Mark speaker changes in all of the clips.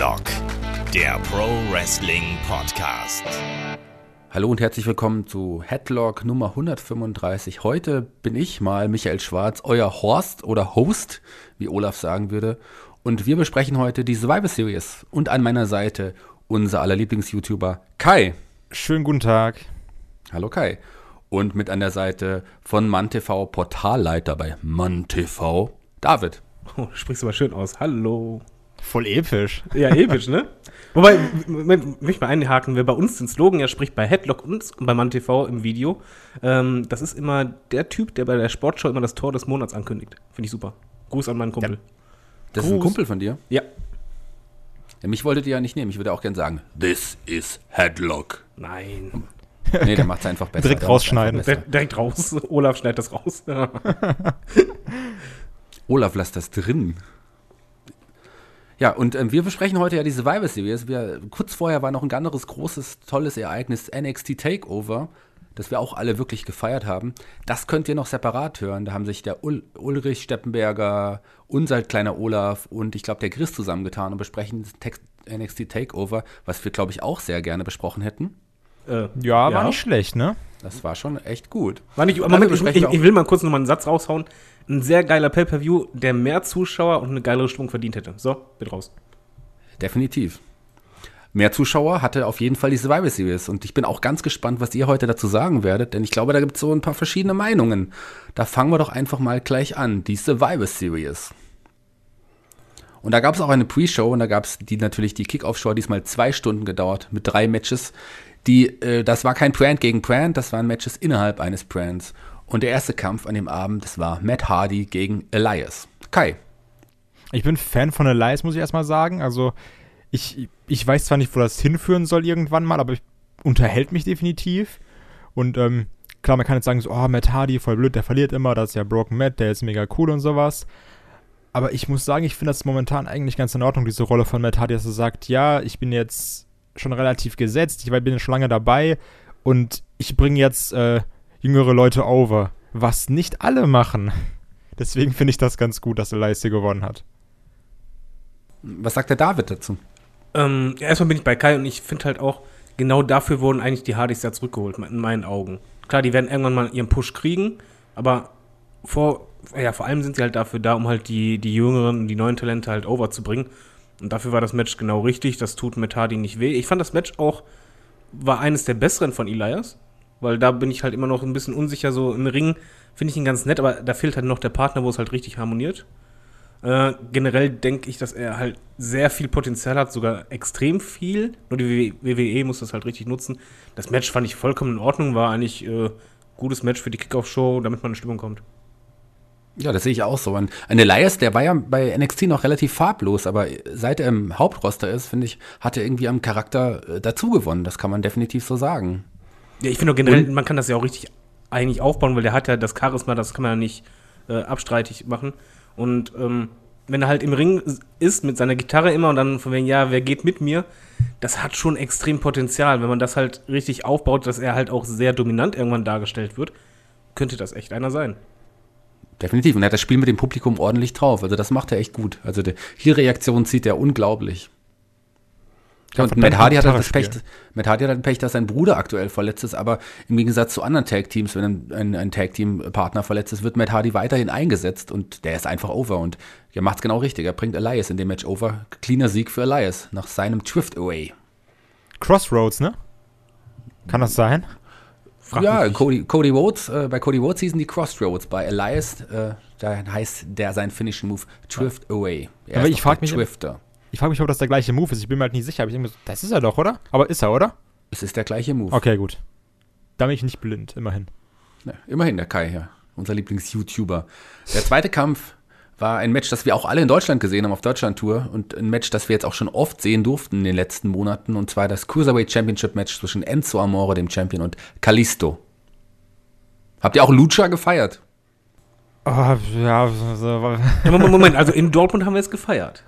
Speaker 1: Headlock, der Pro Wrestling Podcast.
Speaker 2: Hallo und herzlich willkommen zu Headlock Nummer 135. Heute bin ich mal Michael Schwarz, euer Horst oder Host, wie Olaf sagen würde. Und wir besprechen heute die Survivor Series. Und an meiner Seite unser aller Lieblings-YouTuber Kai.
Speaker 3: Schönen guten Tag.
Speaker 2: Hallo Kai. Und mit an der Seite von MannTV Portalleiter bei MannTV David.
Speaker 4: Oh, du sprichst aber schön aus. Hallo.
Speaker 3: Voll episch.
Speaker 4: Ja, episch, ne? Wobei, möchte ich mal einhaken, wer bei uns den Slogan ja spricht, bei Headlock und bei MannTV im Video, ähm, das ist immer der Typ, der bei der Sportshow immer das Tor des Monats ankündigt. Finde ich super. Gruß an meinen Kumpel. Ja.
Speaker 2: Das Gruß. ist ein Kumpel von dir?
Speaker 4: Ja.
Speaker 2: ja. Mich wolltet ihr ja nicht nehmen. Ich würde auch gerne sagen, this is Headlock.
Speaker 4: Nein.
Speaker 2: Nee, der macht es einfach besser.
Speaker 3: Direkt rausschneiden.
Speaker 4: Direkt raus. Olaf schneidet das raus.
Speaker 2: Olaf, lass das drin. Ja, und ähm, wir besprechen heute ja die Survivor Series. Wir, kurz vorher war noch ein anderes großes, tolles Ereignis, NXT Takeover, das wir auch alle wirklich gefeiert haben. Das könnt ihr noch separat hören. Da haben sich der Ul Ulrich Steppenberger, unser kleiner Olaf und ich glaube der Chris zusammengetan und besprechen Text NXT Takeover, was wir, glaube ich, auch sehr gerne besprochen hätten.
Speaker 3: Äh, ja, war nicht schlecht, ne?
Speaker 2: Das war schon echt gut.
Speaker 4: War nicht, Moment, ich, ich, ich, will mal kurz noch mal einen Satz raushauen ein sehr geiler Pay-Per-View, der mehr Zuschauer und eine geilere Stimmung verdient hätte. So, bitte raus.
Speaker 2: Definitiv. Mehr Zuschauer hatte auf jeden Fall die Survivor Series. Und ich bin auch ganz gespannt, was ihr heute dazu sagen werdet, denn ich glaube, da gibt es so ein paar verschiedene Meinungen. Da fangen wir doch einfach mal gleich an. Die Survivor Series. Und da gab es auch eine Pre-Show und da gab es die natürlich die Kickoff-Show, diesmal zwei Stunden gedauert mit drei Matches. Die, äh, das war kein Brand gegen Brand, das waren Matches innerhalb eines Brands. Und der erste Kampf an dem Abend, das war Matt Hardy gegen Elias. Kai.
Speaker 3: Ich bin Fan von Elias, muss ich erstmal sagen. Also, ich, ich weiß zwar nicht, wo das hinführen soll irgendwann mal, aber ich, unterhält mich definitiv. Und ähm, klar, man kann jetzt sagen, so, oh, Matt Hardy, voll blöd, der verliert immer, das ist ja Broken Matt, der ist mega cool und sowas. Aber ich muss sagen, ich finde das momentan eigentlich ganz in Ordnung, diese Rolle von Matt Hardy, dass er sagt, ja, ich bin jetzt schon relativ gesetzt, ich bin schon lange dabei und ich bringe jetzt äh, jüngere Leute over, was nicht alle machen. Deswegen finde ich das ganz gut, dass Elias hier gewonnen hat.
Speaker 2: Was sagt der David dazu?
Speaker 4: Ähm, erstmal bin ich bei Kai und ich finde halt auch, genau dafür wurden eigentlich die Hardys ja zurückgeholt, in meinen Augen. Klar, die werden irgendwann mal ihren Push kriegen, aber vor, ja, vor allem sind sie halt dafür da, um halt die, die jüngeren und die neuen Talente halt overzubringen. Und dafür war das Match genau richtig. Das tut mit Hardy nicht weh. Ich fand das Match auch, war eines der besseren von Elias weil da bin ich halt immer noch ein bisschen unsicher. So im Ring finde ich ihn ganz nett, aber da fehlt halt noch der Partner, wo es halt richtig harmoniert. Äh, generell denke ich, dass er halt sehr viel Potenzial hat, sogar extrem viel. Nur die WWE muss das halt richtig nutzen. Das Match fand ich vollkommen in Ordnung, war eigentlich äh, gutes Match für die Kickoff-Show, damit man in Stimmung kommt.
Speaker 2: Ja, das sehe ich auch so. Und Elias, der war ja bei NXT noch relativ farblos, aber seit er im Hauptroster ist, finde ich, hat er irgendwie am Charakter äh, dazu gewonnen. Das kann man definitiv so sagen.
Speaker 4: Ja, ich finde generell, und, man kann das ja auch richtig eigentlich aufbauen, weil der hat ja das Charisma, das kann man ja nicht äh, abstreitig machen. Und ähm, wenn er halt im Ring ist mit seiner Gitarre immer und dann von wegen, ja, wer geht mit mir, das hat schon extrem Potenzial. Wenn man das halt richtig aufbaut, dass er halt auch sehr dominant irgendwann dargestellt wird, könnte das echt einer sein.
Speaker 2: Definitiv. Und er hat das Spiel mit dem Publikum ordentlich drauf. Also das macht er echt gut. Also die Reaktion zieht er unglaublich. Ja, und Matt Hardy, hat halt das Pech, Matt Hardy hat halt Pech, dass sein Bruder aktuell verletzt ist, aber im Gegensatz zu anderen Tag-Teams, wenn ein, ein, ein Tag-Team-Partner verletzt ist, wird Matt Hardy weiterhin eingesetzt und der ist einfach over und er macht es genau richtig. Er bringt Elias in dem Match over. Cleaner Sieg für Elias nach seinem Drift Away.
Speaker 3: Crossroads, ne? Kann das sein?
Speaker 2: Frag ja, Cody, Cody Rhodes, äh, bei Cody Rhodes hießen die Crossroads, bei Elias, äh, da heißt der sein Finishing Move Drift Away.
Speaker 3: Er aber ich frage mich, Drifter. Ich frage mich, ob das der gleiche Move ist. Ich bin mir halt nicht sicher. Aber ich denke, das ist er doch, oder? Aber ist er, oder?
Speaker 2: Es ist der gleiche Move.
Speaker 3: Okay, gut. Da bin ich nicht blind, immerhin.
Speaker 2: Ja, immerhin der Kai hier, unser Lieblings-YouTuber. Der zweite Kampf war ein Match, das wir auch alle in Deutschland gesehen haben auf Deutschland-Tour und ein Match, das wir jetzt auch schon oft sehen durften in den letzten Monaten und zwar das Cruiserweight Championship Match zwischen Enzo Amore, dem Champion, und Kalisto. Habt ihr auch Lucha gefeiert?
Speaker 3: Oh, ja, so.
Speaker 4: Moment, Moment, also in Dortmund haben wir es gefeiert.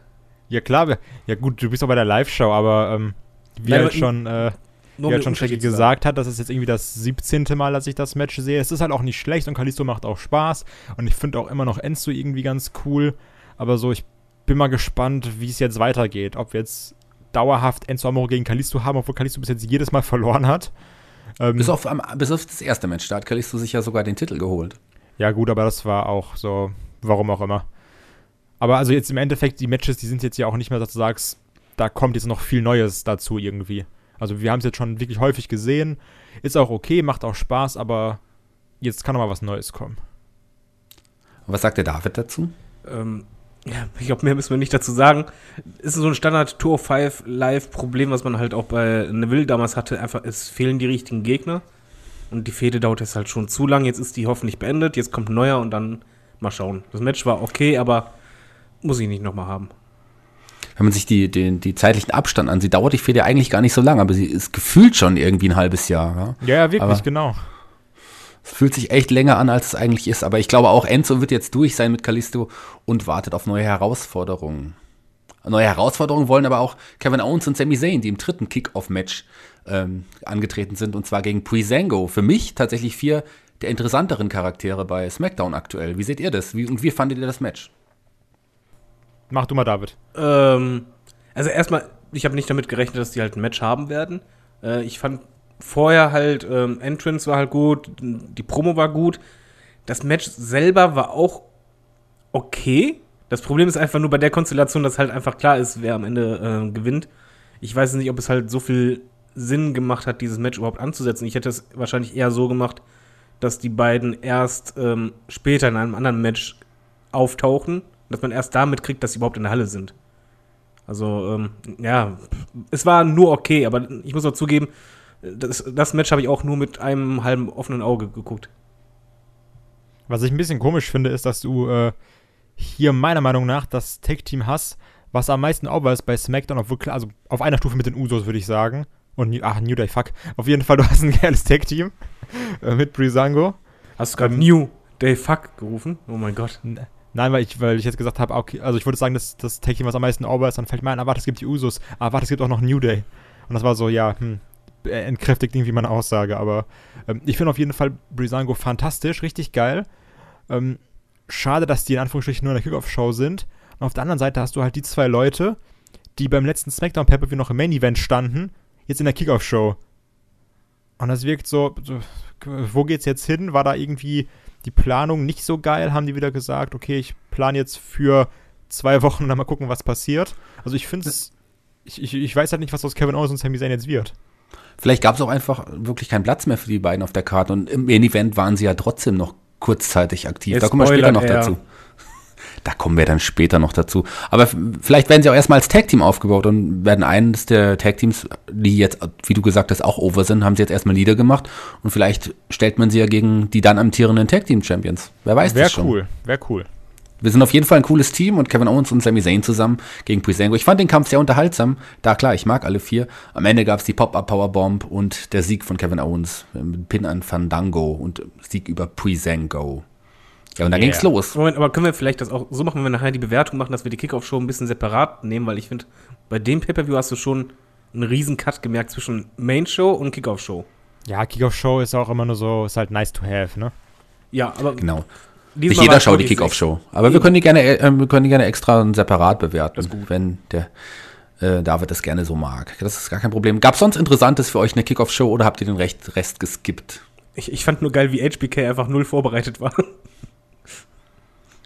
Speaker 3: Ja, klar. Ja, gut, du bist auch bei der Live-Show, aber ähm, wie Nein, halt schon, äh, wie halt schon Shaggy gesagt hat, das ist jetzt irgendwie das 17. Mal, dass ich das Match sehe. Es ist halt auch nicht schlecht und Kalisto macht auch Spaß. Und ich finde auch immer noch Enzo irgendwie ganz cool. Aber so, ich bin mal gespannt, wie es jetzt weitergeht. Ob jetzt dauerhaft Enzo Amore gegen Kalisto haben, obwohl Kalisto bis jetzt jedes Mal verloren hat.
Speaker 2: Ähm, bis, auf, bis auf das erste Match, da hat Kalisto sich ja sogar den Titel geholt.
Speaker 3: Ja, gut, aber das war auch so, warum auch immer. Aber also jetzt im Endeffekt, die Matches, die sind jetzt ja auch nicht mehr, dass du sagst, da kommt jetzt noch viel Neues dazu irgendwie. Also wir haben es jetzt schon wirklich häufig gesehen. Ist auch okay, macht auch Spaß, aber jetzt kann noch mal was Neues kommen.
Speaker 2: Was sagt der David dazu?
Speaker 4: Ähm, ja, ich glaube, mehr müssen wir nicht dazu sagen. Ist so ein Standard Tour 5 Live-Problem, was man halt auch bei Neville damals hatte. Einfach, es fehlen die richtigen Gegner. Und die Fehde dauert jetzt halt schon zu lang. Jetzt ist die hoffentlich beendet. Jetzt kommt ein neuer und dann mal schauen. Das Match war okay, aber muss ich nicht nochmal haben.
Speaker 2: Wenn man sich die, den, die zeitlichen Abstand ansieht, dauert die Fehde eigentlich gar nicht so lang, aber sie ist gefühlt schon irgendwie ein halbes Jahr.
Speaker 3: Ja, ja, ja wirklich, aber genau.
Speaker 2: Es fühlt sich echt länger an, als es eigentlich ist. Aber ich glaube auch, Enzo wird jetzt durch sein mit Kalisto und wartet auf neue Herausforderungen. Neue Herausforderungen wollen aber auch Kevin Owens und Sami Zayn, die im dritten Kick-Off-Match ähm, angetreten sind, und zwar gegen Prisango. Für mich tatsächlich vier der interessanteren Charaktere bei SmackDown aktuell. Wie seht ihr das? Wie, und wie fandet ihr das Match?
Speaker 3: Mach du mal, David.
Speaker 4: Ähm, also erstmal, ich habe nicht damit gerechnet, dass die halt ein Match haben werden. Äh, ich fand vorher halt, ähm, Entrance war halt gut, die Promo war gut. Das Match selber war auch okay. Das Problem ist einfach nur bei der Konstellation, dass halt einfach klar ist, wer am Ende äh, gewinnt. Ich weiß nicht, ob es halt so viel Sinn gemacht hat, dieses Match überhaupt anzusetzen. Ich hätte es wahrscheinlich eher so gemacht, dass die beiden erst ähm, später in einem anderen Match auftauchen, dass man erst damit kriegt, dass sie überhaupt in der Halle sind. Also, ähm, ja, es war nur okay, aber ich muss auch zugeben, das, das Match habe ich auch nur mit einem halben offenen Auge geguckt.
Speaker 3: Was ich ein bisschen komisch finde, ist, dass du äh, hier meiner Meinung nach das Tag-Team hast, was am meisten over ist bei SmackDown, obwohl, also auf einer Stufe mit den Usos, würde ich sagen. Und, ach, New Day, fuck. Auf jeden Fall, du hast ein geiles Tag-Team äh, mit Brisango.
Speaker 4: Hast du gerade New Day, fuck gerufen? Oh mein Gott.
Speaker 3: Nein, weil ich, weil ich jetzt gesagt habe, okay, also ich würde sagen, dass das Tag-Team, was am meisten over ist, dann fällt mir ein, ah, warte, es gibt die Usos. Ah, warte, es gibt auch noch New Day. Und das war so, ja, hm, entkräftigt irgendwie meine Aussage, aber ähm, ich finde auf jeden Fall Brisango fantastisch, richtig geil. Ähm, schade, dass die in Anführungsstrichen nur in der Kickoff-Show sind. Und auf der anderen Seite hast du halt die zwei Leute, die beim letzten SmackDown Pay-Per-View noch im Main-Event standen, jetzt in der Kickoff-Show. Und das wirkt so, wo geht's jetzt hin? War da irgendwie die Planung nicht so geil? Haben die wieder gesagt, okay, ich plane jetzt für zwei Wochen und dann mal gucken, was passiert? Also ich finde es, ich, ich, ich weiß halt nicht, was aus Kevin Owens und Sami Zayn jetzt wird.
Speaker 2: Vielleicht gab es auch einfach wirklich keinen Platz mehr für die beiden auf der Karte und im Main Event waren sie ja trotzdem noch kurzzeitig aktiv. Jetzt da kommen wir später noch eher. dazu. Da kommen wir dann später noch dazu. Aber vielleicht werden sie auch erstmal als Tag-Team aufgebaut und werden eines der Tag-Teams, die jetzt, wie du gesagt hast, auch over sind, haben sie jetzt erstmal niedergemacht und vielleicht stellt man sie ja gegen die dann amtierenden Tag-Team-Champions. Wer weiß
Speaker 3: Wär
Speaker 2: das
Speaker 3: schon. Wäre cool, wäre cool.
Speaker 2: Wir sind auf jeden Fall ein cooles Team und Kevin Owens und Sami Zayn zusammen gegen Prisango. Ich fand den Kampf sehr unterhaltsam. Da klar, ich mag alle vier. Am Ende gab es die Pop-Up Powerbomb und der Sieg von Kevin Owens mit Pin an Fandango und Sieg über Prisango. Ja, und dann yeah. ging's los.
Speaker 4: Moment, aber können wir vielleicht das auch so machen, wenn wir nachher die Bewertung machen, dass wir die Kickoff-Show ein bisschen separat nehmen, weil ich finde, bei dem Pay-Per-View hast du schon einen riesen Cut gemerkt zwischen Main-Show und Kickoff-Show.
Speaker 3: Ja, Kickoff-Show ist auch immer nur so, ist halt nice to have, ne?
Speaker 2: Ja, aber. Genau. Nicht jeder schaut die Kickoff-Show. Aber Eben. wir können die gerne, äh, wir können die gerne extra und separat bewerten, wenn der äh, David das gerne so mag. Das ist gar kein Problem. Gab es sonst Interessantes für euch eine Kickoff-Show oder habt ihr den Rest, Rest geskippt?
Speaker 4: Ich, ich fand nur geil, wie HBK einfach null vorbereitet war.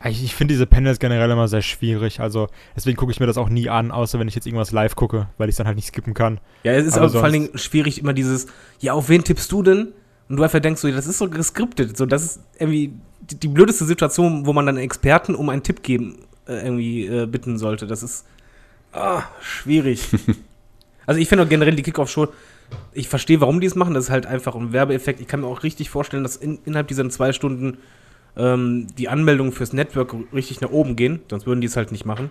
Speaker 3: Ich, ich finde diese Panels generell immer sehr schwierig. Also deswegen gucke ich mir das auch nie an, außer wenn ich jetzt irgendwas live gucke, weil ich es dann halt nicht skippen kann.
Speaker 4: Ja, es ist aber, vor allen Dingen schwierig, immer dieses, ja, auf wen tippst du denn? Und du einfach denkst so, das ist so geskriptet. So, das ist irgendwie die, die blödeste Situation, wo man dann Experten um einen Tipp geben äh, irgendwie äh, bitten sollte. Das ist ah, schwierig. also ich finde auch generell die Kickoff-Show, ich verstehe, warum die es machen. Das ist halt einfach ein Werbeeffekt. Ich kann mir auch richtig vorstellen, dass in, innerhalb dieser zwei Stunden ähm, die Anmeldungen fürs Network richtig nach oben gehen. Sonst würden die es halt nicht machen.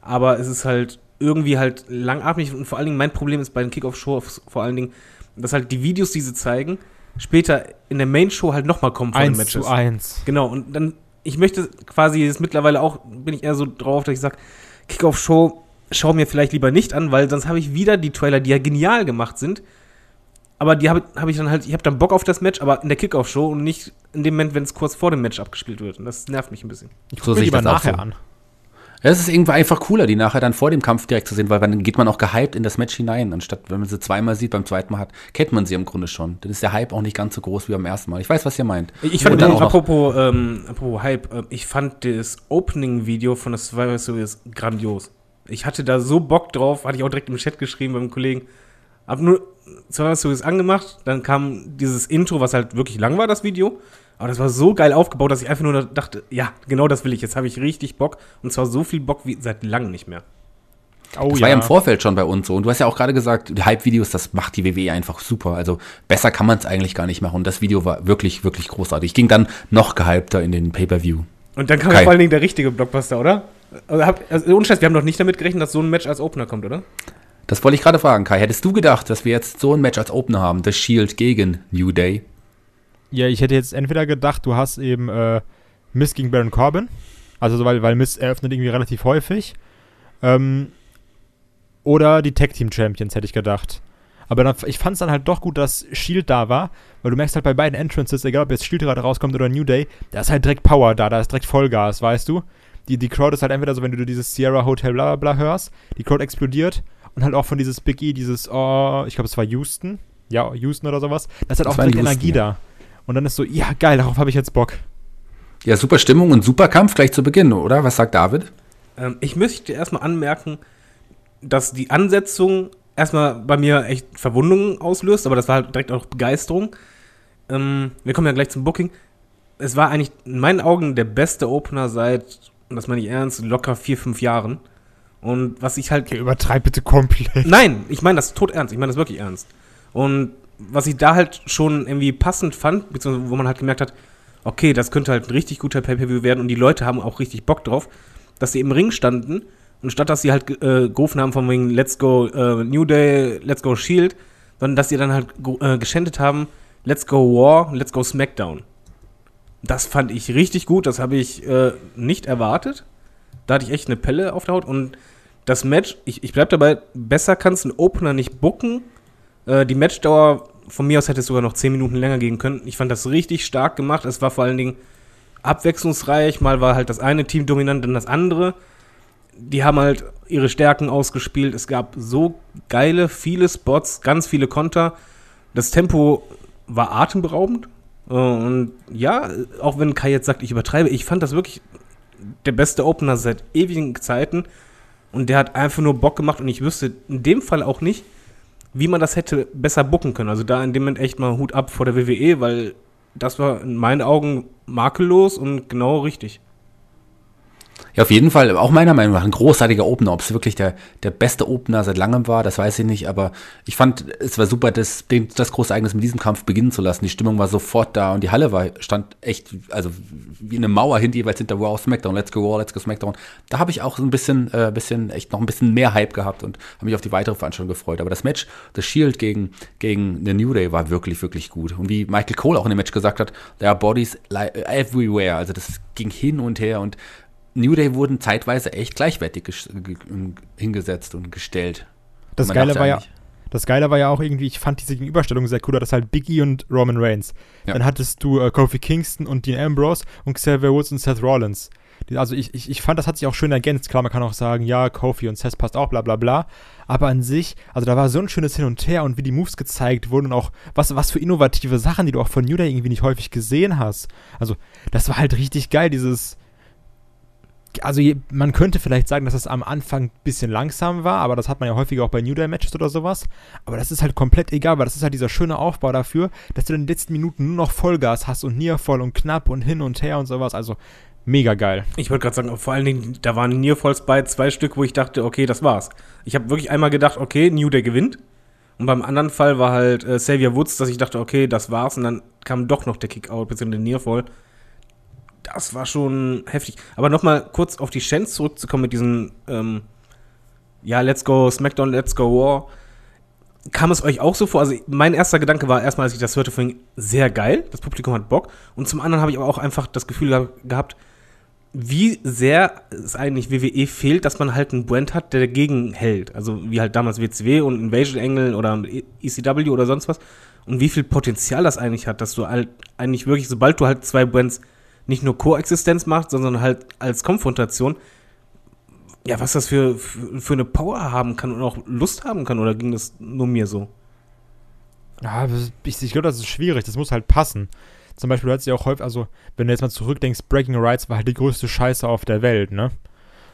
Speaker 4: Aber es ist halt irgendwie halt langatmig und vor allen Dingen mein Problem ist bei den Kickoff-Shows vor allen Dingen, dass halt die Videos, die sie zeigen, später in der Main Show halt nochmal kommen
Speaker 3: von den Matches. Zu eins.
Speaker 4: Genau, und dann, ich möchte quasi jetzt mittlerweile auch, bin ich eher so drauf, dass ich sage, Kickoff-Show schau mir vielleicht lieber nicht an, weil sonst habe ich wieder die Trailer, die ja genial gemacht sind. Aber die habe hab ich dann halt, ich habe dann Bock auf das Match, aber in der Kickoff-Show und nicht in dem Moment, wenn es kurz vor dem Match abgespielt wird. Und das nervt mich ein bisschen.
Speaker 3: Ich gucke lieber nachher so. an.
Speaker 2: Ja, es ist irgendwie einfach cooler, die nachher dann vor dem Kampf direkt zu sehen, weil dann geht man auch gehypt in das Match hinein, anstatt wenn man sie zweimal sieht, beim zweiten Mal hat, kennt man sie im Grunde schon. Dann ist der Hype auch nicht ganz so groß wie beim ersten Mal. Ich weiß, was ihr meint.
Speaker 4: Ich fand,
Speaker 2: dann
Speaker 4: apropos, ähm, apropos Hype, äh, ich fand das Opening-Video von der Survivor Series grandios. Ich hatte da so Bock drauf, hatte ich auch direkt im Chat geschrieben beim Kollegen. Hab nur Survivor Series angemacht, dann kam dieses Intro, was halt wirklich lang war, das Video. Aber das war so geil aufgebaut, dass ich einfach nur dachte, ja, genau das will ich. Jetzt habe ich richtig Bock. Und zwar so viel Bock wie seit langem nicht mehr.
Speaker 3: Oh
Speaker 2: Das war ja im Vorfeld schon bei uns so. Und du hast ja auch gerade gesagt, die Hype-Videos, das macht die WWE einfach super. Also besser kann man es eigentlich gar nicht machen. Und das Video war wirklich, wirklich großartig. Ging dann noch gehypter in den Pay-Per-View.
Speaker 4: Und dann kam
Speaker 2: Kai.
Speaker 4: vor allen Dingen der richtige Blockbuster, oder? Also, hab, also wir haben doch nicht damit gerechnet, dass so ein Match als Opener kommt, oder?
Speaker 2: Das wollte ich gerade fragen, Kai. Hättest du gedacht, dass wir jetzt so ein Match als Opener haben? The Shield gegen New Day?
Speaker 3: Ja, ich hätte jetzt entweder gedacht, du hast eben äh, Miss gegen Baron Corbin. Also, so, weil, weil Miss eröffnet irgendwie relativ häufig. Ähm, oder die Tag Team Champions, hätte ich gedacht. Aber dann, ich fand es dann halt doch gut, dass Shield da war, weil du merkst halt bei beiden Entrances, egal ob jetzt Shield gerade rauskommt oder New Day, da ist halt direkt Power da, da ist direkt Vollgas, weißt du? Die, die Crowd ist halt entweder so, wenn du dieses Sierra Hotel bla bla bla hörst, die Crowd explodiert und halt auch von dieses Big E, dieses, oh, ich glaube es war Houston, ja, Houston oder sowas, da ist halt
Speaker 2: Das
Speaker 3: auch direkt
Speaker 2: Houston,
Speaker 3: Energie
Speaker 2: ja.
Speaker 3: da. Und dann ist so, ja, geil, darauf habe ich jetzt Bock.
Speaker 2: Ja, super Stimmung und super Kampf gleich zu Beginn, oder? Was sagt David?
Speaker 4: Ähm, ich möchte erstmal anmerken, dass die Ansetzung erstmal bei mir echt Verwundungen auslöst, aber das war halt direkt auch Begeisterung. Ähm, wir kommen ja gleich zum Booking. Es war eigentlich in meinen Augen der beste Opener seit, und das meine ich ernst, locker vier, fünf Jahren. Und was ich halt
Speaker 3: Okay, übertreib bitte komplett.
Speaker 4: Nein, ich meine das tot ernst. Ich meine das wirklich ernst. Und was ich da halt schon irgendwie passend fand, beziehungsweise wo man halt gemerkt hat, okay, das könnte halt ein richtig guter Pay-Per-View werden und die Leute haben auch richtig Bock drauf, dass sie im Ring standen und statt dass sie halt äh, gerufen haben von wegen Let's go äh, New Day, Let's go Shield, sondern dass sie dann halt äh, geschändet haben, Let's go War, Let's go SmackDown. Das fand ich richtig gut, das habe ich äh, nicht erwartet. Da hatte ich echt eine Pelle auf der Haut und das Match, ich, ich bleib dabei, besser kannst du einen Opener nicht booken. Äh, die Matchdauer von mir aus hätte es sogar noch 10 Minuten länger gehen können. Ich fand das richtig stark gemacht. Es war vor allen Dingen abwechslungsreich. Mal war halt das eine Team dominant, dann das andere. Die haben halt ihre Stärken ausgespielt. Es gab so geile, viele Spots, ganz viele Konter. Das Tempo war atemberaubend. Äh, Und ja, auch wenn Kai jetzt sagt, ich übertreibe, ich fand das wirklich der beste Opener seit ewigen Zeiten. Und der hat einfach nur Bock gemacht und ich wüsste in dem Fall auch nicht, wie man das hätte besser bucken können. Also da in dem Moment echt mal Hut ab vor der WWE, weil das war in meinen Augen makellos und genau richtig.
Speaker 2: Ja, auf jeden Fall, auch meiner Meinung nach ein großartiger Opener. Ob es wirklich der, der beste Opener seit langem war, das weiß ich nicht, aber ich fand, es war super, das, den, das große Ereignis mit diesem Kampf beginnen zu lassen. Die Stimmung war sofort da und die Halle war, stand echt, also wie eine Mauer hinter jeweils hinter Raw, SmackDown, Let's Go Raw, Let's Go SmackDown. Da habe ich auch so ein bisschen, äh, bisschen, echt noch ein bisschen mehr Hype gehabt und habe mich auf die weitere Veranstaltung gefreut. Aber das Match, The Shield gegen, gegen The New Day war wirklich, wirklich gut. Und wie Michael Cole auch in dem Match gesagt hat, there are bodies everywhere. Also das ging hin und her und New Day wurden zeitweise echt gleichwertig ges- ge- hingesetzt und gestellt.
Speaker 3: Das
Speaker 2: Man
Speaker 3: Geile war ja, das Geile war ja auch irgendwie, ich fand diese Gegenüberstellung sehr cool, das halt Big E und Roman Reigns.
Speaker 2: Ja.
Speaker 3: Dann hattest du äh, Kofi Kingston und Dean Ambrose und Xavier Woods und Seth Rollins. Also ich, ich, ich fand, das hat sich auch schön ergänzt. Klar, man kann auch sagen, ja, Kofi und Seth passt auch, bla bla bla. Aber an sich, also da war so ein schönes Hin und Her und wie die Moves gezeigt wurden und auch was, was für innovative Sachen, die du auch von New Day irgendwie nicht häufig gesehen hast. Also das war halt richtig geil, dieses also man könnte vielleicht sagen, dass es am Anfang ein bisschen langsam war, aber das hat man ja häufiger auch bei New Day Matches oder sowas. Aber das ist halt komplett egal, weil das ist halt dieser schöne Aufbau dafür, dass du in den letzten Minuten nur noch Vollgas hast und Nier voll und knapp und hin und her und sowas. Also mega geil.
Speaker 4: Ich wollte gerade sagen, vor allen Dingen, da waren Nearfalls bei zwei Stück, wo ich dachte, okay, das war's. Ich habe wirklich einmal gedacht, okay, New Day gewinnt. Und beim anderen Fall war halt äh, Xavier Woods, dass ich dachte, okay, das war's. Und dann kam doch noch der Kickout, beziehungsweise der Nearfall. Das war schon heftig. Aber nochmal kurz auf die Chance zurückzukommen mit diesen, ähm, ja, let's go SmackDown, let's go War. Kam es euch auch so vor? Also mein erster Gedanke war erstmal, als ich das hörte, vorhin sehr geil. Das Publikum hat Bock. Und zum anderen habe ich aber auch einfach das Gefühl ge- gehabt, wie sehr es eigentlich WWE fehlt, dass man halt einen Brand hat, der dagegen hält. Also wie halt damals WCW und Invasion Angle oder ECW oder sonst was. Und wie viel Potenzial das eigentlich hat, dass du halt eigentlich wirklich, sobald du halt zwei Brands nicht nur Koexistenz machst, sondern halt als Konfrontation, ja, was das für, für, eine Power haben kann und auch Lust haben kann, oder ging das nur mir so?
Speaker 3: Ja, ich, ich glaube, das ist schwierig. Das muss halt passen. Zum Beispiel, du hast ja auch häufig, also, wenn du jetzt mal zurückdenkst, Breaking Rights war halt die größte Scheiße auf der Welt, ne?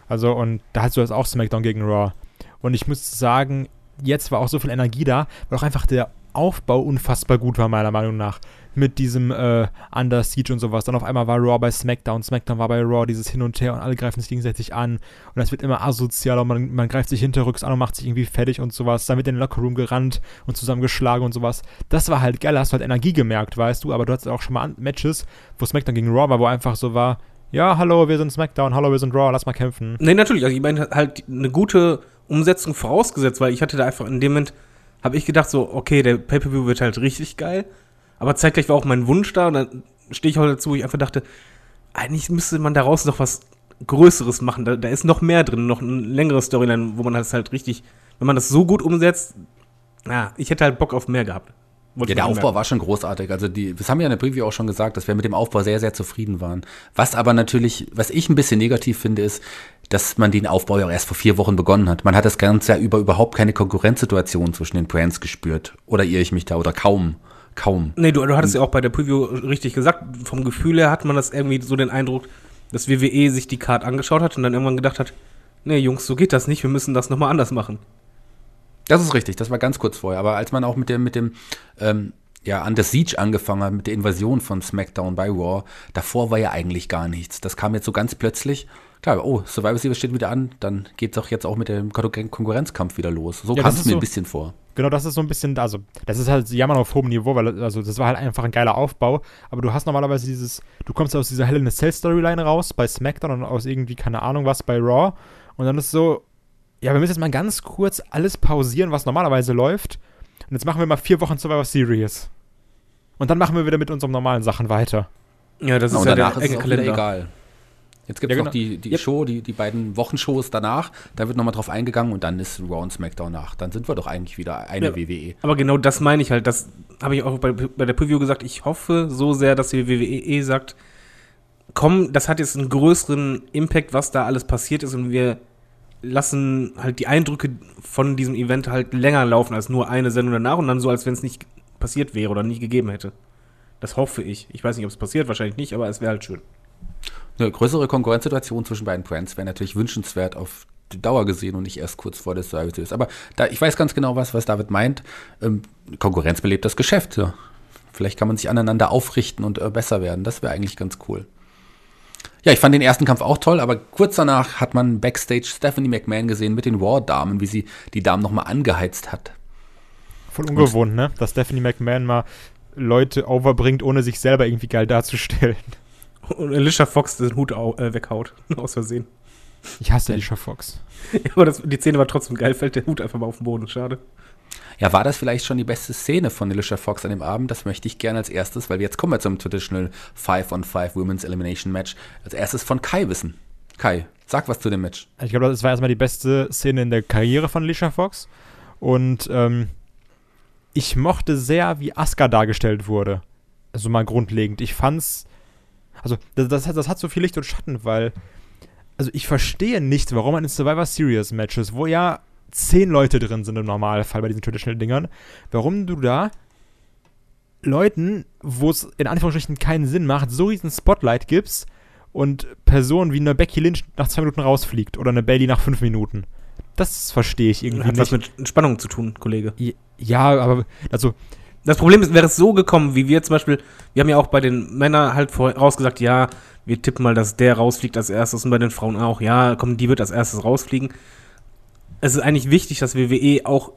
Speaker 3: Also, und da hast du jetzt auch SmackDown gegen Raw. Und ich muss sagen, jetzt war auch so viel Energie da, weil auch einfach der Aufbau unfassbar gut war, meiner Meinung nach. Mit diesem äh, Under Siege und sowas. Dann auf einmal war Raw bei SmackDown, SmackDown war bei Raw, dieses Hin und Her und alle greifen sich gegenseitig an. Und das wird immer asozialer und man, man greift sich hinterrücks an und macht sich irgendwie fertig und sowas. Dann wird in den Lockerroom gerannt und zusammengeschlagen und sowas. Das war halt geil, da hast du halt Energie gemerkt, weißt du. Aber du hattest auch schon mal Matches, wo SmackDown gegen Raw war, wo einfach so war, ja, hallo, wir sind SmackDown, hallo, wir sind Raw, lass mal kämpfen.
Speaker 4: Nee, natürlich. Also ich meine halt eine gute Umsetzung vorausgesetzt, weil ich hatte da einfach in dem Moment, habe ich gedacht so, okay, der Pay-Per-View wird halt richtig geil. Aber zeitgleich war auch mein Wunsch da und dann stehe ich heute dazu, wo ich einfach dachte, eigentlich müsste man daraus noch was Größeres machen. Da, da ist noch mehr drin, noch eine längere Storyline, wo man das halt richtig, wenn man das so gut umsetzt, na, ich hätte halt Bock auf mehr gehabt. Wollte
Speaker 2: Ja, der Aufbau war schon großartig. Also die, das haben wir ja in der Preview auch schon gesagt, dass wir mit dem Aufbau sehr, sehr zufrieden waren. Was aber natürlich, was ich ein bisschen negativ finde, ist, dass man den Aufbau ja auch erst vor vier Wochen begonnen hat. Man hat das Ganze ja über überhaupt keine Konkurrenzsituation zwischen den Brands gespürt. Oder irre ich mich da? Oder kaum. Kaum.
Speaker 4: Nee, du, du hattest ja auch bei der Preview richtig gesagt, vom Gefühl her hat man das irgendwie so den Eindruck, dass WWE sich die Card angeschaut hat und dann irgendwann gedacht hat, nee, Jungs, so geht das nicht, wir müssen das nochmal anders machen.
Speaker 2: Das ist richtig, das war ganz kurz vorher. Aber als man auch mit dem, mit dem, ähm, ja, an das Siege angefangen hat, mit der Invasion von SmackDown bei Raw, davor war ja eigentlich gar nichts. Das kam jetzt so ganz plötzlich. Klar, oh, Survivor Series steht wieder an, dann geht es auch jetzt auch mit dem Kon- Konkurrenzkampf wieder los. So
Speaker 3: Ja,
Speaker 2: kam es mir
Speaker 3: so-
Speaker 2: ein bisschen vor.
Speaker 3: Genau, das ist so ein bisschen, also, das ist halt Jammern auf hohem Niveau, weil, also, das war halt einfach ein geiler Aufbau, aber du hast normalerweise dieses, du kommst aus dieser Hell in a Cell Storyline raus, bei SmackDown und aus irgendwie, keine Ahnung was, bei Raw, und dann ist so, ja, wir müssen jetzt mal ganz kurz alles pausieren, was normalerweise läuft, und jetzt machen wir mal vier Wochen Survivor Series. Und dann machen wir wieder mit unseren normalen Sachen weiter.
Speaker 4: Ja, das ist ja
Speaker 2: danach
Speaker 4: der
Speaker 2: ist es
Speaker 4: enge Kalender.
Speaker 2: egal. Jetzt gibt es
Speaker 3: Ja,
Speaker 2: noch
Speaker 3: genau.
Speaker 2: die, die
Speaker 4: Yep.
Speaker 2: Show, die, die beiden Wochenshows danach. Da wird nochmal drauf eingegangen und dann ist Raw und SmackDown nach. Dann sind wir doch eigentlich wieder eine
Speaker 4: Ja.
Speaker 2: WWE.
Speaker 4: Aber genau das meine ich halt, das habe ich auch bei, bei der Preview gesagt, ich hoffe so sehr, dass die WWE sagt, komm, das hat jetzt einen größeren Impact, was da alles passiert ist und wir lassen halt die Eindrücke von diesem Event halt länger laufen als nur eine Sendung danach und dann so, als wenn es nicht passiert wäre oder nicht gegeben hätte. Das hoffe ich. Ich weiß nicht, ob es passiert, wahrscheinlich nicht, aber es wäre halt schön.
Speaker 2: Eine größere Konkurrenzsituation zwischen beiden Brands wäre natürlich wünschenswert auf die Dauer gesehen und nicht erst kurz vor des Series. Aber da, ich weiß ganz genau, was, was David meint. Ähm, Konkurrenz belebt das Geschäft. Ja. Vielleicht kann man sich aneinander aufrichten und äh, besser werden. Das wäre eigentlich ganz cool. Ja, ich fand den ersten Kampf auch toll, aber kurz danach hat man backstage Stephanie McMahon gesehen mit den Raw-Damen, wie sie die Damen nochmal angeheizt hat.
Speaker 3: Voll ungewohnt, ne? Dass Stephanie McMahon mal Leute overbringt, ohne sich selber irgendwie geil darzustellen.
Speaker 4: Und Alicia Fox den Hut au äh, weghaut, aus Versehen.
Speaker 3: Ich hasse Alicia Fox.
Speaker 4: Ja, aber das, die Szene war trotzdem geil, fällt der Hut einfach mal auf den Boden, schade.
Speaker 2: Ja, war das vielleicht schon die beste Szene von Alicia Fox an dem Abend? Das möchte ich gerne als erstes, weil jetzt kommen wir zum Traditional 5-on-5 Women's Elimination Match. Als erstes von Kai wissen. Kai, sag was zu dem Match.
Speaker 3: Ich glaube, das war erstmal die beste Szene in der Karriere von Alicia Fox. Und ähm, ich mochte sehr, wie Asuka dargestellt wurde. Also mal grundlegend. Ich fand's. Also, das, das, hat, das hat so viel Licht und Schatten, weil. Also, ich verstehe nicht, warum man in Survivor Series Matches, wo ja zehn Leute drin sind im Normalfall bei diesen Traditional-Dingern, warum du da Leuten, wo es in Anführungsstrichen keinen Sinn macht, so riesen Spotlight gibst und Personen wie eine Becky Lynch nach zwei Minuten rausfliegt oder eine Bailey nach fünf Minuten. Das verstehe ich irgendwie
Speaker 4: Hat was
Speaker 3: nicht.
Speaker 4: mit Spannung zu tun, Kollege.
Speaker 3: Ja, aber also
Speaker 4: Das Problem ist, wäre es so gekommen, wie wir zum Beispiel, wir haben ja auch bei den Männern halt vorausgesagt, ja, wir tippen mal, dass der rausfliegt als erstes und bei den Frauen auch, ja, komm, die wird als erstes rausfliegen. Es ist eigentlich wichtig, dass WWE auch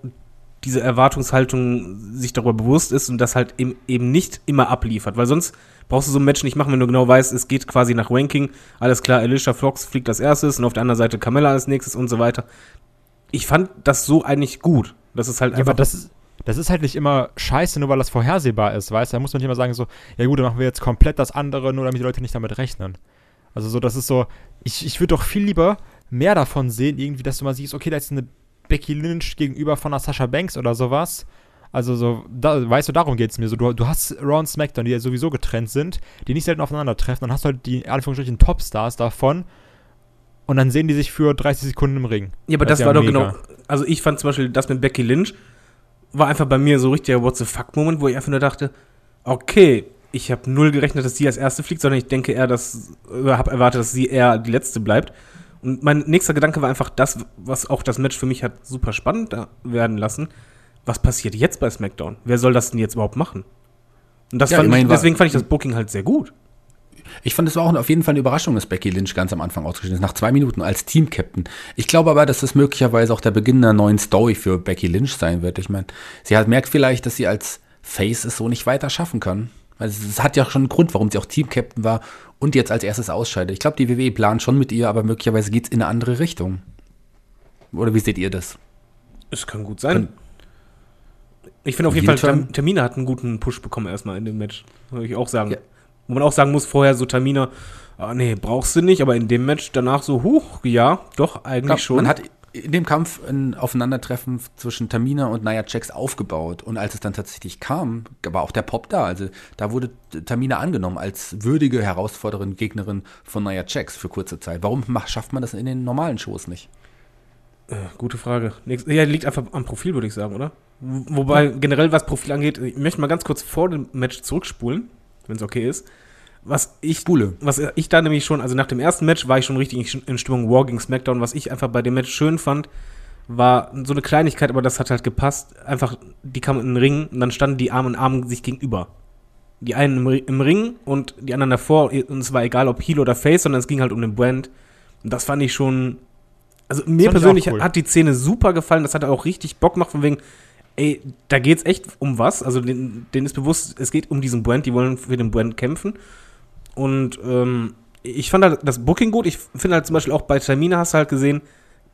Speaker 4: diese Erwartungshaltung sich darüber bewusst ist und das halt eben, eben nicht immer abliefert, weil sonst brauchst du so ein Match nicht machen, wenn du genau weißt, es geht quasi nach Ranking, alles klar, Alicia Fox fliegt als erstes und auf der anderen Seite Carmella als nächstes und so weiter. Ich fand das so eigentlich gut. Das ist halt
Speaker 3: Ja, aber das ist, das ist halt nicht immer scheiße, nur weil das vorhersehbar ist, weißt du? Da muss man nicht immer sagen, so, ja gut, dann machen wir jetzt komplett das andere, nur damit die Leute nicht damit rechnen. Also so, das ist so, ich, ich würde doch viel lieber mehr davon sehen, irgendwie, dass du mal siehst, okay, da ist eine Becky Lynch gegenüber von einer Sasha Banks oder sowas. Also so, da, weißt du, darum geht es mir so. Du, du hast Raw und SmackDown, die ja sowieso getrennt sind, die nicht selten aufeinandertreffen. Dann hast du halt die, in Anführungsstrichen, Topstars davon und dann sehen die sich für 30 Sekunden im Ring.
Speaker 4: Ja, aber
Speaker 3: Das
Speaker 4: das,
Speaker 3: ja
Speaker 4: war doch
Speaker 3: mega.
Speaker 4: genau. Also ich fand zum Beispiel das mit Becky Lynch war einfach bei mir so richtiger What the fuck-Moment, wo ich einfach nur dachte, okay, ich habe null gerechnet, dass sie als erste fliegt, sondern ich denke eher, dass, oder habe erwartet, dass sie eher die letzte bleibt. Und mein nächster Gedanke war einfach das, was auch das Match für mich hat super spannend werden lassen. Was passiert jetzt bei SmackDown? Wer soll das denn jetzt überhaupt machen? Und das
Speaker 2: Ja,
Speaker 4: fand ich, deswegen fand ich das Booking halt sehr gut.
Speaker 2: Ich fand es war auch auf jeden Fall eine Überraschung, dass Becky Lynch ganz am Anfang ausgeschieden ist, nach zwei Minuten als Team-Captain. Ich glaube aber, dass das möglicherweise auch der Beginn einer neuen Story für Becky Lynch sein wird. Ich meine, sie hat, merkt vielleicht, dass sie als Face es so nicht weiter schaffen kann. Also es hat ja schon einen Grund, warum sie auch Team-Captain war und jetzt als erstes ausscheidet. Ich glaube, die WWE plant schon mit ihr, aber möglicherweise geht es in eine andere Richtung. Oder wie seht ihr das?
Speaker 4: Es kann gut sein. Ich finde auf jeden Fall, Tamina hat einen guten Push bekommen erstmal in dem Match. Würde ich auch sagen.
Speaker 2: Ja.
Speaker 4: Wo man auch sagen muss, vorher so Tamina, ah, nee, brauchst du nicht, aber in dem Match danach so, huch, ja, doch, eigentlich
Speaker 2: Glaub,
Speaker 4: schon.
Speaker 2: Man hat in dem Kampf ein Aufeinandertreffen zwischen Tamina und Nia Jax aufgebaut. Und als es dann tatsächlich kam, war auch der Pop da. Also da wurde Tamina angenommen als würdige Herausforderin, Gegnerin von Nia Jax für kurze Zeit. Warum schafft man das in den normalen Shows nicht?
Speaker 4: Äh, gute Frage. Ja, liegt einfach am Profil, würde ich sagen, oder? Wobei, generell, was Profil angeht, ich möchte mal ganz kurz vor dem Match zurückspulen, wenn es okay ist. Was ich,
Speaker 2: Spule.
Speaker 4: was ich da nämlich schon, also nach dem ersten Match war ich schon richtig in- Stimmung War gegen SmackDown. Was ich einfach bei dem Match schön fand, war so eine Kleinigkeit, aber das hat halt gepasst. Einfach, die kamen in den Ring und dann standen die Arm in Arm sich gegenüber. Die einen im, im Ring und die anderen davor. Und es war egal, ob Heel oder Face, sondern es ging halt um den Brand. Und das fand ich schon. Also mir persönlich
Speaker 3: cool.
Speaker 4: hat die Szene super gefallen. Das hat auch richtig Bock gemacht, von wegen, ey, da geht's echt um was. Also denen, denen ist bewusst, es geht um diesen Brand, die wollen für den Brand kämpfen. Und ähm, ich fand halt das Booking gut. Ich finde halt zum Beispiel auch bei Tamina hast du halt gesehen,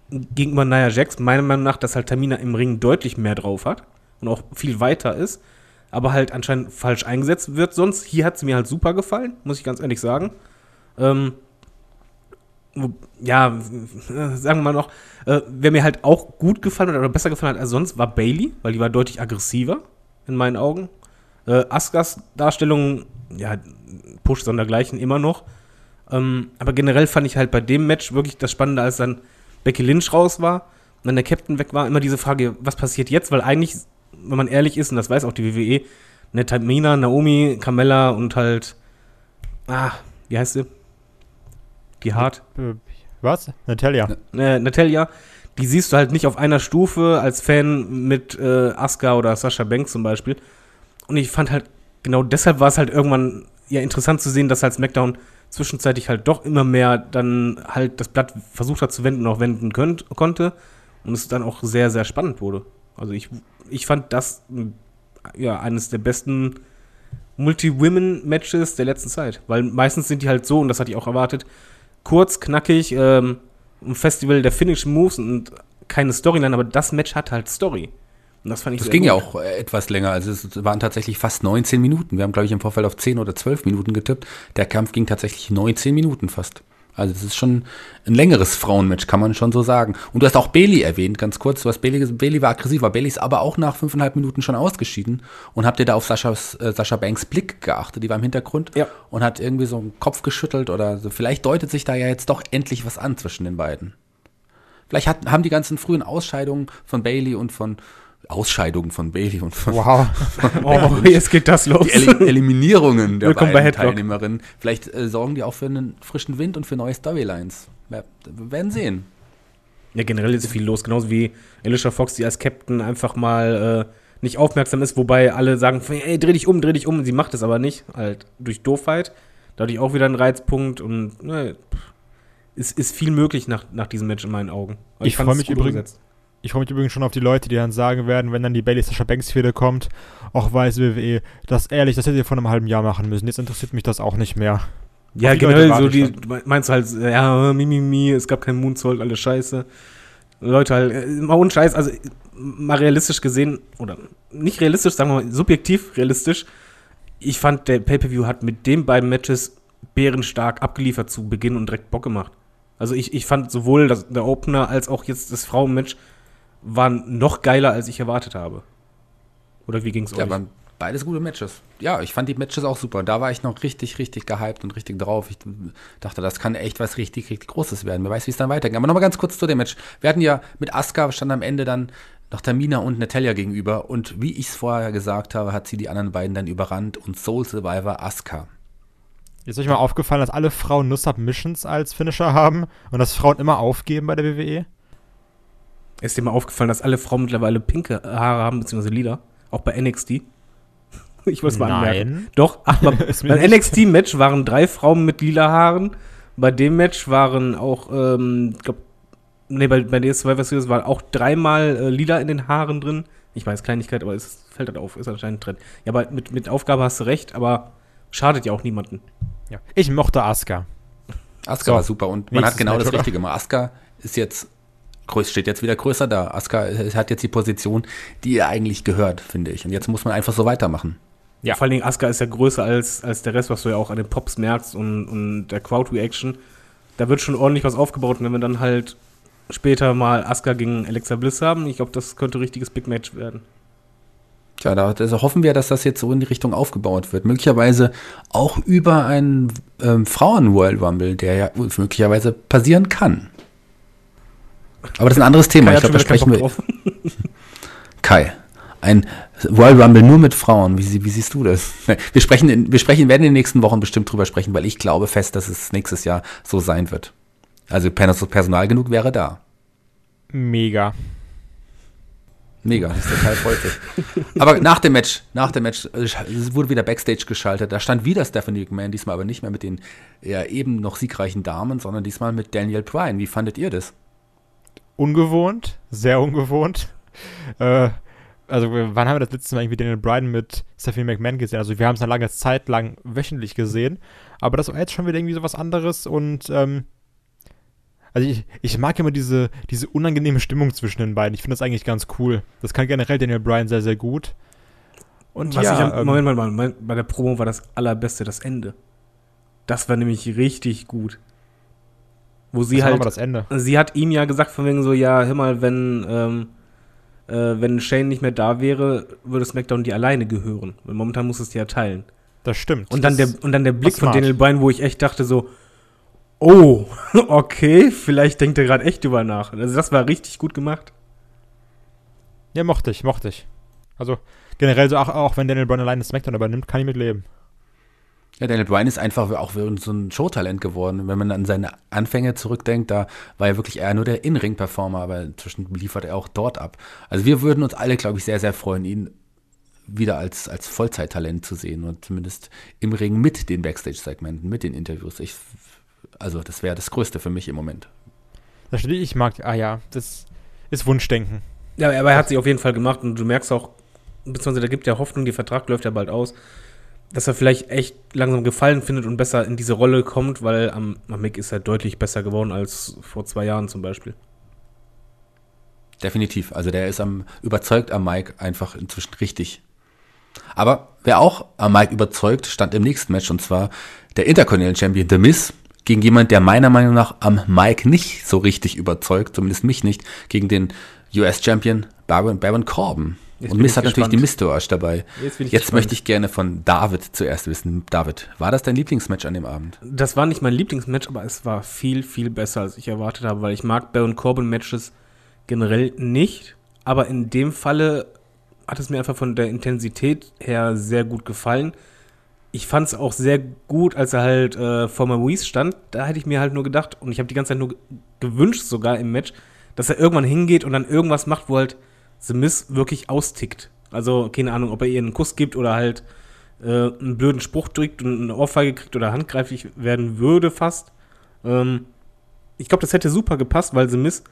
Speaker 4: gegenüber Nia Jax, meiner Meinung nach, dass halt Tamina im Ring deutlich mehr drauf hat und auch viel weiter ist, aber halt anscheinend falsch eingesetzt wird. Sonst, hier hat sie mir halt super gefallen, muss ich ganz ehrlich sagen. Ähm, ja, sagen wir mal noch, äh, wer mir halt auch gut gefallen hat oder besser gefallen hat als sonst, war Bailey, weil die war deutlich aggressiver in meinen Augen. Äh, Askas Darstellung, ja, Push sondergleichen immer noch. Ähm, aber generell fand ich halt bei dem Match wirklich das Spannende, als dann Becky Lynch raus war und dann der Captain weg war, immer diese Frage, was passiert jetzt? Weil eigentlich, wenn man ehrlich ist, und das weiß auch die WWE, ne, Tamina, Naomi, Carmella und halt, ah, wie heißt sie? Die Hart?
Speaker 3: Was? Natalia.
Speaker 4: äh, Natalia, die siehst du halt nicht auf einer Stufe als Fan mit äh, Asuka oder Sasha Banks zum Beispiel. Und ich fand halt, genau deshalb war es halt irgendwann ja interessant zu sehen, dass halt SmackDown zwischenzeitlich halt doch immer mehr dann halt das Blatt versucht hat zu wenden und auch wenden könnt, konnte. Und es dann auch sehr, sehr spannend wurde. Also ich, ich fand das m, ja eines der besten Multi-Women-Matches der letzten Zeit. Weil meistens sind die halt so, und das hatte ich auch erwartet, kurz, knackig, ähm, ein Festival der Finishing Moves und keine Storyline, aber das Match hat halt Story. Und das fand ich
Speaker 2: Das ging ja
Speaker 4: gut.
Speaker 2: auch äh, etwas länger. Also es waren tatsächlich fast 19 Minuten. Wir haben, glaube ich, im Vorfeld auf 10 oder 12 Minuten getippt. Der Kampf ging tatsächlich 19 Minuten fast. Also das ist schon ein längeres Frauenmatch, kann man schon so sagen. Und du hast auch Bailey erwähnt, ganz kurz. Du hast Bailey, Bailey war aggressiver. Bailey ist aber auch nach fünfeinhalb Minuten schon ausgeschieden. Und habt ihr da auf Saschas, äh, Sascha Banks Blick geachtet? Die war im Hintergrund
Speaker 4: Ja.
Speaker 2: und hat irgendwie so einen Kopf geschüttelt oder so. Vielleicht deutet sich da ja jetzt doch endlich was an zwischen den beiden. Vielleicht hat, haben die ganzen frühen Ausscheidungen von Bailey und von Ausscheidungen von Bailey und von,
Speaker 3: Wow.
Speaker 4: Oh, jetzt geht das los.
Speaker 2: die El Eliminierungen der
Speaker 4: Willkommen bei
Speaker 2: beiden
Speaker 4: Headlock.
Speaker 2: Teilnehmerinnen. Vielleicht äh, sorgen die auch für einen frischen Wind und für neue Storylines. Wir wir werden sehen.
Speaker 4: Ja, generell ist viel los, genauso wie Alicia Fox, die als Captain einfach mal äh, nicht aufmerksam ist, wobei alle sagen, ey, dreh dich um, dreh dich um. Sie macht es aber nicht, halt durch Doofheit. Dadurch auch wieder ein Reizpunkt und ne, ist, ist viel möglich nach, nach diesem Match in meinen Augen.
Speaker 3: Ich
Speaker 4: fand
Speaker 3: freu
Speaker 4: es
Speaker 3: mich übrigens-
Speaker 4: umgesetzt.
Speaker 3: Ich freue mich übrigens schon auf die Leute, die dann sagen werden, wenn dann die Bailey Sasha Banks Fehde kommt, auch weiß WWE, das ehrlich, das hättet ihr vor einem halben Jahr machen müssen. Jetzt interessiert mich das auch nicht mehr.
Speaker 4: Ja, generell
Speaker 3: Leute
Speaker 4: so die,
Speaker 3: ich
Speaker 4: du meinst halt, ja, mi, mi, mi, es gab keinen Moonsault, alles scheiße. Leute halt, äh, mal ohne Scheiß, also mal realistisch gesehen, oder nicht realistisch, sagen wir mal, subjektiv realistisch, ich fand, der Pay-Per-View hat mit den beiden Matches bärenstark abgeliefert zu Beginn und direkt Bock gemacht. Also ich, ich fand sowohl das, der Opener als auch jetzt das Frauenmatch waren noch geiler, als ich erwartet habe. Oder wie ging's
Speaker 2: Ja,
Speaker 4: euch?
Speaker 2: beim, Beides gute Matches. Ja, ich fand die Matches auch super. Da war ich noch richtig, richtig gehypt und richtig drauf. Ich dachte, das kann echt was richtig, richtig Großes werden. Wer weiß, wie es dann weitergeht. Aber nochmal ganz kurz zu dem Match. Wir hatten ja mit Asuka stand am Ende dann noch Tamina und Natalia gegenüber. Und wie ich es vorher gesagt habe, hat sie die anderen beiden dann überrannt und Soul Survivor Asuka.
Speaker 3: Ist euch mal aufgefallen, dass alle Frauen nur Submissions als Finisher haben und dass Frauen immer aufgeben bei der WWE?
Speaker 4: Ist dir mal aufgefallen, dass alle Frauen mittlerweile pinke Haare haben, beziehungsweise lila? Auch bei NXT? Ich muss mal anmerken.
Speaker 3: Nein.
Speaker 4: Doch, aber beim NXT-Match waren drei Frauen mit lila Haaren. Bei dem Match waren auch, ähm, ich glaub, nee, bei, bei der Survivor Series waren auch dreimal äh, lila in den Haaren drin. Ich weiß, Kleinigkeit, aber es fällt halt auf, ist anscheinend ein Trend. Ja, aber mit, mit Aufgabe hast du recht, aber schadet ja auch niemanden.
Speaker 3: Ja. Ich mochte Asuka.
Speaker 2: Asuka
Speaker 3: So,
Speaker 2: war super und man hat genau
Speaker 3: Match,
Speaker 2: das? Richtige gemacht. Asuka ist jetzt, größ- steht jetzt wieder größer da. Asuka äh, hat jetzt die Position, die ihr eigentlich gehört, finde ich. Und jetzt muss man einfach so weitermachen.
Speaker 3: Ja.
Speaker 4: Vor allen Dingen, Asuka ist ja größer als, als der Rest, was du ja auch an den Pops merkst und, und der Crowd-Reaction. Da wird schon ordentlich was aufgebaut. Und wenn wir dann halt später mal Asuka gegen Alexa Bliss haben, ich glaube, das könnte ein richtiges Big Match werden.
Speaker 2: Tja, da also hoffen wir, dass das jetzt so in die Richtung aufgebaut wird. Möglicherweise auch über einen ähm, Frauen-World Rumble, der ja möglicherweise passieren kann. Aber das ist ein anderes Thema.
Speaker 4: Kai
Speaker 2: Ich glaube, da sprechen wir. Kai, ein Royal Rumble nur mit Frauen. Wie, wie siehst du das? Wir sprechen, in, wir sprechen, werden in den nächsten Wochen bestimmt drüber sprechen, weil ich glaube fest, dass es nächstes Jahr so sein wird. Also Pers- Personal genug wäre da.
Speaker 3: Mega.
Speaker 2: Mega, das ist Kai freut. Aber nach dem Match, nach dem Match, äh, es wurde wieder Backstage geschaltet. Da stand wieder Stephanie McMahon, diesmal aber nicht mehr mit den ja, eben noch siegreichen Damen, sondern diesmal mit Daniel Bryan. Wie fandet ihr das?
Speaker 3: Ungewohnt, sehr ungewohnt. Äh, also, wann haben wir das letzte Mal irgendwie Daniel Bryan mit Stephanie McMahon gesehen? Also, wir haben es eine lange Zeit lang wöchentlich gesehen, aber das war jetzt schon wieder irgendwie so was anderes und, ähm, also ich, ich mag immer diese, diese unangenehme Stimmung zwischen den beiden. Ich finde das eigentlich ganz cool. Das kann generell Daniel Bryan sehr, sehr gut. Und
Speaker 4: Was
Speaker 3: ja,
Speaker 4: ich am,
Speaker 3: ähm,
Speaker 4: Moment mal, Moment, bei der Promo war das allerbeste das Ende. Das war nämlich richtig gut. Wo sie
Speaker 3: das
Speaker 4: halt
Speaker 3: das Ende.
Speaker 4: sie hat ihm ja gesagt, von wegen so, ja, hör mal, wenn, ähm, äh, wenn Shane nicht mehr da wäre, würde SmackDown die alleine gehören. Weil momentan muss es die ja teilen.
Speaker 3: Das stimmt.
Speaker 4: Und dann, der, und dann der Blick von
Speaker 3: smart.
Speaker 4: Daniel Bryan, wo ich echt dachte so, oh, okay, vielleicht denkt er gerade echt drüber nach. Also das war richtig gut gemacht.
Speaker 3: Ja, mochte ich, mochte ich. Also, generell so, auch, auch wenn Daniel Bryan alleine SmackDown übernimmt, kann ich mit leben.
Speaker 2: Ja, Daniel Bryan ist einfach auch so ein Showtalent geworden. Wenn man an seine Anfänge zurückdenkt, da war er wirklich eher nur der In-Ring-Performer, aber inzwischen liefert er auch dort ab. Also wir würden uns alle, glaube ich, sehr, sehr freuen, ihn wieder als, als Vollzeittalent zu sehen und zumindest im Ring mit den Backstage-Segmenten, mit den Interviews. Ich, also das wäre das Größte für mich im Moment.
Speaker 3: Da steht, ich mag, ah ja, das ist Wunschdenken.
Speaker 4: Ja, aber er hat sich auf jeden Fall gemacht und du merkst auch, beziehungsweise da gibt ja Hoffnung, der Vertrag läuft ja bald aus, dass er vielleicht echt langsam Gefallen findet und besser in diese Rolle kommt, weil am, am Mick ist er deutlich besser geworden als vor zwei Jahren zum Beispiel.
Speaker 2: Definitiv. Also der ist am überzeugt am Mike einfach inzwischen richtig. Aber wer auch am Mike überzeugt, stand im nächsten Match und zwar der Intercontinental Champion The Miz gegen jemand, der meiner Meinung nach am Mike nicht so richtig überzeugt, zumindest mich nicht, gegen den US Champion Baron, Baron Corbin.
Speaker 4: Jetzt
Speaker 2: und
Speaker 4: ich
Speaker 2: hat natürlich die. Mistourage dabei.
Speaker 4: Jetzt
Speaker 2: Jetzt
Speaker 4: gespannt.
Speaker 2: möchte ich gerne von David zuerst wissen. David, war das dein Lieblingsmatch an dem Abend?
Speaker 4: Das war nicht mein Lieblingsmatch, aber es war viel, viel besser, als ich erwartet habe, weil ich mag Baron Corbin-Matches generell nicht. Aber in dem Falle hat es mir einfach von der Intensität her sehr gut gefallen. Ich fand es auch sehr gut, als er halt äh, vor Maurice stand. Da hätte ich mir halt nur gedacht, und ich habe die ganze Zeit nur ge- gewünscht, sogar im Match, dass er irgendwann hingeht und dann irgendwas macht, wo halt The Miz wirklich austickt. Also, keine Ahnung, ob er ihr einen Kuss gibt oder halt äh, einen blöden Spruch drückt und eine Ohrfeige kriegt oder handgreiflich werden würde fast. Ähm, ich glaube, das hätte super gepasst, weil The Miz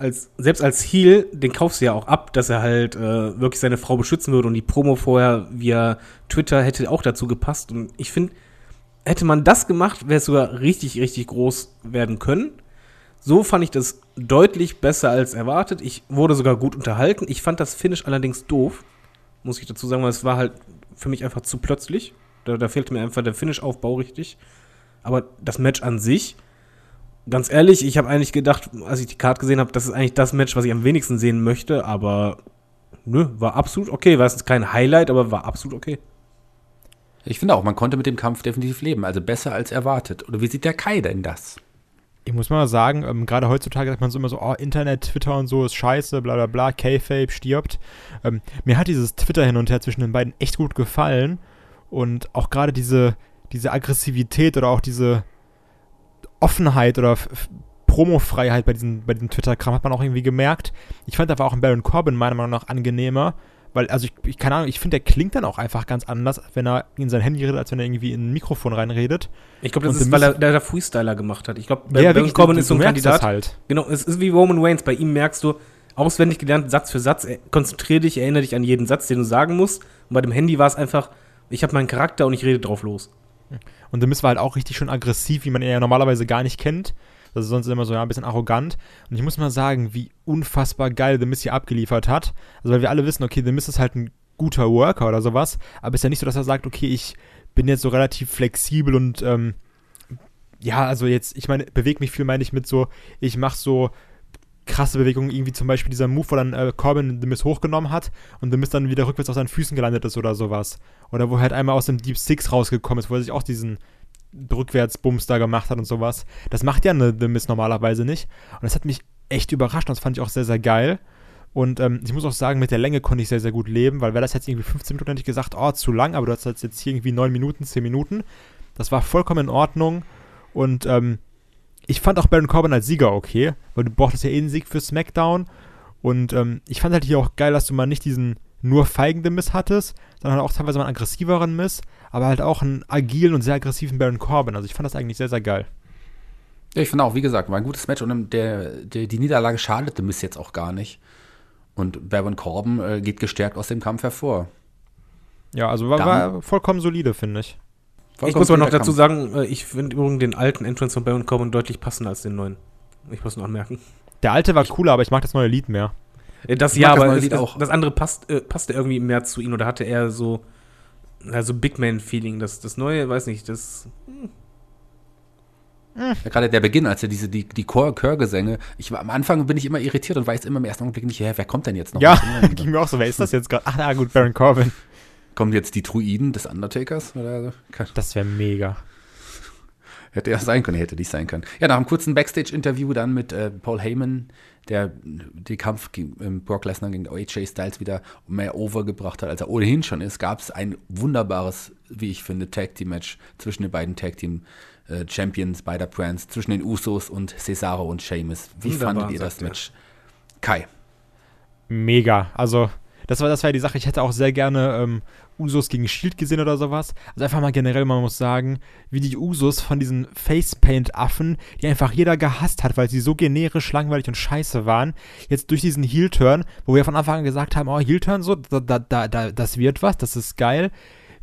Speaker 4: als, selbst als Heel, den kaufst du ja auch ab, dass er halt äh, wirklich seine Frau beschützen würde und die Promo vorher via Twitter hätte auch dazu gepasst. Und ich finde, hätte man das gemacht, wäre es sogar richtig, richtig groß werden können. So fand ich das deutlich besser als erwartet. Ich wurde sogar gut unterhalten. Ich fand das Finish allerdings doof, muss ich dazu sagen, weil es war halt für mich einfach zu plötzlich. Da, da fehlte mir einfach der Finish-Aufbau richtig. Aber das Match an sich, ganz ehrlich, ich habe eigentlich gedacht, als ich die Card gesehen habe, das ist eigentlich das Match, was ich am wenigsten sehen möchte, aber nö, war absolut okay. War jetzt kein Highlight, aber war absolut okay.
Speaker 2: Ich finde auch, man konnte mit dem Kampf definitiv leben. Also besser als erwartet. Oder wie sieht der Kai denn das?
Speaker 3: Ich muss mal sagen, ähm, gerade heutzutage sagt man so immer so, oh, Internet, Twitter und so ist scheiße, bla bla bla, K-Fape stirbt. Ähm, mir hat dieses Twitter hin und her zwischen den beiden echt gut gefallen. Und auch gerade diese, diese Aggressivität oder auch diese Offenheit oder Promofreiheit bei diesem, bei diesem Twitter-Kram hat man auch irgendwie gemerkt. Ich fand aber auch einen Baron Corbin meiner Meinung nach angenehmer, weil, also ich, ich keine Ahnung, ich finde, der klingt dann auch einfach ganz anders, wenn er in sein Handy redet, als wenn er irgendwie in ein Mikrofon reinredet.
Speaker 4: Ich glaube, das
Speaker 3: Und
Speaker 4: ist, weil er der, Freestyler gemacht hat. Ich glaube,
Speaker 3: Ja,
Speaker 4: Baron Corbin ist so ein Kandidat.
Speaker 3: halt.
Speaker 4: Genau, es ist wie Roman Reigns. Bei ihm merkst du, auswendig gelernt, Satz für Satz, konzentriere dich, erinnere dich an jeden Satz, den du sagen musst. Und bei dem Handy war es einfach, ich habe meinen Charakter und ich rede drauf los.
Speaker 3: Und The Miz war halt auch richtig schön aggressiv, wie man ihn ja normalerweise gar nicht kennt. Das ist sonst immer so ja, ein bisschen arrogant. Und ich muss mal sagen, wie unfassbar geil The Miz hier abgeliefert hat. Also, weil wir alle wissen, okay, The Miz ist halt ein guter Worker oder sowas. Aber ist ja nicht so, dass er sagt, okay, ich bin jetzt so relativ flexibel und, ähm, ja, also jetzt, ich meine, bewege mich viel, meine ich mit so, ich mache so krasse Bewegungen, irgendwie zum Beispiel dieser Move, wo dann äh, Corbin The Miz hochgenommen hat und The Miz dann wieder rückwärts auf seinen Füßen gelandet ist oder sowas. Oder wo er halt einmal aus dem Deep Six rausgekommen ist, wo er sich auch diesen Rückwärtsbums da gemacht hat und sowas. Das macht ja eine The Miz normalerweise nicht. Und das hat mich echt überrascht und das fand ich auch sehr, sehr geil. Und ähm, ich muss auch sagen, mit der Länge konnte ich sehr, sehr gut leben, weil wäre das jetzt irgendwie 15 Minuten, hätte ich gesagt, oh, zu lang, aber du hast jetzt hier irgendwie 9 Minuten, 10 Minuten. Das war vollkommen in Ordnung. Und ähm, ich fand auch Baron Corbin als Sieger okay, weil du brauchtest ja eh einen Sieg für SmackDown. Und ähm, ich fand halt hier auch geil, dass du mal nicht diesen nur feigenden Miss hattest, sondern auch teilweise mal einen aggressiveren Miss, aber halt auch einen agilen und sehr aggressiven Baron Corbin. Also ich fand das eigentlich sehr, sehr geil.
Speaker 2: Ja, ich finde auch, wie gesagt, war ein gutes Match und der, der, die Niederlage schadete Miss jetzt auch gar nicht. Und Baron Corbin äh, geht gestärkt aus dem Kampf hervor.
Speaker 3: Ja, also war, war vollkommen solide, finde ich.
Speaker 4: ich muss aber noch dazu
Speaker 2: Kampf.
Speaker 4: sagen, äh, ich finde übrigens den alten Entrance von Baron Corbin deutlich passender als den neuen. Ich muss noch anmerken.
Speaker 3: Der alte war cooler, aber ich mag das neue Lied mehr.
Speaker 4: Äh, Das ja,
Speaker 2: das
Speaker 4: aber das,
Speaker 2: auch.
Speaker 4: das andere passt, äh, passte irgendwie mehr zu ihm oder hatte er so, also Big Man-Feeling. Das, das neue, weiß nicht, das.
Speaker 2: Ja, gerade der Beginn, als er diese, die, die Chor Chörgesänge, ich war, am Anfang bin ich immer irritiert und weiß immer im ersten Augenblick nicht, hä, wer kommt denn jetzt noch?
Speaker 3: Ja, ging mir auch so. Wer ist das jetzt gerade? Ach, na gut, Baron Corbin.
Speaker 2: Kommen jetzt die Druiden des Undertakers? Oder
Speaker 3: Das wäre mega.
Speaker 2: Hätte er sein können, hätte nicht sein können. Ja, nach einem kurzen Backstage-Interview dann mit äh, Paul Heyman, der den Kampf gegen ähm, Brock Lesnar gegen AJ Styles wieder mehr overgebracht hat, als er ohnehin schon ist, gab es ein wunderbares, wie ich finde, Tag-Team-Match zwischen den beiden Tag-Team-Champions beider Brands, zwischen den Usos und Cesaro und Sheamus. Wie
Speaker 4: Wunderbar,
Speaker 2: fandet ihr das. Match? Kai.
Speaker 3: Mega. Also, das war, das war die Sache. Ich hätte auch sehr gerne ähm, Usos gegen Shield gesehen oder sowas. Also einfach mal generell, man muss sagen, wie die Usos von diesen Facepaint-Affen, die einfach jeder gehasst hat, weil sie so generisch, langweilig und scheiße waren, jetzt durch diesen Heel-Turn, wo wir von Anfang an gesagt haben, oh, Heel-Turn, so, da, da, da, da, das wird was, das ist geil.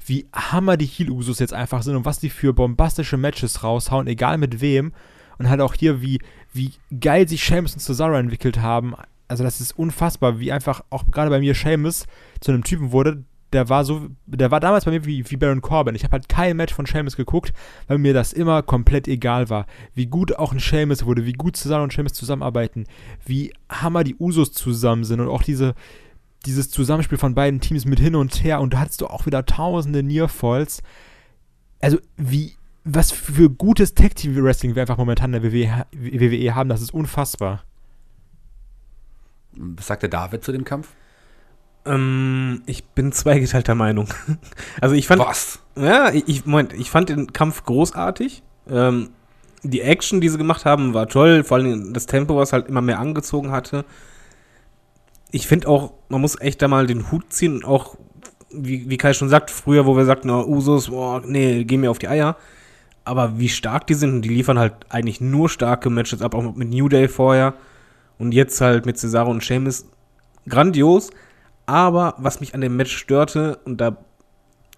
Speaker 3: Wie hammer die Heel-Usos jetzt einfach sind und was die für bombastische Matches raushauen, egal mit wem. Und halt auch hier, wie, wie geil sich Sheamus und Cesaro entwickelt haben. Also das ist unfassbar, wie einfach auch gerade bei mir Sheamus zu einem Typen wurde, der war so, der war damals bei mir wie, wie Baron Corbin. Ich habe halt kein Match von Sheamus geguckt, weil mir das immer komplett egal war. Wie gut auch ein Sheamus wurde, wie gut Cesaro und Sheamus zusammenarbeiten, wie hammer die Usos zusammen sind und auch diese, dieses Zusammenspiel von beiden Teams mit hin und her und da hattest du auch wieder tausende Nearfalls. Also wie, was für gutes Tag-Team-Wrestling wir einfach momentan in der WWE, WWE haben, das ist unfassbar.
Speaker 2: Was sagt der David zu dem Kampf?
Speaker 4: Ähm, ich bin zweigeteilter Meinung. also ich fand.
Speaker 2: Was?
Speaker 4: Ja, ich, Moment, ich fand den Kampf großartig. Ähm, die Action, die sie gemacht haben, war toll. Vor allem das Tempo, was halt immer mehr angezogen hatte. Ich finde auch, man muss echt da mal den Hut ziehen und auch, wie, wie Kai schon sagt, früher, wo wir sagten, oh, Usos, boah, nee, geh mir auf die Eier. Aber wie stark die sind und die liefern halt eigentlich nur starke Matches ab, auch mit New Day vorher. Und jetzt halt mit Cesaro und Sheamus. Grandios. Aber was mich an dem Match störte, und da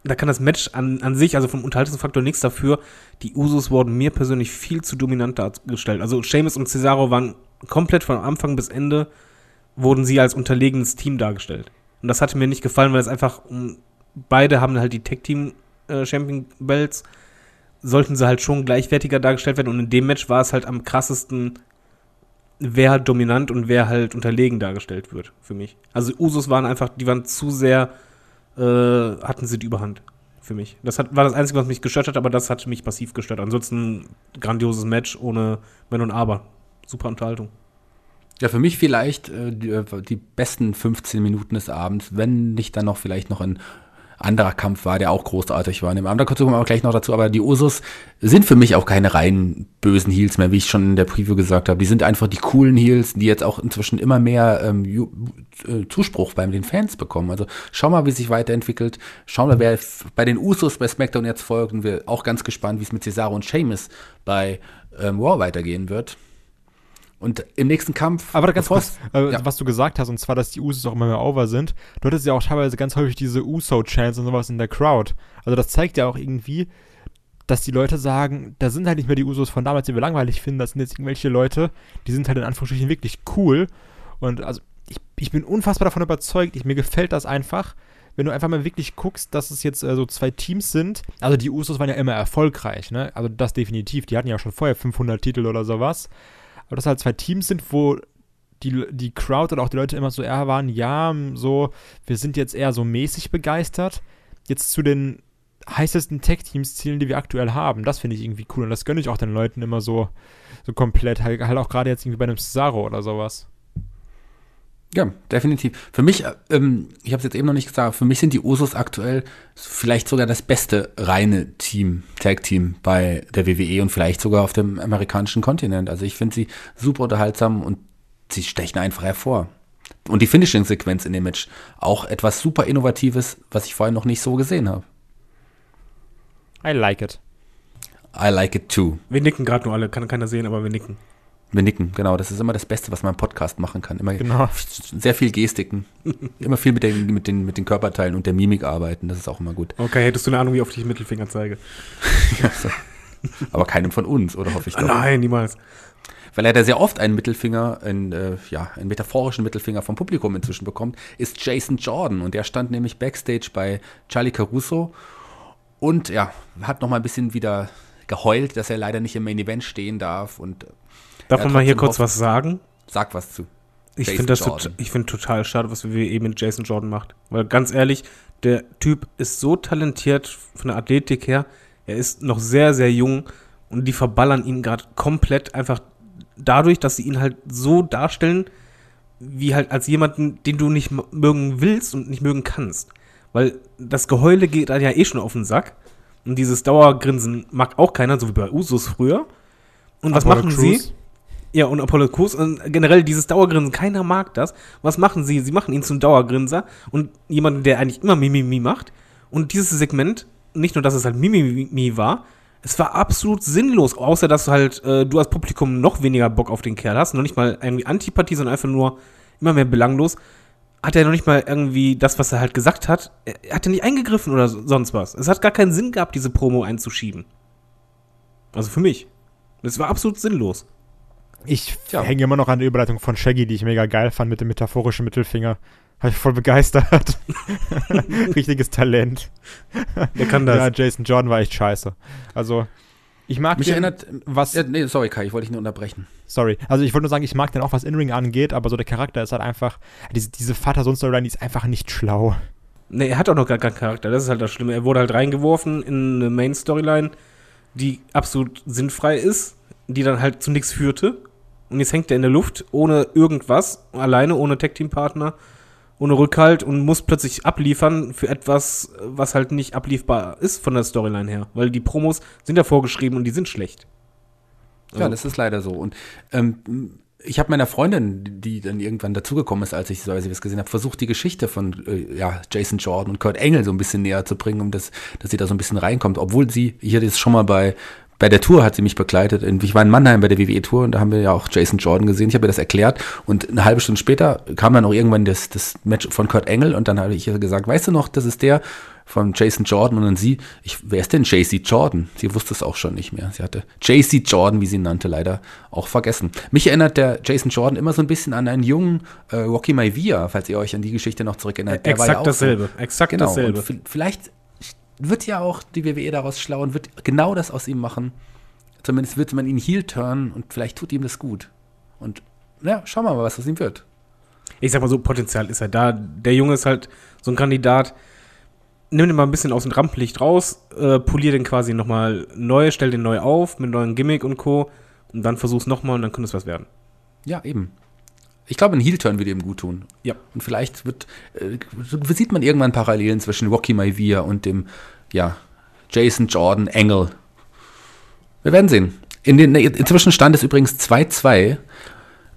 Speaker 4: da kann das Match an, an sich, also vom Unterhaltungsfaktor nichts dafür. Die Usos wurden mir persönlich viel zu dominant dargestellt. Also Sheamus und Cesaro waren komplett von Anfang bis Ende wurden sie als unterlegenes Team dargestellt. Und das hatte mir nicht gefallen, weil es einfach beide haben halt die Team äh, sollten sie halt schon gleichwertiger dargestellt werden. Und in dem Match war es halt am krassesten wer halt dominant und wer halt unterlegen dargestellt wird, für mich. Also Usos waren einfach, die waren zu sehr, äh, hatten sie die Überhand für mich. Das hat, war das Einzige, was mich gestört hat, aber das hat mich massiv gestört. Ansonsten grandioses Match ohne Wenn und Aber. Super Unterhaltung.
Speaker 2: Ja, für mich vielleicht äh, die, äh, die besten 15 Minuten des Abends, wenn nicht dann noch vielleicht noch ein anderer Kampf war, der auch großartig war. In anderen kommen wir gleich noch dazu, aber die Usos sind für mich auch keine rein bösen Heels mehr, wie ich schon in der Preview gesagt habe. Die sind einfach die coolen Heels, die jetzt auch inzwischen immer mehr ähm, äh, Zuspruch bei den Fans bekommen. Also schau mal, wie sich weiterentwickelt. Schau mal, wer bei den Usos bei SmackDown jetzt folgt und wir auch ganz gespannt, wie es mit Cesaro und Sheamus bei ähm, Raw weitergehen wird. Und im nächsten Kampf.
Speaker 3: Aber ganz kurz, äh,
Speaker 2: ja.
Speaker 3: was du gesagt hast, und zwar, dass die Usos auch immer mehr over sind. Du hattest ja auch teilweise ganz häufig diese Uso-Chants und sowas in der Crowd. Also das zeigt ja auch irgendwie, dass die Leute sagen, da sind halt nicht mehr die Usos von damals, die wir langweilig finden. Das sind jetzt irgendwelche Leute, die sind halt in Anführungsstrichen wirklich cool. Und also ich, ich bin unfassbar davon überzeugt. Ich, mir gefällt das einfach, wenn du einfach mal wirklich guckst, dass es jetzt äh, so zwei Teams sind. Also die Usos waren ja immer erfolgreich, ne? Also das definitiv. Die hatten ja schon vorher 500 Titel oder sowas aber dass halt zwei Teams sind, wo die, die Crowd oder auch die Leute immer so eher waren, ja, so, wir sind jetzt eher so mäßig begeistert. Jetzt zu den heißesten Tech-Teams zielen, die wir aktuell haben. Das finde ich irgendwie cool und das gönne ich auch den Leuten immer so, so komplett. Halt, halt auch gerade jetzt irgendwie bei einem Cesaro oder sowas.
Speaker 2: Ja, definitiv. Für mich, ähm, ich habe es jetzt eben noch nicht gesagt, für mich sind die Usos aktuell vielleicht sogar das beste reine Team, Tag-Team bei der WWE und vielleicht sogar auf dem amerikanischen Kontinent. Also ich finde sie super unterhaltsam und sie stechen einfach hervor. Und die Finishing-Sequenz in dem Match auch etwas super Innovatives, was ich vorher noch nicht so gesehen habe.
Speaker 3: I like it.
Speaker 2: I like it too.
Speaker 4: Wir nicken gerade nur alle, kann keiner sehen, aber wir nicken.
Speaker 2: Wir nicken, genau. Das ist immer das Beste, was man im Podcast machen kann. Immer
Speaker 3: Genau.
Speaker 2: sehr viel Gestiken. immer viel mit den, mit, den, mit den Körperteilen und der Mimik arbeiten. Das ist auch immer gut.
Speaker 4: Okay, hättest du eine Ahnung, wie oft ich Mittelfinger zeige?
Speaker 2: Aber keinem von uns, oder hoffe ich doch.
Speaker 4: nein, niemals.
Speaker 2: Weil er da sehr oft einen Mittelfinger, einen, äh, ja, einen metaphorischen Mittelfinger vom Publikum inzwischen bekommt, ist Jason Jordan. Und der stand nämlich backstage bei Charlie Caruso und ja, hat noch mal ein bisschen wieder geheult, dass er leider nicht im Main Event stehen darf und äh,
Speaker 4: Darf
Speaker 2: Ja,
Speaker 4: man mal hier kurz was sagen?
Speaker 2: sag was zu.
Speaker 4: Ich finde das tot, ich find total schade, was wir eben mit Jason Jordan macht. Weil ganz ehrlich, der Typ ist so talentiert von der Athletik her. Er ist noch sehr, sehr jung und die verballern ihn gerade komplett einfach dadurch, dass sie ihn halt so darstellen, wie halt als jemanden, den du nicht mögen willst und nicht mögen kannst. Weil das Geheule geht dann ja eh schon auf den Sack. Und dieses Dauergrinsen mag auch keiner, so wie bei Usos früher. Und was
Speaker 3: Apollo
Speaker 4: machen sie? Ja, und Apollo Crews und generell dieses Dauergrinsen, keiner mag das. Was machen sie? Sie machen ihn zum Dauergrinser und jemanden, der eigentlich immer Mimimi macht. Und dieses Segment, nicht nur, dass es halt Mimimi war, es war absolut sinnlos, außer dass du halt, äh, du als Publikum noch weniger Bock auf den Kerl hast, noch nicht mal irgendwie Antipathie, sondern einfach nur immer mehr belanglos. Hat er noch nicht mal irgendwie das, was er halt gesagt hat, er er hat ja nicht eingegriffen oder so- sonst was. Es hat gar keinen Sinn gehabt, diese Promo einzuschieben. Also für mich. Das war absolut sinnlos.
Speaker 3: Ich
Speaker 2: Tja.
Speaker 3: hänge immer noch an der Überleitung von Shaggy, die ich mega geil fand mit dem metaphorischen Mittelfinger. Habe ich voll begeistert. Richtiges Talent.
Speaker 4: Der kann
Speaker 3: Ja,
Speaker 4: das.
Speaker 3: Jason Jordan war echt scheiße. Also, ich mag
Speaker 2: Mich
Speaker 3: den,
Speaker 2: erinnert,
Speaker 3: was.
Speaker 2: ja, nee, sorry Kai, ich wollte dich nur unterbrechen.
Speaker 3: Sorry. Also, ich wollte nur sagen, ich mag den auch, was In-Ring angeht, aber so der Charakter ist halt einfach. Diese, diese Vater-Sohn-Storyline, die ist einfach nicht schlau.
Speaker 4: Nee, er hat auch noch gar keinen Charakter. Das ist halt das Schlimme. Er wurde halt reingeworfen in eine Main-Storyline, die absolut sinnfrei ist, die dann halt zu nichts führte. Und jetzt hängt er in der Luft, ohne irgendwas, alleine, ohne Tag-Team-Partner, ohne Rückhalt und muss plötzlich abliefern für etwas, was halt nicht abliefbar ist von der Storyline her. Weil die Promos sind ja vorgeschrieben und die sind schlecht.
Speaker 2: Ja,
Speaker 4: Also-
Speaker 2: das ist leider so. Und ähm, ich habe meiner Freundin, die dann irgendwann dazugekommen ist, als ich so was gesehen habe, versucht, die Geschichte von äh, ja, Jason Jordan und Kurt Engel so ein bisschen näher zu bringen, um das, dass sie da so ein bisschen reinkommt. Obwohl sie, ich hatte es schon mal bei, bei der Tour hat sie mich begleitet. Ich war in Mannheim bei der WWE-Tour und da haben wir ja auch Jason Jordan gesehen. Ich habe ihr das erklärt und eine halbe Stunde später kam dann auch irgendwann das, das Match von Kurt Engel und dann habe ich ihr gesagt, weißt du noch, das ist der von Jason Jordan und dann sie, ich, wer ist denn JC Jordan? Sie wusste es auch schon nicht mehr. Sie hatte JC Jordan, wie sie ihn nannte, leider auch vergessen. Mich erinnert der Jason Jordan immer so ein bisschen an einen jungen äh, Rocky Maivia, falls ihr euch an die Geschichte noch zurückerinnert. Der war
Speaker 4: Exakt
Speaker 2: ja
Speaker 4: dasselbe. Exakt
Speaker 2: Genau.
Speaker 4: dasselbe.
Speaker 2: Vielleicht wird ja auch die WWE daraus schlau und wird genau das aus ihm machen. Zumindest wird man ihn heel turnen und vielleicht tut ihm das gut. Und ja, schauen wir mal, was aus ihm wird.
Speaker 4: Ich sag mal so, Potenzial ist er da. Der Junge ist halt so ein Kandidat. Nimm den mal ein bisschen aus dem Rampenlicht raus, äh, polier den quasi nochmal neu, stell den neu auf mit neuen Gimmick und Co. Und dann versuch's nochmal und dann könnte es was werden.
Speaker 2: Ja, eben. Ich glaube, ein Heel-Turn würde ihm gut tun.
Speaker 4: Ja.
Speaker 2: Und vielleicht wird, äh, sieht man irgendwann Parallelen zwischen Rocky Maivia und dem, ja, Jason Jordan Engel. Wir werden sehen. In den, inzwischen stand es übrigens 2-2 äh,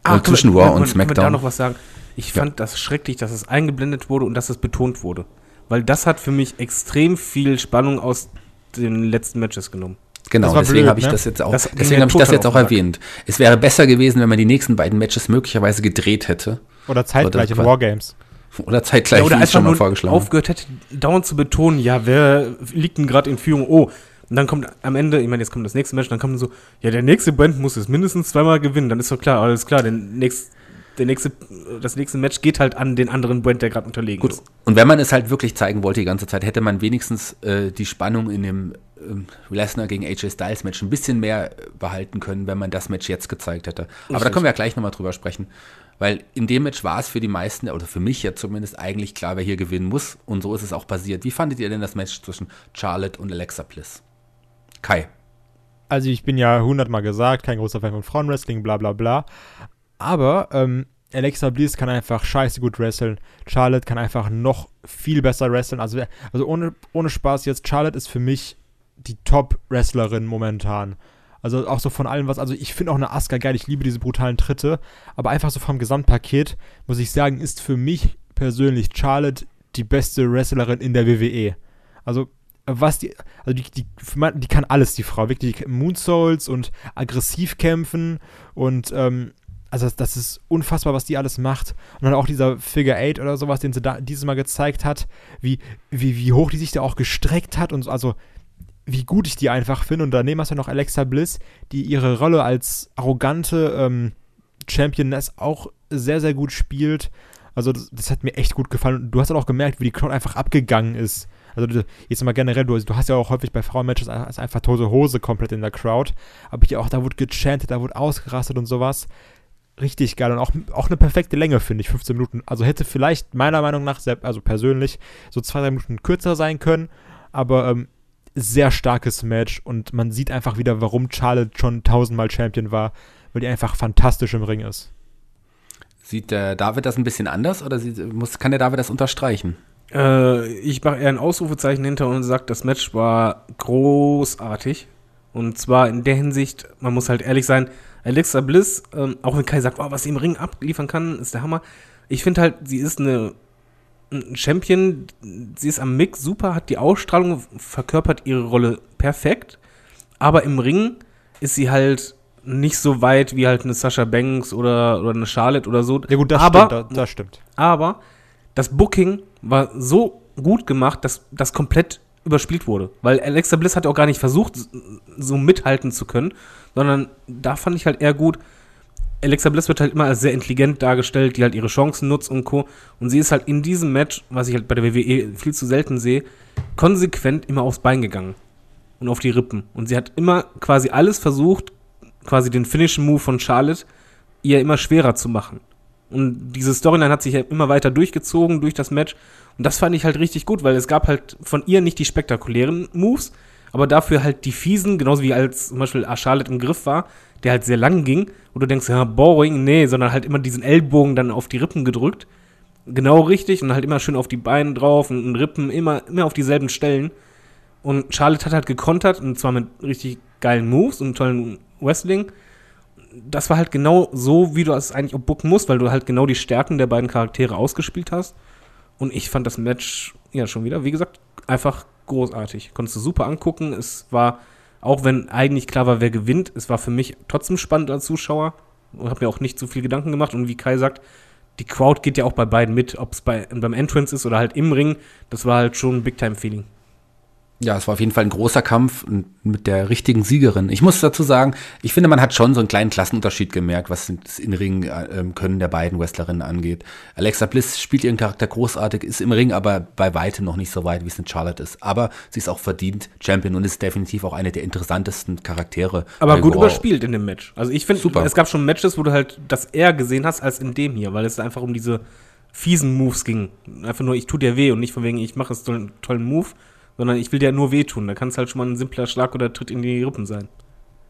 Speaker 4: können
Speaker 2: zwischen Raw und
Speaker 4: können wir da
Speaker 2: SmackDown.
Speaker 4: noch was sagen? Ich
Speaker 2: Ja.
Speaker 4: fand das schrecklich, dass es eingeblendet wurde und dass es betont wurde. Weil das hat für mich extrem viel Spannung aus den letzten Matches genommen.
Speaker 2: Genau,
Speaker 3: Das war
Speaker 2: deswegen habe ich
Speaker 3: ne?
Speaker 2: das jetzt auch,
Speaker 4: Das
Speaker 2: deswegen habe ich das jetzt auch erwähnt. Es wäre besser gewesen, wenn man die nächsten beiden Matches möglicherweise gedreht hätte.
Speaker 3: Oder zeitgleich in
Speaker 2: Oder-
Speaker 3: Wargames.
Speaker 2: Oder zeitgleich,
Speaker 4: Ja, oder
Speaker 2: wie ich schon mal vorgeschlagen
Speaker 4: aufgehört hätte, dauernd zu betonen, ja, wer liegt denn gerade in Führung? Oh, und dann kommt am Ende, ich meine, jetzt kommt das nächste Match, dann kommt so, ja, der nächste Brand muss es mindestens zweimal gewinnen, dann ist doch klar, alles klar, der nächste, der nächste, das nächste Match geht halt an den anderen Brand, der gerade unterlegen
Speaker 2: Gut,
Speaker 4: ist.
Speaker 2: und wenn man es halt wirklich zeigen wollte die ganze Zeit, hätte man wenigstens äh, die Spannung in dem ähm, Lesnar gegen AJ Styles Match ein bisschen mehr äh, behalten können, wenn man das Match jetzt gezeigt hätte. Aber da
Speaker 4: Richtig.
Speaker 2: können wir ja gleich nochmal drüber sprechen. Weil in dem Match war es für die meisten, oder für mich ja zumindest, eigentlich klar, wer hier gewinnen muss. Und so ist es auch passiert. Wie fandet ihr denn das Match zwischen Charlotte und Alexa Bliss? Kai.
Speaker 3: Also ich bin ja hundertmal gesagt, kein großer Fan von Frauenwrestling, bla bla bla. Aber ähm, Alexa Bliss kann einfach scheiße gut wresteln. Charlotte kann einfach noch viel besser wresteln. Also, also ohne, ohne Spaß jetzt, Charlotte ist für mich die Top-Wrestlerin momentan. Also auch so von allem was, also ich finde auch eine Asuka geil, ich liebe diese brutalen Tritte, aber einfach so vom Gesamtpaket, muss ich sagen, ist für mich persönlich Charlotte die beste Wrestlerin in der WWE. Also was die, also die, die, die kann alles, die Frau, wirklich Moonsouls und aggressiv kämpfen und ähm, also das, das ist unfassbar, was die alles macht. Und dann auch dieser Figure Eight oder sowas, den sie da dieses Mal gezeigt hat, wie, wie, wie hoch die sich da auch gestreckt hat und so, also wie gut ich die einfach finde. Und daneben hast du noch Alexa Bliss, die ihre Rolle als arrogante ähm, Championess auch sehr, sehr gut spielt. Also das, das hat mir echt gut gefallen. Und du hast dann auch gemerkt, wie die Crowd einfach abgegangen ist. Also jetzt mal generell, du, hast ja auch häufig bei Frauenmatches einfach tote Hose komplett in der Crowd. Aber hier auch, da wurde gechantet, da wurde ausgerastet und sowas. Richtig geil und auch, auch eine perfekte Länge, finde ich, 15 Minuten. Also hätte vielleicht meiner Meinung nach, sehr, also persönlich, so zwei, drei Minuten kürzer sein können. Aber ähm, sehr starkes Match und man sieht einfach wieder, warum Charlotte schon tausendmal Champion war, weil die einfach fantastisch im Ring ist.
Speaker 2: Sieht der David das ein bisschen anders oder sieht, muss, kann der David das unterstreichen?
Speaker 4: Äh, ich mache eher ein Ausrufezeichen hinter und sage, das Match war großartig. Und zwar in der Hinsicht, man muss halt ehrlich sein, Alexa Bliss, ähm, auch wenn Kai sagt, oh, was sie im Ring abliefern kann, ist der Hammer. Ich finde halt, sie ist eine ein Champion, sie ist am Mix super, hat die Ausstrahlung, verkörpert ihre Rolle perfekt, aber im Ring ist sie halt nicht so weit wie halt eine Sasha Banks oder, oder eine Charlotte oder so.
Speaker 3: Ja gut, das
Speaker 4: aber,
Speaker 3: stimmt, da- das stimmt.
Speaker 4: aber das Booking war so gut gemacht, dass das komplett überspielt wurde. Weil Alexa Bliss hat auch gar nicht versucht, so mithalten zu können, sondern da fand ich halt eher gut, Alexa Bliss wird halt immer als sehr intelligent dargestellt, die halt ihre Chancen nutzt und Co. Und sie ist halt in diesem Match, was ich halt bei der WWE viel zu selten sehe, konsequent immer aufs Bein gegangen. Und auf die Rippen. Und sie hat immer quasi alles versucht, quasi den Finishing Move von Charlotte ihr immer schwerer zu machen. Und diese Storyline hat sich ja immer weiter durchgezogen durch das Match. Und das fand ich halt richtig gut, weil es gab halt von ihr nicht die spektakulären Moves, aber dafür halt die fiesen, genauso wie als zum Beispiel Charlotte im Griff war, der halt sehr lang ging. Und du denkst, ja, boring, nee, sondern halt immer diesen Ellbogen dann auf die Rippen gedrückt. Genau richtig und halt immer schön auf die Beine drauf und, und Rippen, immer, immer auf dieselben Stellen. Und Charlotte hat halt gekontert und zwar mit richtig geilen Moves und tollen Wrestling das war halt genau so, wie du es eigentlich auch booken musst, weil du halt genau die Stärken der beiden Charaktere ausgespielt hast. Und ich fand das Match, ja, schon wieder, wie gesagt, einfach großartig. Konntest du super angucken. Es war, auch wenn eigentlich klar war, wer gewinnt, es war für mich trotzdem spannend als Zuschauer. Und habe mir auch nicht so viel Gedanken gemacht. Und wie Kai sagt, die Crowd geht ja auch bei beiden mit, ob es bei, beim Entrance ist oder halt im Ring. Das war halt schon ein Big-Time-Feeling.
Speaker 2: Ja, es war auf jeden Fall ein großer Kampf mit der richtigen Siegerin. Ich muss dazu sagen, ich finde, man hat schon so einen kleinen Klassenunterschied gemerkt, was das In-Ring-Können der beiden Wrestlerinnen angeht. Alexa Bliss spielt ihren Charakter großartig, ist im Ring aber bei weitem noch nicht so weit, wie es in Charlotte ist. Aber sie ist auch verdient Champion und ist definitiv auch eine der interessantesten Charaktere.
Speaker 4: Aber gut
Speaker 2: Raw.
Speaker 4: überspielt in dem Match. Also ich finde,
Speaker 2: Super.
Speaker 4: es gab schon Matches, wo du halt das eher gesehen hast als in dem hier, weil es einfach um diese fiesen Moves ging. Einfach nur, ich tu dir weh und nicht von wegen, ich mache jetzt so einen tollen Move, sondern ich will dir nur wehtun. Da kann es halt schon mal ein simpler Schlag oder Tritt in die Rippen sein.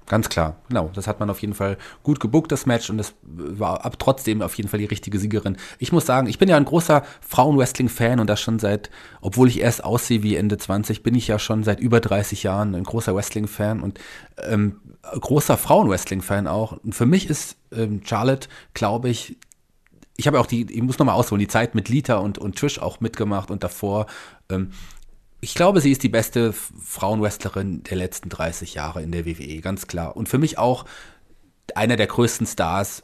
Speaker 2: Ganz klar, genau. Das hat man auf jeden Fall gut gebuckt, das Match, und das war ab trotzdem auf jeden Fall die richtige Siegerin. Ich muss sagen, ich bin ja ein großer Frauenwrestling-Fan und das schon seit, obwohl ich erst aussehe wie Ende 20, bin ich ja schon seit über 30 Jahren ein großer Wrestling-Fan und ähm, großer Frauenwrestling-Fan auch. Und für mich ist ähm, Charlotte, glaube ich, ich habe auch die, ich muss nochmal ausholen, die Zeit mit Lita und, und Trish auch mitgemacht und davor. Ähm, ich glaube, sie ist die beste Frauenwrestlerin der letzten 30 Jahre in der WWE, ganz klar. Und für mich auch einer der größten Stars,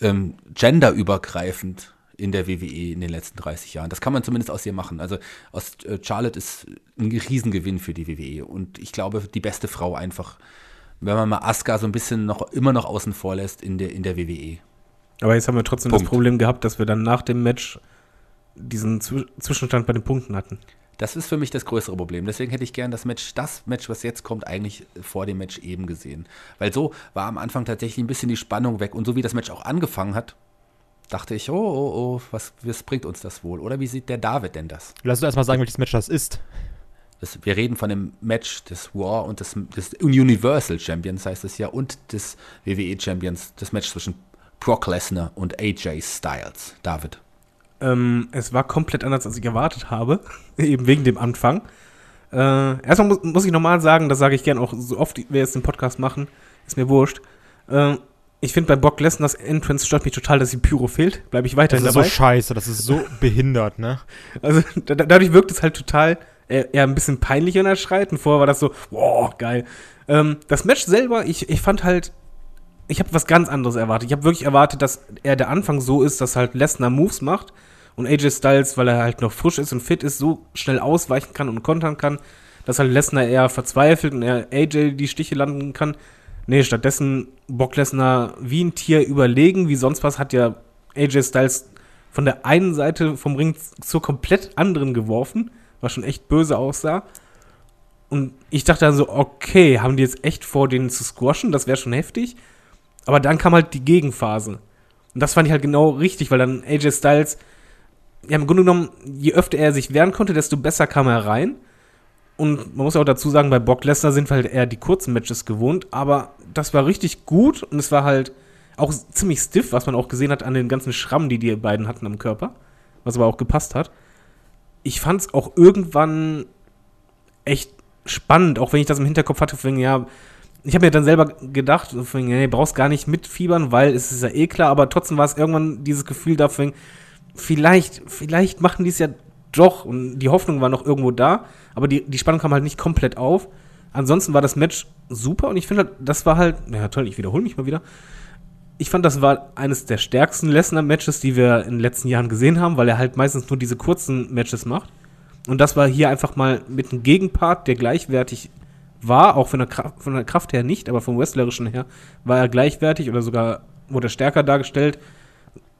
Speaker 2: ähm, genderübergreifend in der WWE in den letzten 30 Jahren. Das kann man zumindest aus ihr machen. Also aus äh, Charlotte ist ein Riesengewinn für die WWE. Und ich glaube, die beste Frau einfach, wenn man mal Asuka so ein bisschen noch immer noch außen vor lässt in der, in der. WWE.
Speaker 4: Aber jetzt haben wir trotzdem
Speaker 2: Punkt.
Speaker 4: das Problem gehabt, dass wir dann nach dem Match diesen Zw Zwischenstand bei den Punkten hatten.
Speaker 2: Das ist für mich das größere Problem. Deswegen hätte ich gern das Match, das Match, was jetzt kommt, eigentlich vor dem Match eben gesehen. Weil so war am Anfang tatsächlich ein bisschen die Spannung weg. Und so wie das Match auch angefangen hat, dachte ich, oh, oh, oh, was, was bringt uns das wohl? Oder wie sieht der David denn das?
Speaker 3: Lass uns erstmal sagen, welches Match das ist.
Speaker 2: das wir reden von dem Match des War und des, des Universal Champions, heißt es ja, und des WWE Champions, das Match zwischen Brock Lesnar und AJ Styles. David.
Speaker 4: Ähm, es war komplett anders, als ich erwartet habe, eben wegen dem Anfang. Äh, erstmal muss, muss ich nochmal sagen, das sage ich gern auch so oft wir jetzt den Podcast machen, ist mir wurscht. Äh, ich finde bei Brock Lesnar's Entrance stört mich total, dass die Pyro fehlt. Bleibe ich
Speaker 3: Das
Speaker 4: weiterhin
Speaker 3: ist so
Speaker 4: dabei.
Speaker 3: scheiße, das ist so behindert, ne?
Speaker 4: Also da, da- dadurch wirkt es halt total eher, eher ein bisschen peinlich, wenn er schreit. Und vorher war das so, wow, geil. Ähm, das Match selber, ich, ich fand halt, ich habe was ganz anderes erwartet. Ich habe wirklich erwartet, dass er der Anfang so ist, dass halt Lesnar Moves macht und AJ Styles, weil er halt noch frisch ist und fit ist, so schnell ausweichen kann und kontern kann, dass halt Lesnar eher verzweifelt und er AJ die Stiche landen kann. Nee, stattdessen Brock Lesnar wie ein Tier überlegen, wie sonst was, hat ja AJ Styles von der einen Seite vom Ring zur komplett anderen geworfen, was schon echt böse aussah. Und ich dachte dann so, okay, haben die jetzt echt vor, den zu squashen? Das wäre schon heftig. Aber dann kam halt die Gegenphase. Und das fand ich halt genau richtig, weil dann AJ Styles, ja, im Grunde genommen, je öfter er sich wehren konnte, desto besser kam er rein. Und man muss auch dazu sagen, bei Brock Lesnar sind wir halt eher die kurzen Matches gewohnt, aber das war richtig gut und es war halt auch ziemlich stiff, was man auch gesehen hat an den ganzen Schrammen, die die beiden hatten am Körper, was aber auch gepasst hat. Ich fand es auch irgendwann echt spannend, auch wenn ich das im Hinterkopf hatte, wegen, ja, ich habe mir dann selber gedacht, nee, brauchst gar nicht mitfiebern, weil es ist ja eh klar, aber trotzdem war es irgendwann dieses Gefühl da, von wegen, vielleicht, vielleicht machen die es ja doch und die Hoffnung war noch irgendwo da, aber die, die Spannung kam halt nicht komplett auf. Ansonsten war das Match super und ich finde halt, das war halt, ja toll, ich wiederhole mich mal wieder. Ich fand, das war eines der stärksten Lesnar-Matches, die wir in den letzten Jahren gesehen haben, weil er halt meistens nur diese kurzen Matches macht. Und das war hier einfach mal mit einem Gegenpart, der gleichwertig war, auch von der, Kraft, von der Kraft her nicht, aber vom Wrestlerischen her war er gleichwertig oder sogar wurde er stärker dargestellt.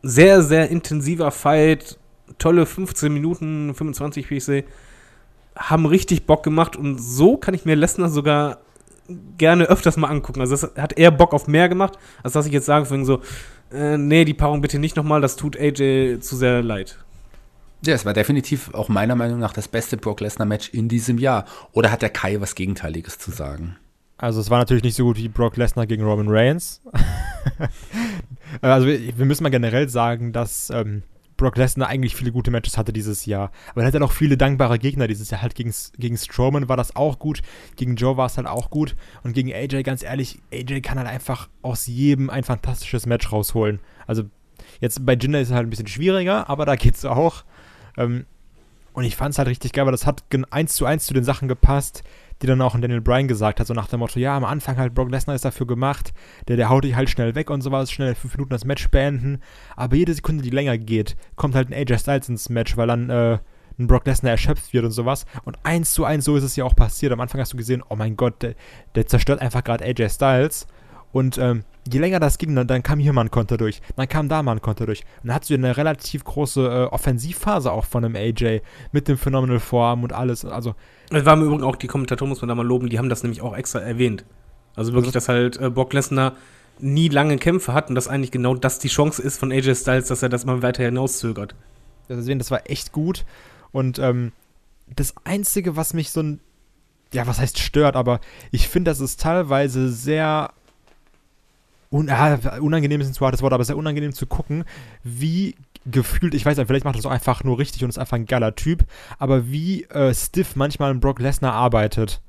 Speaker 4: Sehr, sehr intensiver Fight, tolle 15 Minuten, 25, wie ich sehe, haben richtig Bock gemacht und so kann ich mir Lesnar sogar gerne öfters mal angucken. Also das hat eher Bock auf mehr gemacht, als dass ich jetzt sage, so, äh, nee, die Paarung bitte nicht nochmal, das tut AJ zu sehr leid.
Speaker 2: Ja, es war definitiv auch meiner Meinung nach das beste Brock Lesnar-Match in diesem Jahr. Oder hat der Kai was Gegenteiliges zu sagen?
Speaker 3: Also es war natürlich nicht so gut wie Brock Lesnar gegen Roman Reigns. also wir, müssen mal generell sagen, dass ähm, Brock Lesnar eigentlich viele gute Matches hatte dieses Jahr. Aber er hatte auch viele dankbare Gegner dieses Jahr. Halt gegen, gegen Strowman war das auch gut, gegen Joe war es halt auch gut. Und gegen AJ, ganz ehrlich, AJ kann halt einfach aus jedem ein fantastisches Match rausholen. Also jetzt bei Jinder ist es halt ein bisschen schwieriger, aber da geht's auch. Ähm, und ich fand es halt richtig geil, weil das hat eins zu eins zu den Sachen gepasst, die dann auch Daniel Bryan gesagt hat, so nach dem Motto, ja, am Anfang halt Brock Lesnar ist dafür gemacht, der, der haut dich halt schnell weg und sowas, schnell fünf Minuten das Match beenden, aber jede Sekunde, die länger geht, kommt halt ein AJ Styles ins Match, weil dann äh, ein Brock Lesnar erschöpft wird und sowas. Und eins zu eins so ist es ja auch passiert. Am Anfang hast du gesehen, oh mein Gott, der, der zerstört einfach gerade AJ Styles. Und ähm, je länger das ging, dann, dann kam hier mal ein Konter durch, dann kam da mal ein Konter durch. Und dann hattest du eine relativ große äh, Offensivphase auch von einem AJ mit dem Phenomenal Form und alles. Also
Speaker 4: Es war im Übrigen auch die Kommentatoren, muss man da mal loben, die haben das nämlich auch extra erwähnt. Also wirklich, dass halt äh, Brock Lesnar nie lange Kämpfe hat und dass eigentlich genau das die Chance ist von AJ Styles, dass er das mal weiter hinauszögert.
Speaker 3: deswegen, das war echt gut. Und ähm, das Einzige, was mich so ein, ja, was heißt stört, aber ich finde, das ist teilweise sehr un ja, unangenehm ist ein zu hartes Wort, aber sehr unangenehm zu gucken, wie gefühlt, ich weiß nicht, vielleicht macht das auch einfach nur richtig und ist einfach ein geiler Typ, aber wie äh, stiff manchmal ein Brock Lesnar arbeitet.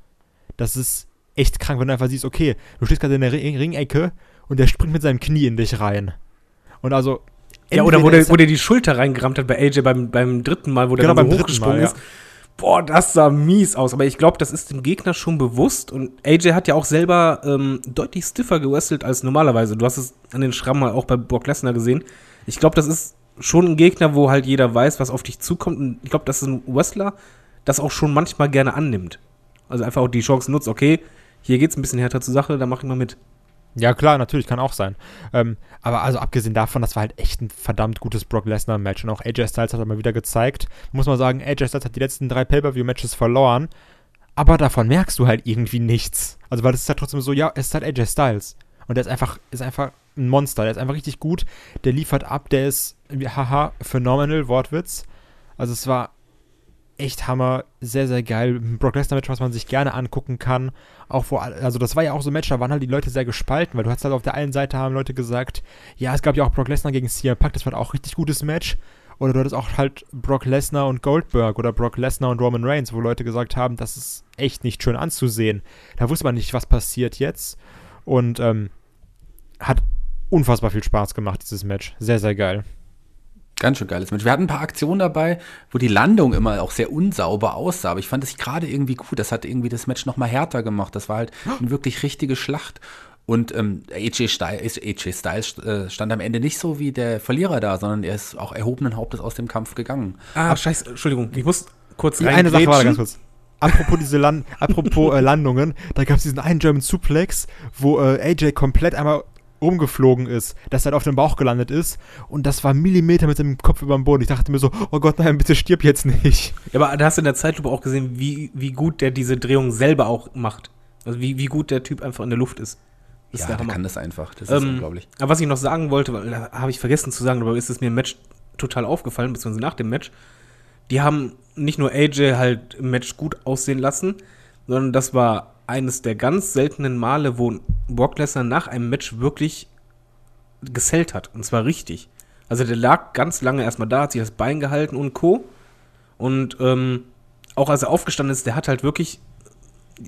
Speaker 3: Das ist echt krank, wenn du einfach siehst, okay, du stehst gerade in der Ring Ringecke und der springt mit seinem Knie in dich rein. Und also.
Speaker 4: Ja, oder wo der, wo der die Schulter reingerammt hat bei AJ beim, beim dritten Mal, wo der
Speaker 3: Genau,
Speaker 4: dann so hochgesprungen
Speaker 3: Mal,
Speaker 4: ist. Boah, das sah mies aus. Aber ich glaube, das ist dem Gegner schon bewusst. Und AJ hat ja auch selber ähm, deutlich stiffer gewrestelt als normalerweise. Du hast es an den Schrammen mal auch bei Brock Lesnar gesehen. Ich glaube, das ist schon ein Gegner, wo halt jeder weiß, was auf dich zukommt. Und ich glaube, das ist ein Wrestler, das auch schon manchmal gerne annimmt. Also einfach auch die Chance nutzt, okay, hier geht's ein bisschen härter zur Sache, da mach ich mal mit.
Speaker 3: Ja, klar, natürlich, kann auch sein. Ähm, aber also abgesehen davon, das war halt echt ein verdammt gutes Brock Lesnar-Match. Und auch AJ Styles hat er mal wieder gezeigt. Muss man sagen, AJ Styles hat die letzten drei Pay-Per-View-Matches verloren. Aber davon merkst du halt irgendwie nichts. Also, weil es ist halt trotzdem so, ja, es ist halt AJ Styles. Und der ist einfach, ist einfach ein Monster. Der ist einfach richtig gut. Der liefert ab. Der ist, haha, phenomenal, Wortwitz. Also, es war echt Hammer, sehr, sehr geil. Ein Brock Lesnar-Match, was man sich gerne angucken kann. Auch wo, also das war ja auch so ein Match, da waren halt die Leute sehr gespalten, weil du hast halt auf der einen Seite haben Leute gesagt, ja, es gab ja auch Brock Lesnar gegen CM Punk, das war auch ein richtig gutes Match. Oder du hattest auch halt Brock Lesnar und Goldberg oder Brock Lesnar und Roman Reigns, wo Leute gesagt haben, das ist echt nicht schön anzusehen. Da wusste man nicht, was passiert jetzt. Und ähm, hat unfassbar viel Spaß gemacht, dieses Match. Sehr, sehr geil.
Speaker 2: Ganz schön geiles Match. Wir hatten ein paar Aktionen dabei, wo die Landung immer auch sehr unsauber aussah. Aber ich fand das gerade irgendwie gut. Das hat irgendwie das Match noch mal härter gemacht. Das war halt eine wirklich richtige Schlacht. Und ähm, AJ Styles, AJ Styles äh, stand am Ende nicht so wie der Verlierer da, sondern er ist auch erhobenen Hauptes aus dem Kampf gegangen.
Speaker 4: Ah, scheiße, Entschuldigung, ich muss kurz
Speaker 3: Die eine Sache war da ganz kurz. Apropos diese Land apropos äh, Landungen, da gab es diesen einen German Suplex, wo äh, AJ komplett einmal rumgeflogen ist, dass er halt auf dem Bauch gelandet ist und das war Millimeter mit dem Kopf über dem Boden. Ich dachte mir so, oh Gott, nein, bitte stirb jetzt nicht.
Speaker 4: Ja, aber da hast du in der Zeitlupe auch gesehen, wie, wie gut der diese Drehung selber auch macht. Also wie, wie gut der Typ einfach in der Luft ist. Das
Speaker 2: ja,
Speaker 4: ist der
Speaker 2: der kann das einfach. Das ist
Speaker 4: Ähm,
Speaker 2: unglaublich.
Speaker 4: aber was ich noch sagen wollte, weil da habe ich vergessen zu sagen, aber ist es mir im Match total aufgefallen, beziehungsweise nach dem Match. Die haben nicht nur AJ halt im Match gut aussehen lassen, sondern das war eines der ganz seltenen Male, wo Brock Lesnar nach einem Match wirklich gesellt hat. Und zwar richtig. Also der lag ganz lange erstmal da, hat sich das Bein gehalten und Co. Und ähm, auch als er aufgestanden ist, der hat halt wirklich,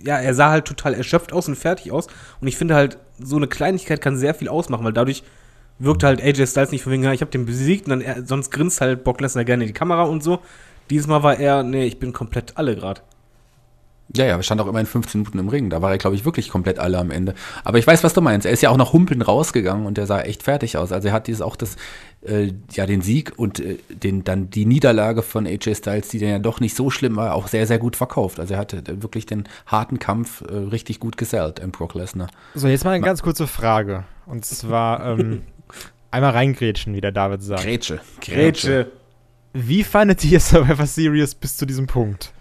Speaker 4: ja, er sah halt total erschöpft aus und fertig aus. Und ich finde halt, so eine Kleinigkeit kann sehr viel ausmachen, weil dadurch wirkte halt AJ Styles nicht von wegen, ich habe den besiegt und dann sonst grinst halt Brock Lesnar gerne in die Kamera und so. Diesmal war er, nee, ich bin komplett alle gerade.
Speaker 2: Ja, ja, er stand auch immerhin 15 Minuten im Ring. Da war er, glaube ich, wirklich komplett alle am Ende. Aber ich weiß, was du meinst. Er ist ja auch noch humpeln rausgegangen und der sah echt fertig aus. Also er hat dieses auch das, äh, ja, den Sieg und äh, den, dann die Niederlage von AJ Styles, die dann ja doch nicht so schlimm war, auch sehr, sehr gut verkauft. Also er hatte wirklich den harten Kampf äh, richtig gut gesellt, im Brock Lesnar.
Speaker 3: So, jetzt mal eine ganz kurze Frage. Und zwar ähm, einmal reingrätschen, wie der David sagt.
Speaker 2: Grätsche.
Speaker 4: Grätsche.
Speaker 3: Wie fandet ihr Survivor Series bis zu diesem Punkt?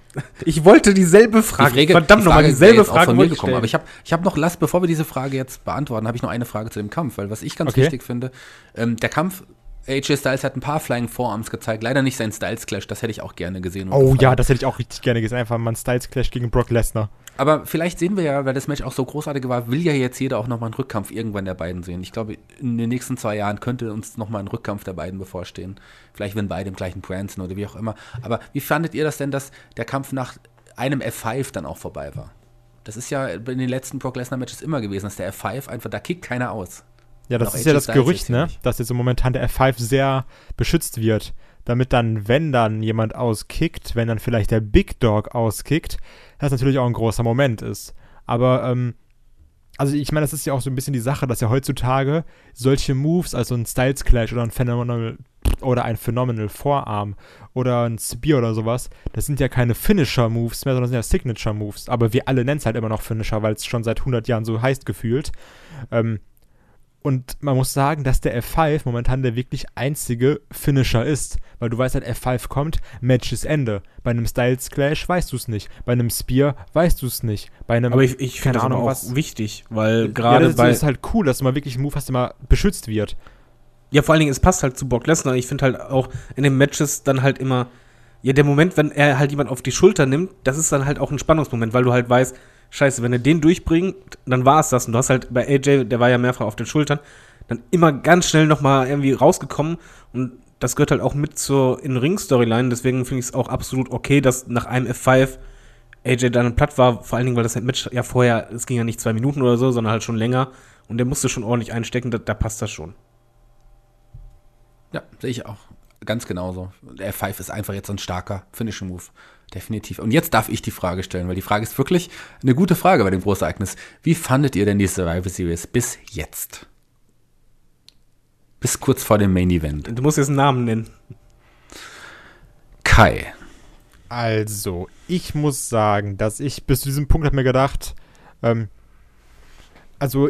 Speaker 4: Ich wollte dieselbe Frage.
Speaker 2: Frage,
Speaker 4: Verdammt
Speaker 2: die
Speaker 4: nochmal, dieselbe Frage
Speaker 2: von mir
Speaker 4: wollte ich.
Speaker 2: Aber ich habe ich hab noch, lass, bevor wir diese Frage jetzt beantworten, habe ich noch eine Frage zu dem Kampf, weil was ich ganz
Speaker 3: Okay.
Speaker 2: wichtig finde, ähm, der Kampf, AJ Styles hat ein paar Flying Forearms gezeigt, leider nicht sein Styles Clash, das hätte ich auch gerne gesehen.
Speaker 3: Oh
Speaker 2: gefeiert.
Speaker 3: ja, das hätte ich auch richtig gerne gesehen. Einfach mal ein Styles Clash gegen Brock Lesnar.
Speaker 2: Aber vielleicht sehen wir ja, weil das Match auch so großartig war, will ja jetzt jeder auch nochmal einen Rückkampf irgendwann der beiden sehen. Ich glaube, in den nächsten zwei Jahren könnte uns nochmal ein Rückkampf der beiden bevorstehen. Vielleicht, wenn beide im gleichen Brand sind oder wie auch immer. Aber wie fandet ihr das denn, dass der Kampf nach einem F5 dann auch vorbei war? Das ist ja in den letzten Brock Lesnar Matches immer gewesen, dass der F5 einfach, da kickt keiner aus.
Speaker 3: Ja, das ist ja das Gerücht, ne? Dass jetzt im momentan der F5 sehr beschützt wird. Damit dann, wenn dann jemand auskickt, wenn dann vielleicht der Big Dog auskickt, das natürlich auch ein großer Moment ist. Aber ähm, also ich meine, das ist ja auch so ein bisschen die Sache, dass ja heutzutage solche Moves, also ein Styles Clash oder ein Phenomenal oder ein Phenomenal Vorarm oder ein Spear oder sowas, das sind ja keine Finisher-Moves mehr, sondern sind ja Signature-Moves. Aber wir alle nennen es halt immer noch Finisher, weil es schon seit 100 Jahren so heißt gefühlt. Ähm, und man muss sagen, dass der F5 momentan der wirklich einzige Finisher ist. Weil du weißt halt, F5 kommt, Match ist Ende. Bei einem Styles Clash weißt du es nicht. Bei einem Spear weißt du es nicht. Bei einem,
Speaker 4: Aber ich, ich finde das
Speaker 3: Ahnung,
Speaker 4: auch
Speaker 3: was-
Speaker 4: wichtig, weil
Speaker 3: ja,
Speaker 4: gerade
Speaker 3: das,
Speaker 4: bei.
Speaker 3: das ist halt cool, dass du mal wirklich einen Move hast, der mal beschützt wird.
Speaker 4: Ja, vor allen Dingen, es passt halt zu Brock Lesnar. Ich finde halt auch in den Matches dann halt immer, ja, der Moment, wenn er halt jemand auf die Schulter nimmt, das ist dann halt auch ein Spannungsmoment, weil du halt weißt, scheiße, wenn er den durchbringt, dann war es das. Und du hast halt bei AJ, der war ja mehrfach auf den Schultern, dann immer ganz schnell nochmal irgendwie rausgekommen. Und das gehört halt auch mit zur In-Ring-Storyline. Deswegen finde ich es auch absolut okay, dass nach einem F5 AJ dann platt war, vor allen Dingen, weil das Match ja vorher, es ging ja nicht zwei Minuten oder so, sondern halt schon länger. Und der musste schon ordentlich einstecken, da, da passt das schon.
Speaker 2: Ja, sehe ich auch. Ganz genauso. Der F5 ist einfach jetzt so ein starker Finishing Move. Definitiv. Und jetzt darf ich die Frage stellen, weil die Frage ist wirklich eine gute Frage bei dem Großereignis. Wie fandet ihr denn die Survivor Series bis jetzt? Bis kurz vor dem Main Event.
Speaker 4: Du musst jetzt einen Namen nennen.
Speaker 2: Kai.
Speaker 3: Also, ich muss sagen, dass ich bis zu diesem Punkt habe mir gedacht, ähm, also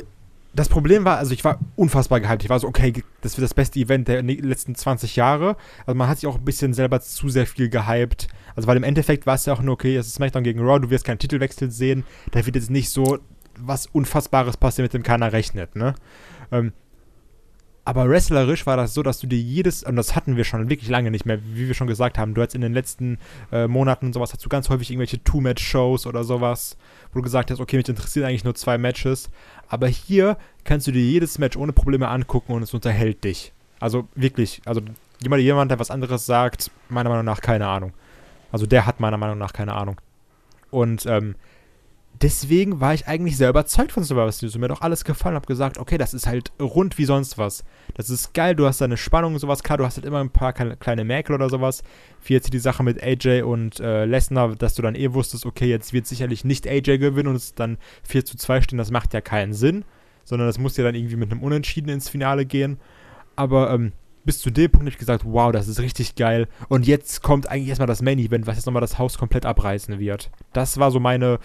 Speaker 3: das Problem war, also ich war unfassbar gehypt. Ich war so, okay, das wird das beste Event der ne- letzten 20 Jahre. Also man hat sich auch ein bisschen selber zu sehr viel gehypt. Also weil im Endeffekt war es ja auch nur, okay, es ist SmackDown gegen Raw, du wirst keinen Titelwechsel sehen. Da wird jetzt nicht so was Unfassbares passieren, mit dem keiner rechnet, ne? Ähm, aber wrestlerisch war das so, dass du dir jedes, und das hatten wir schon wirklich lange nicht mehr, wie wir schon gesagt haben, du hast in den letzten äh, Monaten und sowas, hast du ganz häufig irgendwelche Two-Match-Shows oder sowas, wo du gesagt hast, okay, mich interessieren eigentlich nur zwei Matches. Aber hier kannst du dir jedes Match ohne Probleme angucken und es unterhält dich. Also wirklich, also jemand, jemand, der was anderes sagt, meiner Meinung nach keine Ahnung. Also der hat meiner Meinung nach keine Ahnung. Und ähm, deswegen war ich eigentlich sehr überzeugt von Survivor Series. Und mir auch alles gefallen. Hab gesagt, okay, das ist halt rund wie sonst was. Das ist geil, du hast deine Spannung und sowas. Klar, du hast halt immer ein paar kleine, kleine Mäkel oder sowas. Wie jetzt die Sache mit AJ und äh, Lesnar, dass du dann eh wusstest, okay, jetzt wird sicherlich nicht AJ gewinnen und es dann 4 zu 2 stehen. Das macht ja keinen Sinn. Sondern das muss ja dann irgendwie mit einem Unentschieden ins Finale gehen. Aber ähm, bis zu dem Punkt habe ich gesagt, wow, das ist richtig geil. Und jetzt kommt eigentlich erstmal das Main Event, was jetzt nochmal das Haus komplett abreißen wird. Das war so meine,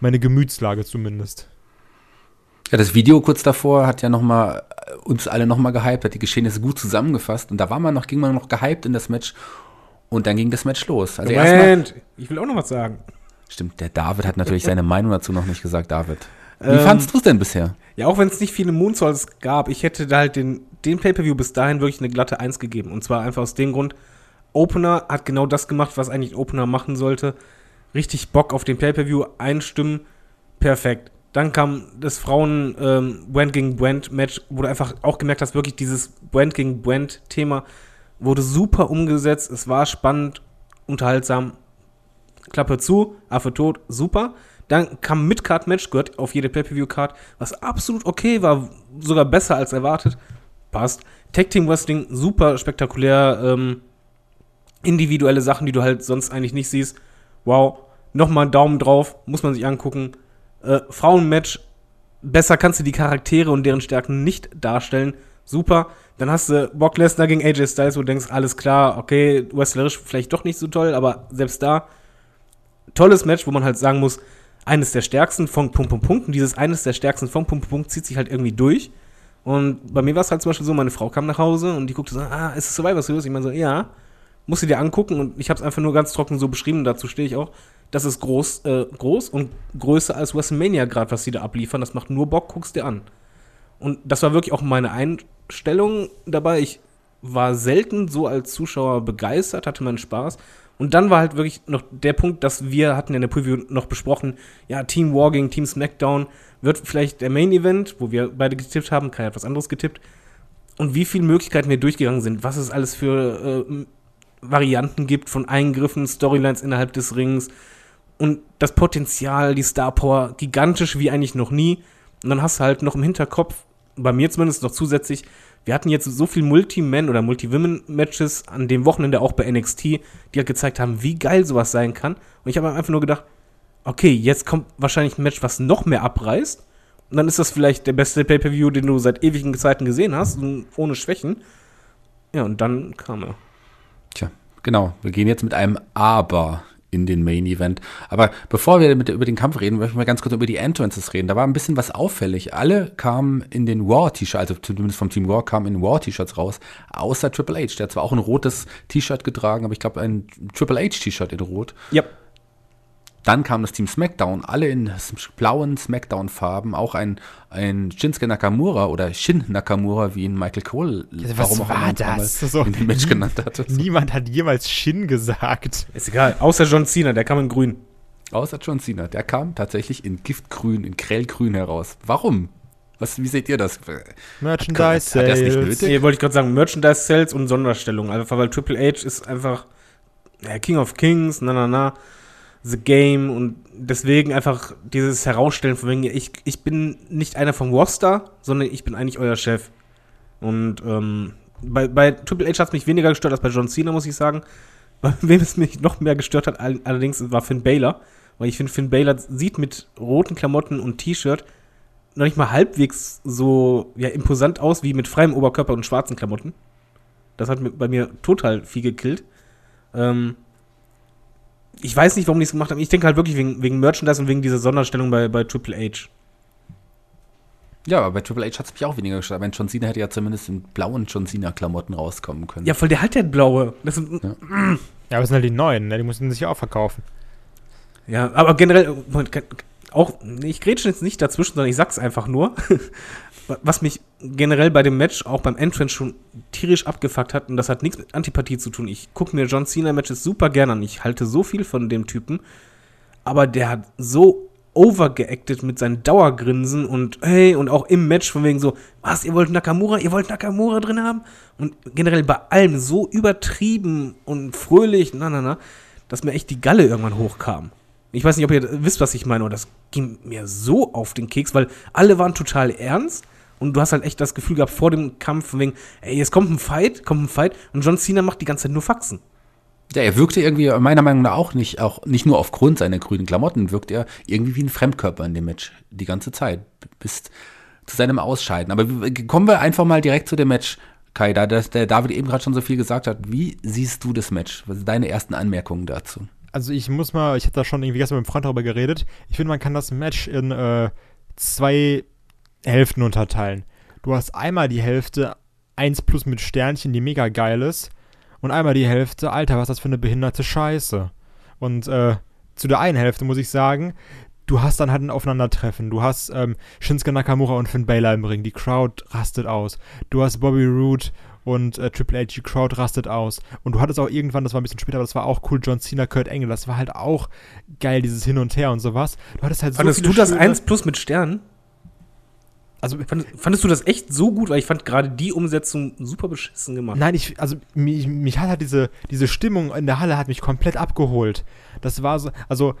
Speaker 3: meine Gemütslage zumindest.
Speaker 2: Ja, das Video kurz davor hat ja noch mal äh, uns alle noch mal gehypt, hat die Geschehnisse gut zusammengefasst und da war man noch, ging man noch gehypt in das Match und dann ging das Match los. Also
Speaker 4: Moment, ich will auch noch was sagen.
Speaker 2: stimmt, der David hat natürlich seine Meinung dazu noch nicht gesagt, David. Wie
Speaker 4: Ähm,
Speaker 2: fandst du es denn bisher?
Speaker 4: Ja, auch wenn es nicht viele Moonsaults gab, ich hätte da halt den, den Pay-Per-View bis dahin wirklich eine glatte 1 gegeben. Und zwar einfach aus dem Grund, Opener hat genau das gemacht, was eigentlich Opener machen sollte. Richtig Bock auf den Pay-Per-View, einstimmen, perfekt. Dann kam das Frauen ähm, Brand gegen Brand Match, wo du einfach auch gemerkt hast, wirklich dieses Brand gegen Brand Thema wurde super umgesetzt. Es war spannend, unterhaltsam. Klappe zu, Affe tot, super. Dann kam Mid-Card-Match, gehört auf jede Pay-Per-View-Card, was absolut okay war, sogar besser als erwartet. Passt. Tag Team Wrestling, super spektakulär. Ähm, individuelle Sachen, die du halt sonst eigentlich nicht siehst. Wow. Nochmal einen Daumen drauf, muss man sich angucken. Äh, Frauenmatch, besser kannst du die Charaktere und deren Stärken nicht darstellen. Super. Dann hast du Brock Lesnar gegen AJ Styles, wo du denkst, alles klar, okay, wrestlerisch vielleicht doch nicht so toll, aber selbst da, tolles Match, wo man halt sagen muss, eines der stärksten von Punkt, Punkt, Punkt. Und dieses eines der stärksten von Punkt, Punkt, Punkt zieht sich halt irgendwie durch. Und bei mir war es halt zum Beispiel so, meine Frau kam nach Hause und die guckte so, ah, ist es Survivor Series? Ich meine so, ja, musst du dir angucken und ich habe es einfach nur ganz trocken so beschrieben, dazu stehe ich auch. Das ist groß, äh, groß und größer als WrestleMania gerade, was sie da abliefern. Das macht nur Bock, guckst dir an. Und das war wirklich auch meine Einstellung dabei. Ich war selten so als Zuschauer begeistert, hatte meinen Spaß. Und dann war halt wirklich noch der Punkt, dass wir hatten in der Preview noch besprochen, ja, Team War gegen Team SmackDown wird vielleicht der Main Event, wo wir beide getippt haben, Kai hat was anderes getippt. Und wie viele Möglichkeiten wir durchgegangen sind, was es alles für äh, Varianten gibt von Eingriffen, Storylines innerhalb des Rings und das Potenzial, die Star Power, gigantisch wie eigentlich noch nie. Und dann hast du halt noch im Hinterkopf, bei mir zumindest noch zusätzlich, wir hatten jetzt so viel Multi-Man- oder Multi-Women-Matches an dem Wochenende auch bei NXT, die halt gezeigt haben, wie geil sowas sein kann. Und ich habe einfach nur gedacht, okay, jetzt kommt wahrscheinlich ein Match, was noch mehr abreißt. Und dann ist das vielleicht der beste Pay-Per-View, den du seit ewigen Zeiten gesehen hast, ohne Schwächen. Ja, und dann kam er.
Speaker 2: Tja, genau. Wir gehen jetzt mit einem Aber in den Main Event. Aber bevor wir mit, über den Kampf reden, möchte ich mal ganz kurz über die Entrances reden. Da war ein bisschen was auffällig. Alle kamen in den Raw-T-Shirts, also zumindest vom Team Raw kamen in Raw-T-Shirts raus, außer Triple H. Der hat zwar auch ein rotes T-Shirt getragen, aber ich glaube ein Triple H-T-Shirt in Rot.
Speaker 4: Ja.
Speaker 2: Dann kam das Team SmackDown, alle in blauen SmackDown-Farben, auch ein, ein Shinsuke Nakamura oder Shin Nakamura, wie ihn Michael Cole,
Speaker 3: Also was
Speaker 2: auch
Speaker 3: war das? So,
Speaker 2: in dem Match genannt hatte. So.
Speaker 3: Niemand hat jemals Shin gesagt.
Speaker 4: Ist egal. Außer John Cena, der kam in grün.
Speaker 2: Außer John Cena, der kam tatsächlich in Giftgrün, in Grellgrün heraus. Warum? Was, wie seht ihr das?
Speaker 3: Merchandise
Speaker 2: Hat er es nicht
Speaker 3: Sales.
Speaker 2: nötig?
Speaker 4: Nee, wollte ich gerade sagen, Merchandise Sales und Sonderstellung. Einfach weil Triple H ist einfach ja, King of Kings, na na na, The Game und deswegen einfach dieses Herausstellen von wegen, ich, ich bin nicht einer vom Roster, sondern ich bin eigentlich euer Chef. Und ähm, bei, bei Triple H hat es mich weniger gestört als bei John Cena, muss ich sagen. Bei wem es mich noch mehr gestört hat, all- allerdings war Finn Balor. Weil ich finde, Finn Balor sieht mit roten Klamotten und T-Shirt noch nicht mal halbwegs so ja, imposant aus wie mit freiem Oberkörper und schwarzen Klamotten. Das hat bei mir total viel gekillt. Ähm, ich weiß nicht, warum die es gemacht haben. Ich denke halt wirklich wegen, wegen Merchandise und wegen dieser Sonderstellung bei, bei Triple H.
Speaker 2: Ja, aber bei Triple H hat es mich auch weniger gestört. Aber John Cena hätte ja zumindest in blauen John Cena-Klamotten rauskommen können.
Speaker 4: Ja, voll, der hat ja blaue. Das sind,
Speaker 2: Ja.
Speaker 3: Ja, aber es sind halt die neuen, ne? die mussten sich ja auch verkaufen.
Speaker 4: Ja, aber generell, auch, ich grätsche jetzt nicht dazwischen, sondern ich sag's einfach nur. Was mich generell bei dem Match, auch beim Entrance schon tierisch abgefuckt hat, und das hat nichts mit Antipathie zu tun. Ich gucke mir John Cena Matches super gerne an. Ich halte so viel von dem Typen. Aber der hat so overgeacted mit seinen Dauergrinsen und hey, und auch im Match von wegen so, was, ihr wollt Nakamura, ihr wollt Nakamura drin haben? Und generell bei allem so übertrieben und fröhlich, na, na, na, dass mir echt die Galle irgendwann hochkam. Ich weiß nicht, ob ihr wisst, was ich meine, aber das ging mir so auf den Keks, weil alle waren total ernst und du hast halt echt das Gefühl gehabt vor dem Kampf von wegen, ey, jetzt kommt ein Fight, kommt ein Fight und John Cena macht die ganze Zeit nur Faxen.
Speaker 2: Ja, er wirkte irgendwie meiner Meinung nach auch nicht, auch nicht nur aufgrund seiner grünen Klamotten, wirkt er irgendwie wie ein Fremdkörper in dem Match die ganze Zeit bis zu seinem Ausscheiden. Aber kommen wir einfach mal direkt zu dem Match, Kai, da der David eben gerade schon so viel gesagt hat. Wie siehst du das Match? Was sind deine ersten Anmerkungen dazu?
Speaker 3: Also ich muss mal, ich hatte da schon irgendwie gestern mit einem Freund darüber geredet. Ich finde, man kann das Match in äh, zwei Hälften unterteilen. Du hast einmal die Hälfte 1 plus mit Sternchen, die mega geil ist. Und einmal die Hälfte, Alter, was ist das für eine behinderte Scheiße. Und äh, zu der einen Hälfte muss ich sagen, du hast dann halt ein Aufeinandertreffen. Du hast ähm, Shinsuke Nakamura und Finn Balor im Ring. Die Crowd rastet aus. Du hast Bobby Roode und äh, Triple H, die Crowd rastet aus. Und du hattest auch irgendwann, das war ein bisschen später, aber das war auch cool, John Cena, Kurt Angle. Das war halt auch geil, dieses Hin und Her und sowas. Du hattest halt so
Speaker 4: du
Speaker 3: viele
Speaker 4: das
Speaker 3: schöne-
Speaker 4: 1 plus mit Sternen?
Speaker 3: Also,
Speaker 4: Fandest, du das echt so gut? Weil ich fand gerade die Umsetzung super beschissen gemacht.
Speaker 3: Nein, ich, also mich, mich hat halt diese, diese Stimmung in der Halle hat mich komplett abgeholt. Das war so, also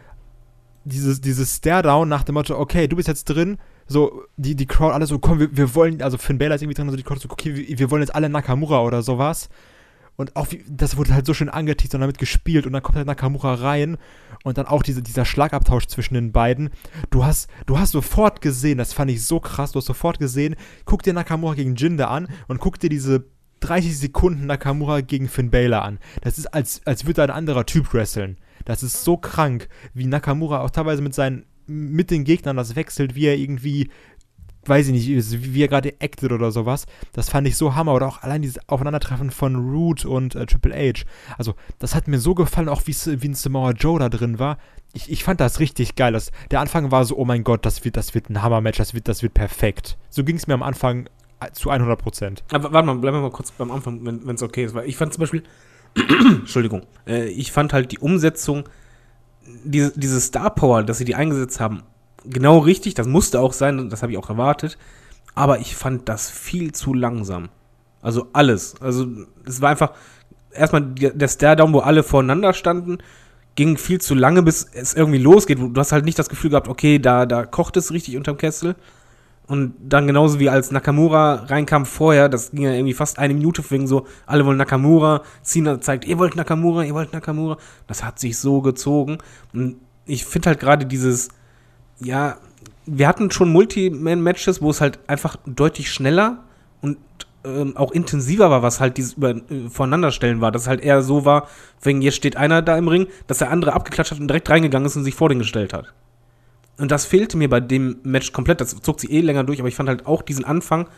Speaker 3: dieses, dieses Stare-Down nach dem Motto, okay, du bist jetzt drin, so, die, die Crowd, alle so, komm, wir, wir wollen, also Finn Balor ist irgendwie drin, also die Crowd so, okay, wir, wir wollen jetzt alle Nakamura oder sowas. Und auch, wie, das wurde halt so schön angeteased und damit gespielt und dann kommt halt Nakamura rein und dann auch diese, dieser Schlagabtausch zwischen den beiden. Du hast, du hast sofort gesehen, das fand ich so krass, du hast sofort gesehen, guck dir Nakamura gegen Jinder an und guck dir diese 30 Sekunden Nakamura gegen Finn Balor an. Das ist, als, als würde ein anderer Typ wresteln. Das ist so krank, wie Nakamura auch teilweise mit seinen, mit den Gegnern das wechselt, wie er irgendwie, weiß ich nicht, wie er gerade acted oder sowas. Das fand ich so hammer. Oder auch allein dieses Aufeinandertreffen von Root und äh, Triple H. Also, das hat mir so gefallen, auch wie, ein Samoa Joe da drin war. Ich, ich fand das richtig geil. Das, der Anfang war so, oh mein Gott, das wird, das wird ein Hammer-Match, das wird, das wird perfekt. So ging es mir am Anfang äh, zu 100 Prozent.
Speaker 4: Aber warte mal, bleiben wir mal kurz beim Anfang, wenn es okay ist. Weil ich fand zum Beispiel, Entschuldigung, äh, ich fand halt die Umsetzung, diese, diese Star Power, dass sie die eingesetzt haben, genau richtig. Das musste auch sein, das habe ich auch erwartet. Aber ich fand das viel zu langsam. Also alles. Also es war einfach erstmal der Stare-Down, wo alle voreinander standen, ging viel zu lange, bis es irgendwie losgeht. Du hast halt nicht das Gefühl gehabt, okay, da, da kocht es richtig unterm Kessel. Und dann genauso wie als Nakamura reinkam vorher, das ging ja irgendwie fast eine Minute wegen so, alle wollen Nakamura, Cena zeigt, ihr wollt Nakamura, ihr wollt Nakamura. Das hat sich so gezogen. Und ich finde halt gerade dieses, ja, wir hatten schon Multi-Man-Matches, wo es halt einfach deutlich schneller und ähm, auch intensiver war, was halt dieses über, äh, Voreinanderstellen war. Dass es halt eher so war, wenn jetzt steht einer da im Ring, dass der andere abgeklatscht hat und direkt reingegangen ist und sich vor den gestellt hat. Und das fehlte mir bei dem Match komplett. Das zog sie eh länger durch, aber ich fand halt auch diesen Anfang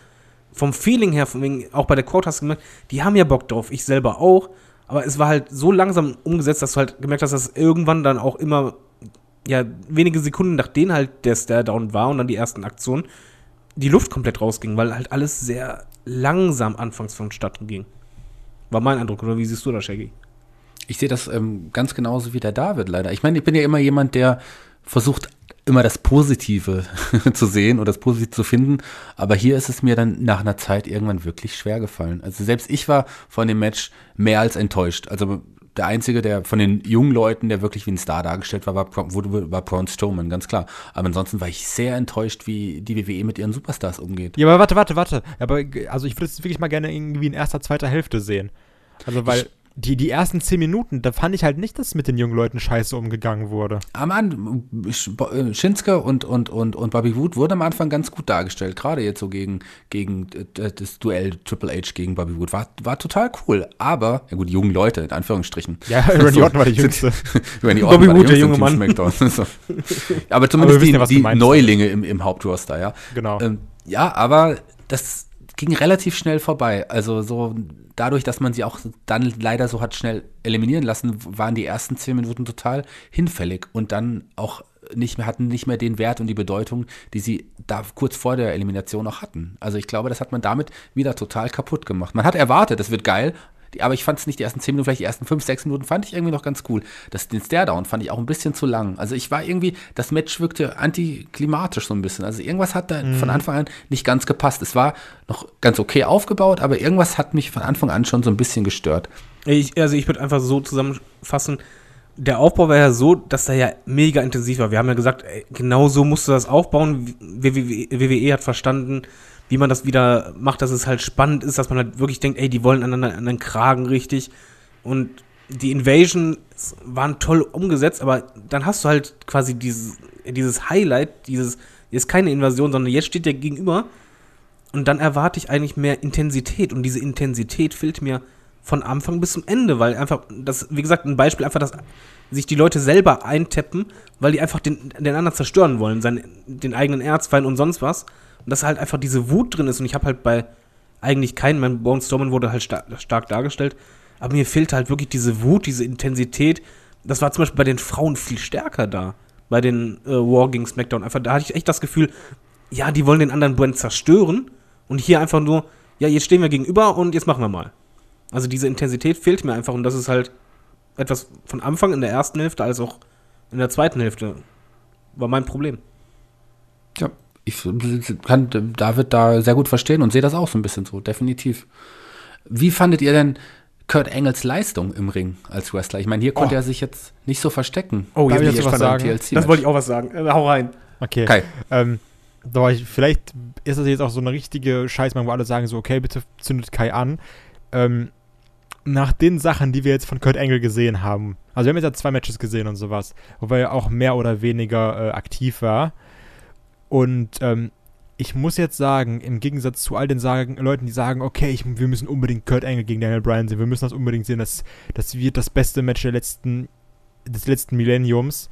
Speaker 4: vom Feeling her, von wegen, auch bei der Quote hast du gemerkt, die haben ja Bock drauf, ich selber auch. Aber es war halt so langsam umgesetzt, dass du halt gemerkt hast, dass irgendwann dann auch immer, ja, wenige Sekunden nachdem halt der Stare-Down war und dann die ersten Aktionen, die Luft komplett rausging, weil halt alles sehr langsam anfangs vonstatten ging. War mein Eindruck, oder wie siehst du das, Shaggy?
Speaker 2: Ich sehe das ähm, ganz genauso wie der David leider. Ich meine, ich bin ja immer jemand, der versucht, immer das Positive zu sehen oder das Positive zu finden. Aber hier ist es mir dann nach einer Zeit irgendwann wirklich schwer gefallen. Also selbst ich war von dem Match mehr als enttäuscht. Also der einzige, der von den jungen Leuten, der wirklich wie ein Star dargestellt war, war, war, war Braun Strowman, ganz klar. Aber ansonsten war ich sehr enttäuscht, wie die WWE mit ihren Superstars umgeht.
Speaker 3: Ja, aber warte, warte, warte. Aber also ich würde es wirklich mal gerne irgendwie in erster, zweiter Hälfte sehen. Also weil. Ich, die, die ersten zehn Minuten, da fand ich halt nicht, dass mit den jungen Leuten scheiße umgegangen wurde.
Speaker 2: Am Anfang, äh, Shinsuke und, und, und, und Bobby Wood wurde am Anfang ganz gut dargestellt, gerade jetzt so gegen, gegen äh, das Duell Triple H gegen Bobby Wood. War, war total cool, aber, ja gut, die jungen Leute, in Anführungsstrichen.
Speaker 3: Ja, Randy Orton war der Jüngste.
Speaker 2: Randy Orton Bobby Wood, der, der junge Mann. so. Aber zumindest aber die, ja, die Neulinge im, im Hauptroster, ja.
Speaker 3: Genau.
Speaker 2: Ähm, ja, aber das ging relativ schnell vorbei. Also so dadurch, dass man sie auch dann leider so hat schnell eliminieren lassen, waren die ersten zehn Minuten total hinfällig und dann auch nicht mehr, hatten nicht mehr den Wert und die Bedeutung, die sie da kurz vor der Elimination auch hatten. Also ich glaube, das hat man damit wieder total kaputt gemacht. Man hat erwartet, es wird geil, aber ich fand es nicht die ersten 10 Minuten, vielleicht die ersten 5, 6 Minuten fand ich irgendwie noch ganz cool. Das, den Stare-Down fand ich auch ein bisschen zu lang. Also ich war irgendwie, das Match wirkte antiklimatisch so ein bisschen. Also irgendwas hat da mhm. von Anfang an nicht ganz gepasst. Es war noch ganz okay aufgebaut, aber irgendwas hat mich von Anfang an schon so ein bisschen gestört.
Speaker 4: Ich, also ich würde einfach so zusammenfassen, der Aufbau war ja so, dass er ja mega intensiv war. Wir haben ja gesagt, ey, genau so musst du das aufbauen. WWE hat verstanden, wie man das wieder macht, dass es halt spannend ist, dass man halt wirklich denkt, ey, die wollen aneinander an den Kragen richtig. Und die Invasion waren toll umgesetzt, aber dann hast du halt quasi dieses, dieses Highlight, dieses, ist keine Invasion, sondern jetzt steht der gegenüber und dann erwarte ich eigentlich mehr Intensität und diese Intensität fehlt mir von Anfang bis zum Ende, weil einfach, das, wie gesagt, ein Beispiel einfach, dass sich die Leute selber eintappen, weil die einfach den, den anderen zerstören wollen, seinen, den eigenen Erzfeind und sonst was. Und dass halt einfach diese Wut drin ist. Und ich habe halt bei eigentlich keinen, mein Bone Stormen wurde halt star stark dargestellt. Aber mir fehlt halt wirklich diese Wut, diese Intensität. Das war zum Beispiel bei den Frauen viel stärker da. Bei den äh, War gegen SmackDown. Einfach, da hatte ich echt das Gefühl, ja, die wollen den anderen Brand zerstören. Und hier einfach nur, ja, jetzt stehen wir gegenüber und jetzt machen wir mal. Also diese Intensität fehlt mir einfach. Und das ist halt etwas von Anfang in der ersten Hälfte als auch in der zweiten Hälfte. War mein Problem.
Speaker 2: Ja, ich kann David da sehr gut verstehen und sehe das auch so ein bisschen so, definitiv. Wie fandet ihr denn Kurt Engels Leistung im Ring als Wrestler? Ich meine, hier konnte oh. er sich jetzt nicht so verstecken.
Speaker 3: Oh, jetzt, jetzt was sagen.
Speaker 4: Das wollte ich auch was sagen. Äh, hau rein.
Speaker 3: Okay. Kai. Ähm, da ich, vielleicht ist das jetzt auch so eine richtige Scheißmann, wo alle sagen so, okay, bitte zündet Kai an. Ähm, nach den Sachen, die wir jetzt von Kurt Engel gesehen haben, also wir haben jetzt ja zwei Matches gesehen und sowas, wo er auch mehr oder weniger äh, aktiv war. Und ähm, ich muss jetzt sagen, im Gegensatz zu all den sagen, Leuten, die sagen, okay, ich, wir müssen unbedingt Kurt Angle gegen Daniel Bryan sehen, wir müssen das unbedingt sehen, das, das wird das beste Match der letzten, des letzten Millenniums.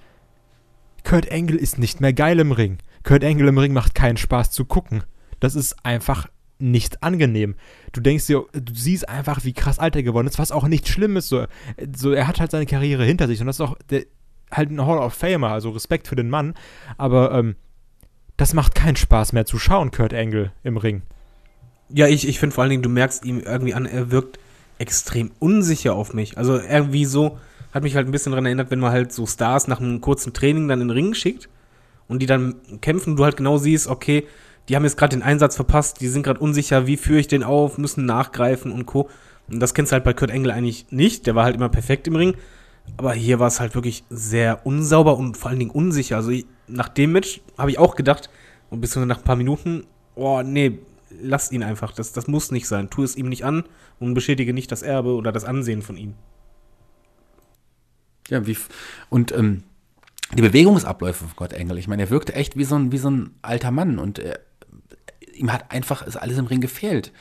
Speaker 3: Kurt Angle ist nicht mehr geil im Ring. Kurt Angle im Ring macht keinen Spaß zu gucken. Das ist einfach nicht angenehm. Du denkst dir, du siehst einfach, wie krass alt er geworden ist, was auch nicht schlimm ist. So, so er hat halt seine Karriere hinter sich und das ist auch der, halt ein Hall of Famer, also Respekt für den Mann. Aber ähm, das macht keinen Spaß mehr zu schauen, Kurt Angle im Ring.
Speaker 4: Ja, ich, ich finde vor allen Dingen, du merkst ihm irgendwie an, er wirkt extrem unsicher auf mich. Also irgendwie so, hat mich halt ein bisschen daran erinnert, wenn man halt so Stars nach einem kurzen Training dann in den Ring schickt und die dann kämpfen du halt genau siehst, okay, die haben jetzt gerade den Einsatz verpasst, die sind gerade unsicher, wie führe ich den auf, müssen nachgreifen und Co. Und das kennst du halt bei Kurt Angle eigentlich nicht, der war halt immer perfekt im Ring. Aber hier war es halt wirklich sehr unsauber und vor allen Dingen unsicher. Also ich, nach dem Match habe ich auch gedacht, und bis nach ein paar Minuten, oh nee, lasst ihn einfach. Das, das muss nicht sein. Tu es ihm nicht an und beschädige nicht das Erbe oder das Ansehen von ihm.
Speaker 2: Ja, wie und ähm, die Bewegungsabläufe von Kurt Engel. Ich meine, er wirkte echt wie so ein, wie so ein alter Mann und er, ihm hat einfach alles im Ring gefehlt.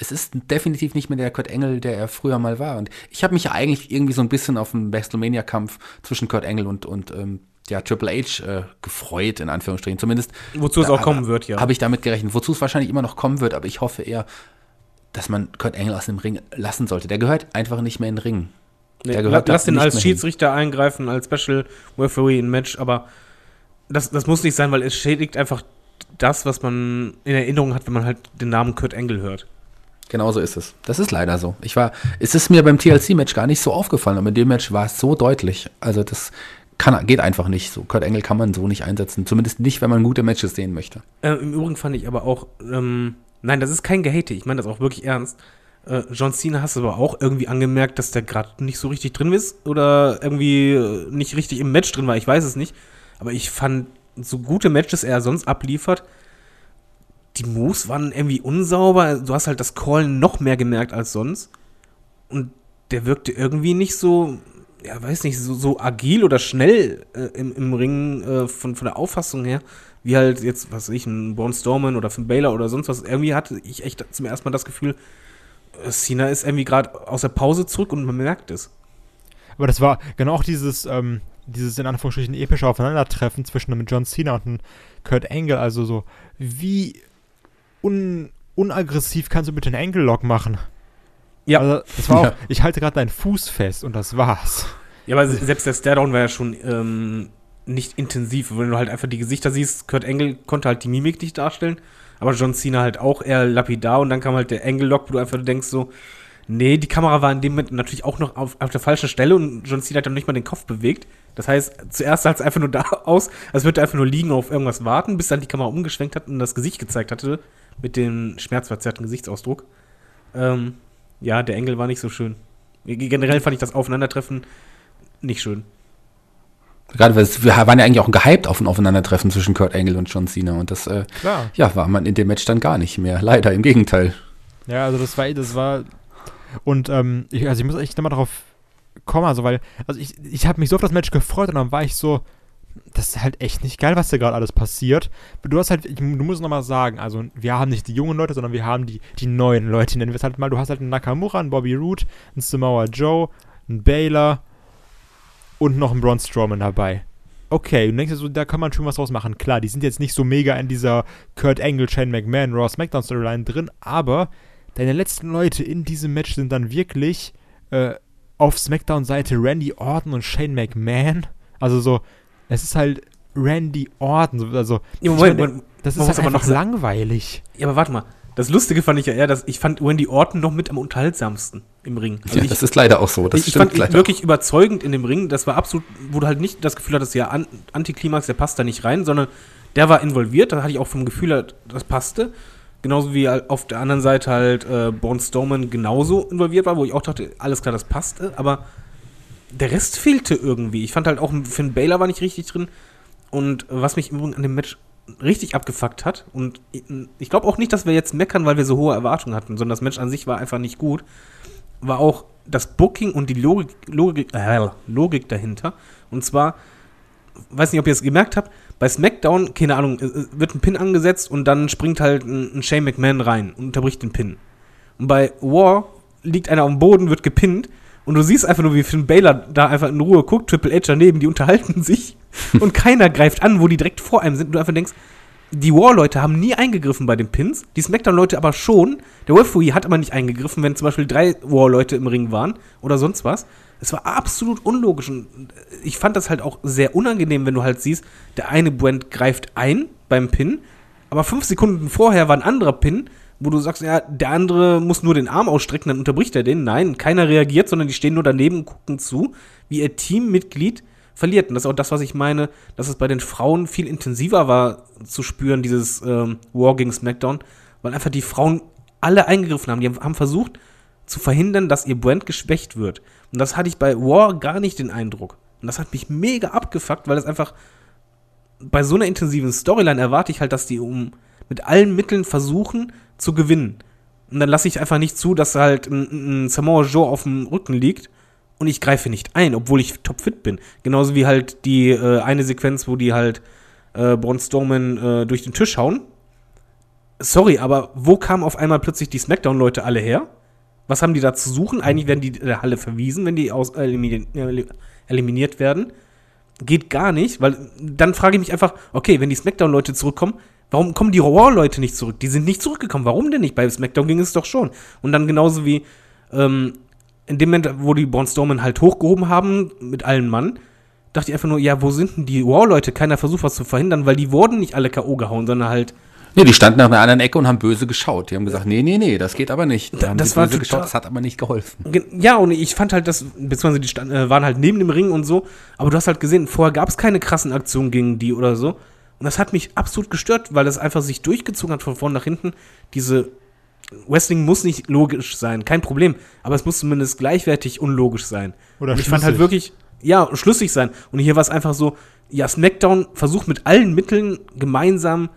Speaker 2: Es ist definitiv nicht mehr der Kurt Engel, der er früher mal war. Und ich habe mich ja eigentlich irgendwie so ein bisschen auf den WrestleMania-Kampf zwischen Kurt Engel und, und ähm, ja, Triple H äh, gefreut, in Anführungsstrichen. Zumindest.
Speaker 4: Wozu es auch kommen wird, ja.
Speaker 2: Habe ich damit gerechnet. Wozu es wahrscheinlich immer noch kommen wird, aber ich hoffe eher, dass man Kurt Engel aus dem Ring lassen sollte. Der gehört einfach nicht mehr in den Ring.
Speaker 4: Nee,
Speaker 2: Der gehört
Speaker 4: lass den
Speaker 2: nicht
Speaker 4: als
Speaker 2: mehr hin.
Speaker 4: Schiedsrichter eingreifen, als Special Referee in Match, aber das, das muss nicht sein, weil es schädigt einfach das, was man in Erinnerung hat, wenn man halt den Namen Kurt Engel hört.
Speaker 2: Genau so ist es. Das ist leider so. Ich war, es ist mir beim TLC-Match gar nicht so aufgefallen, aber in dem Match war es so deutlich. Also das kann, geht einfach nicht so. Kurt Engel kann man so nicht einsetzen. Zumindest nicht, wenn man gute Matches sehen möchte.
Speaker 4: Äh, Im Übrigen fand ich aber auch, ähm, nein, das ist kein Gehate, ich meine das auch wirklich ernst. Äh, John Cena hast aber auch irgendwie angemerkt, dass der gerade nicht so richtig drin ist oder irgendwie äh, nicht richtig im Match drin war, ich weiß es nicht. Aber ich fand, so gute Matches er sonst abliefert, die Moves waren irgendwie unsauber. Du hast halt das Callen noch mehr gemerkt als sonst. Und der wirkte irgendwie nicht so, ja, weiß nicht, so, so agil oder schnell äh, im, im Ring äh, von, von der Auffassung her, wie halt jetzt, was weiß ich, ein Braun Strowman oder Finn Baylor oder sonst was. Irgendwie hatte ich echt zum ersten Mal das Gefühl, äh, Cena ist irgendwie gerade aus der Pause zurück und man merkt es.
Speaker 3: Aber das war genau auch dieses, ähm, dieses in Anführungsstrichen epische Aufeinandertreffen zwischen einem John Cena und einem Kurt Angle. Also so, wie un unaggressiv kannst du bitte einen Angle-Lock machen?
Speaker 4: Ja.
Speaker 3: Also, das war
Speaker 2: Ja.
Speaker 3: auch, ich halte gerade deinen Fuß fest und das war's.
Speaker 4: Ja, aber selbst der Stairdown war ja schon ähm, nicht intensiv, wenn du halt einfach die Gesichter siehst. Kurt Angle konnte halt die Mimik nicht darstellen, aber John Cena halt auch eher lapidar und dann kam halt der Angle-Lock, wo du einfach denkst so, nee, die Kamera war in dem Moment natürlich auch noch auf, auf der falschen Stelle und John Cena hat dann nicht mal den Kopf bewegt. Das heißt, zuerst sah es einfach nur da aus, als würde er einfach nur liegen und auf irgendwas warten, bis dann die Kamera umgeschwenkt hat und das Gesicht gezeigt hatte mit dem schmerzverzerrten Gesichtsausdruck. Ähm, ja, der Engel war nicht so schön. Generell fand ich das Aufeinandertreffen nicht schön.
Speaker 2: Gerade weil es, wir waren ja eigentlich auch gehypt auf ein Aufeinandertreffen zwischen Kurt Angle und John Cena und das äh, ja, war man in dem Match dann gar nicht mehr. Leider, im Gegenteil.
Speaker 3: Ja, also das war, das war. Und ähm, ich, also ich muss echt nochmal drauf kommen, also weil, also ich, ich habe mich so auf das Match gefreut und dann war ich so, das ist halt echt nicht geil, was da gerade alles passiert. Du hast halt, ich, du musst nochmal sagen, also wir haben nicht die jungen Leute, sondern wir haben die, die neuen Leute, nennen wir es halt mal. Du hast halt einen Nakamura, einen Bobby Roode, einen Samoa Joe, einen Baylor und noch einen Braun Strowman dabei. Okay, du denkst dir so, da kann man schon was draus machen. Klar, die sind jetzt nicht so mega in dieser Kurt Angle, Shane McMahon, Raw SmackDown Storyline drin, aber deine letzten Leute in diesem Match sind dann wirklich äh, auf SmackDown-Seite Randy Orton und Shane McMahon. Also so, es ist halt Randy Orton. so- Also,
Speaker 4: Ja, Moment,
Speaker 3: meine, das
Speaker 4: man
Speaker 3: ist halt
Speaker 4: aber noch
Speaker 3: langweilig.
Speaker 4: Ja, aber warte mal. Das Lustige fand ich ja eher, dass ich fand Wendy Orton noch mit am unterhaltsamsten im Ring. Also
Speaker 2: ja,
Speaker 4: ich,
Speaker 2: das ist leider auch so. Das
Speaker 4: ich, fand ihn
Speaker 2: leider.
Speaker 4: wirklich überzeugend in dem Ring. Das war absolut, wo du halt nicht das Gefühl hattest, ja, An Antiklimax, der passt da nicht rein, sondern der war involviert. Da hatte ich auch vom Gefühl, das passte. Genauso wie auf der anderen Seite halt äh, Braun Strowman genauso involviert war, wo ich auch dachte, alles klar, das passte. Aber der Rest fehlte irgendwie. Ich fand halt auch, Finn Baylor war nicht richtig drin. Und was mich im an dem Match richtig abgefuckt hat, und ich, glaube auch nicht, dass wir jetzt meckern, weil wir so hohe Erwartungen hatten, sondern das Match an sich war einfach nicht gut, war auch das Booking und die Logik, Logik, äh, Logik dahinter. Und zwar, weiß nicht, ob ihr es gemerkt habt, bei SmackDown, keine Ahnung, wird ein Pin angesetzt und dann springt halt ein, ein Shane McMahon rein und unterbricht den Pin. Und bei War liegt einer dem Boden, wird gepinnt und du siehst einfach nur, wie Finn Baylor da einfach in Ruhe guckt, Triple H daneben, die unterhalten sich und keiner greift an, wo die direkt vor einem sind und du einfach denkst, die War-Leute haben nie eingegriffen bei den Pins, die SmackDown-Leute aber schon. Der Referee hat aber nicht eingegriffen, wenn zum Beispiel drei War-Leute im Ring waren oder sonst was. Es war absolut unlogisch und ich fand das halt auch sehr unangenehm, wenn du halt siehst, der eine Brand greift ein beim Pin, aber fünf Sekunden vorher war ein anderer Pin, wo du sagst, ja, der andere muss nur den Arm ausstrecken, dann unterbricht er den. Nein, keiner reagiert, sondern die stehen nur daneben und gucken zu, wie ihr Teammitglied verliert. Und das ist auch das, was ich meine, dass es bei den Frauen viel intensiver war zu spüren, dieses ähm, War gegen SmackDown, weil einfach die Frauen alle eingegriffen haben. Die haben versucht zu verhindern, dass ihr Brand geschwächt wird. Und das hatte ich bei War gar nicht den Eindruck. Und das hat mich mega abgefuckt, weil es einfach bei so einer intensiven Storyline erwarte ich halt, dass die um mit allen Mitteln versuchen zu gewinnen. Und dann lasse ich einfach nicht zu, dass halt ein, ein Samoa Joe auf dem Rücken liegt und ich greife nicht ein, obwohl ich topfit bin. Genauso wie halt die äh, eine Sequenz, wo die halt äh, Braun Strowman äh, durch den Tisch hauen. Sorry, aber wo kamen auf einmal plötzlich die Smackdown-Leute alle her? Was haben die da zu suchen? Eigentlich werden die der Halle verwiesen, wenn die aus, eliminiert, eliminiert werden. Geht gar nicht, weil dann frage ich mich einfach, okay, wenn die Smackdown-Leute zurückkommen, warum kommen die Raw-Leute nicht zurück? Die sind nicht zurückgekommen. Warum denn nicht? Bei Smackdown ging es doch schon. Und dann genauso wie ähm, in dem Moment, wo die Braun Strowman halt hochgehoben haben mit allen Mann, dachte ich einfach nur, ja, wo sind denn die Raw-Leute? Keiner versucht was zu verhindern, weil die wurden nicht alle K.O. gehauen, sondern halt
Speaker 2: Nee, die standen nach einer anderen Ecke und haben böse geschaut. Die haben gesagt, nee, nee, nee, das geht aber nicht.
Speaker 4: Da, das war
Speaker 2: böse geschaut, das hat aber nicht geholfen.
Speaker 4: Ja, und ich fand halt das, beziehungsweise die stand, äh, waren halt neben dem Ring und so, aber du hast halt gesehen, vorher gab es keine krassen Aktionen gegen die oder so. Und das hat mich absolut gestört, weil das einfach sich durchgezogen hat von vorn nach hinten. Diese Wrestling muss nicht logisch sein, kein Problem, aber es muss zumindest gleichwertig unlogisch sein.
Speaker 3: Oder
Speaker 4: und ich fand halt wirklich, ja, schlüssig sein. Und hier war es einfach so, ja, SmackDown versucht mit allen Mitteln gemeinsam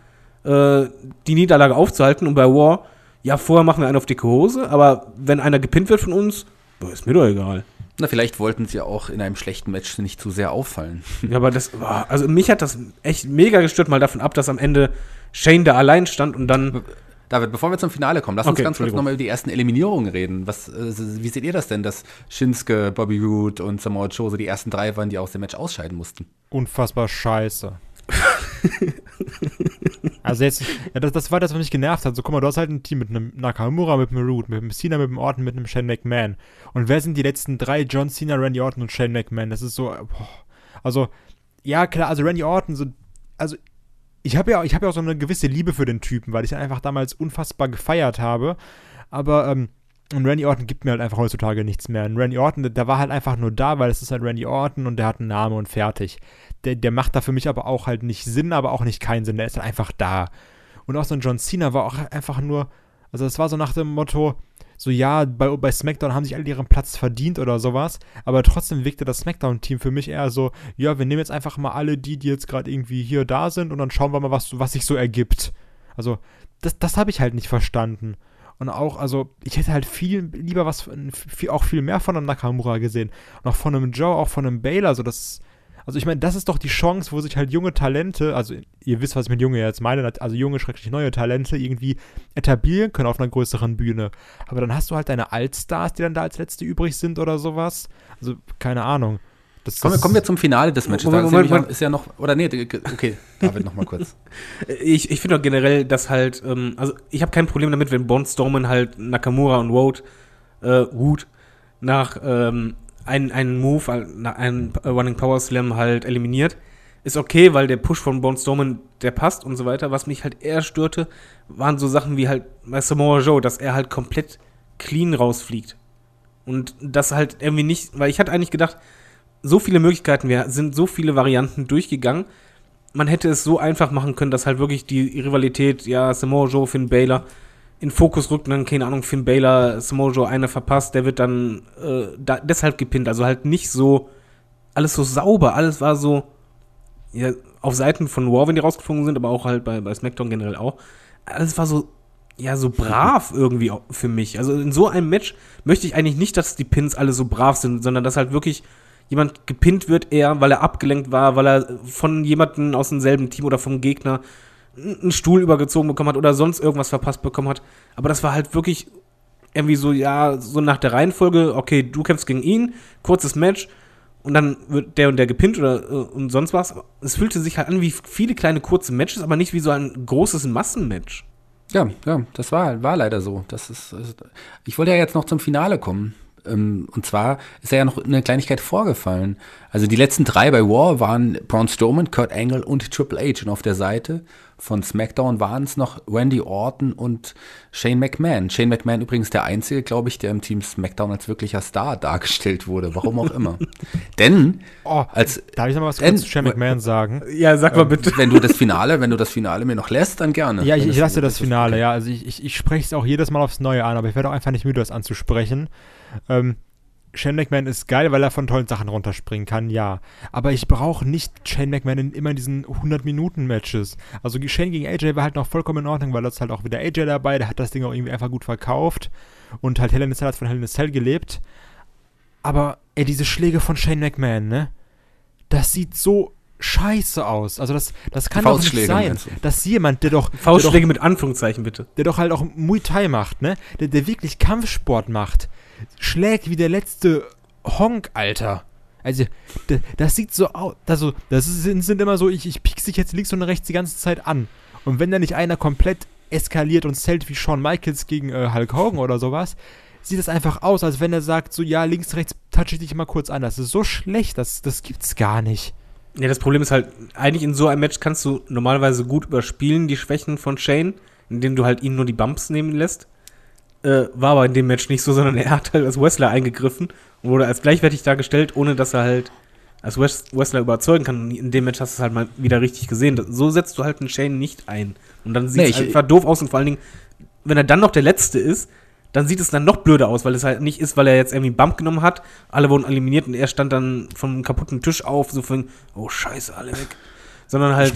Speaker 4: äh, die Niederlage aufzuhalten und bei War, ja, vorher machen wir einen auf dicke Hose, aber wenn einer gepinnt wird von uns, boah, ist mir doch egal.
Speaker 2: Na, vielleicht wollten sie auch in einem schlechten Match nicht zu sehr auffallen.
Speaker 4: Ja, aber das, boah, also mich hat das echt mega gestört, mal davon ab, dass am Ende Shane da allein stand und dann,
Speaker 2: David, bevor wir zum Finale kommen, lass uns
Speaker 4: Okay,
Speaker 2: ganz kurz nochmal über die ersten Eliminierungen reden. Was, äh, wie seht ihr das denn, dass Shinsuke, Bobby Roode und Samoa Joe so die ersten drei waren, die aus dem Match ausscheiden mussten?
Speaker 3: Unfassbar scheiße. also jetzt, ja, das, das war das, was mich genervt hat. So, guck mal, du hast halt ein Team mit einem Nakamura, mit einem Root, mit einem Cena, mit einem Orton, mit einem Shane McMahon. Und wer sind die letzten drei? John Cena, Randy Orton und Shane McMahon. Das ist so, boah. also, ja, klar, also Randy Orton, so, also, ich habe ja, ich habe ja auch so eine gewisse Liebe für den Typen, weil ich ihn einfach damals unfassbar gefeiert habe. Aber, ähm, und Randy Orton gibt mir halt einfach heutzutage nichts mehr. Und Randy Orton, der, war halt einfach nur da, weil es ist halt Randy Orton und der hat einen Namen und fertig. Der, der macht da für mich aber auch halt nicht Sinn, aber auch nicht keinen Sinn. Der ist halt einfach da. Und auch so ein John Cena war auch einfach nur, also es war so nach dem Motto, so ja, bei, bei SmackDown haben sich alle ihren Platz verdient oder sowas, aber trotzdem wirkte das SmackDown-Team für mich eher so, ja, wir nehmen jetzt einfach mal alle die, die jetzt gerade irgendwie hier da sind und dann schauen wir mal, was, was sich so ergibt. Also, das, das habe ich halt nicht verstanden. Und auch, also, ich hätte halt viel lieber was, viel, auch viel mehr von einem Nakamura gesehen. Und auch von einem Joe, auch von einem Baylor, so das. Also ich meine, das ist doch die Chance, wo sich halt junge Talente, also ihr wisst, was ich mit junge jetzt meine, also junge, schrecklich neue Talente irgendwie etablieren können auf einer größeren Bühne. Aber dann hast du halt deine Altstars, die dann da als letzte übrig sind oder sowas. Also, keine Ahnung. Das,
Speaker 2: Kommen wir, kommen wir zum Finale des Matches.
Speaker 4: Moment, Moment, Moment.
Speaker 2: ist ja noch, oder nee, okay, David, noch mal kurz.
Speaker 4: ich, ich finde auch generell, dass halt, ähm, also ich habe kein Problem damit, wenn Braun Strowman halt Nakamura und Road, äh, Root nach ähm, einen, einen Move, äh, nach einem Running Power Slam halt eliminiert. Ist okay, weil der Push von Braun Strowman, der passt und so weiter. Was mich halt eher störte, waren so Sachen wie halt bei Samoa Joe, dass er halt komplett clean rausfliegt. Und das halt irgendwie nicht, weil ich hatte eigentlich gedacht, so viele Möglichkeiten, wir sind so viele Varianten durchgegangen. Man hätte es so einfach machen können, dass halt wirklich die Rivalität, ja, Samoa Joe, Finn Balor in Fokus rückt und dann, keine Ahnung, Finn Balor, Samoa Joe eine verpasst, der wird dann äh, da, deshalb gepinnt. Also halt nicht so, alles so sauber, alles war so, ja, auf Seiten von War, wenn die rausgeflogen sind, aber auch halt bei, bei SmackDown generell auch. Alles war so, ja, so brav irgendwie für mich. Also in so einem Match möchte ich eigentlich nicht, dass die Pins alle so brav sind, sondern dass halt wirklich jemand gepinnt wird, eher, weil er abgelenkt war, weil er von jemandem aus demselben Team oder vom Gegner einen Stuhl übergezogen bekommen hat oder sonst irgendwas verpasst bekommen hat. Aber das war halt wirklich irgendwie so, ja, so nach der Reihenfolge, okay, du kämpfst gegen ihn, kurzes Match und dann wird der und der gepinnt oder äh, und sonst was. Es fühlte sich halt an wie viele kleine kurze Matches, aber nicht wie so ein großes Massenmatch.
Speaker 2: Ja, ja, das war, war leider so. Das ist, ist, ich wollte ja jetzt noch zum Finale kommen. Ähm, Und zwar ist ja noch eine Kleinigkeit vorgefallen. Also die letzten drei bei War waren Braun Strowman, Kurt Angle und Triple H. Und auf der Seite von SmackDown waren es noch Randy Orton und Shane McMahon. Shane McMahon übrigens der einzige, glaube ich, der im Team SmackDown als wirklicher Star dargestellt wurde. Warum auch immer. Denn
Speaker 3: Oh,
Speaker 2: als
Speaker 3: darf ich noch mal was
Speaker 2: Denn-
Speaker 3: zu Shane McMahon sagen?
Speaker 4: Ja, sag mal bitte.
Speaker 2: wenn du das Finale, wenn du das Finale mir noch lässt, dann gerne.
Speaker 3: Ja, ich, ich lasse das
Speaker 2: ist
Speaker 3: Finale,
Speaker 2: okay.
Speaker 3: ja. Also ich, ich, ich spreche es auch jedes Mal aufs Neue an, aber ich werde auch einfach nicht müde, das anzusprechen. Ähm, Shane McMahon ist geil, weil er von tollen Sachen runterspringen kann, ja. Aber ich brauche nicht Shane McMahon in immer in diesen 100-Minuten-Matches. Also Shane gegen AJ war halt noch vollkommen in Ordnung, weil das halt auch wieder AJ dabei, der hat das Ding auch irgendwie einfach gut verkauft. Und halt a Cell hat von a Cell gelebt. Aber, ey, diese Schläge von Shane McMahon, ne? Das sieht so scheiße aus. Also das, das kann doch nicht
Speaker 2: Faustschläge,
Speaker 3: sein, dass jemand, der doch, der doch
Speaker 4: Faustschläge mit Anführungszeichen bitte.
Speaker 3: der doch halt auch Muay Thai macht, ne? Der, der wirklich Kampfsport macht, schlägt wie der letzte Honk, Alter. Also, d- das sieht so aus. Also, das ist- sind, immer so, ich, ich piekse dich jetzt links und rechts die ganze Zeit an. Und wenn da nicht einer komplett eskaliert und zählt wie Shawn Michaels gegen äh, Hulk Hogan oder sowas, sieht es einfach aus, als wenn er sagt, so, ja, links, rechts touche ich dich mal kurz an. Das ist so schlecht, das, das gibt's gar nicht.
Speaker 4: Ja, das Problem ist halt, eigentlich in so einem Match kannst du normalerweise gut überspielen, die Schwächen von Shane, indem du halt ihn nur die Bumps nehmen lässt. Äh, war aber in dem Match nicht so, sondern er hat halt als Wrestler eingegriffen und wurde als gleichwertig dargestellt, ohne dass er halt als Wrestler überzeugen kann. In dem Match hast du es halt mal wieder richtig gesehen. So setzt du halt einen Shane nicht ein. Und dann sieht
Speaker 2: Nee,
Speaker 4: es
Speaker 2: ich-
Speaker 4: einfach doof aus und vor allen Dingen, wenn er dann noch der Letzte ist, dann sieht es dann noch blöder aus, weil es halt nicht ist, weil er jetzt irgendwie einen Bump genommen hat, alle wurden eliminiert und er stand dann vom kaputten Tisch auf, so von, oh scheiße, alle weg. Sondern halt,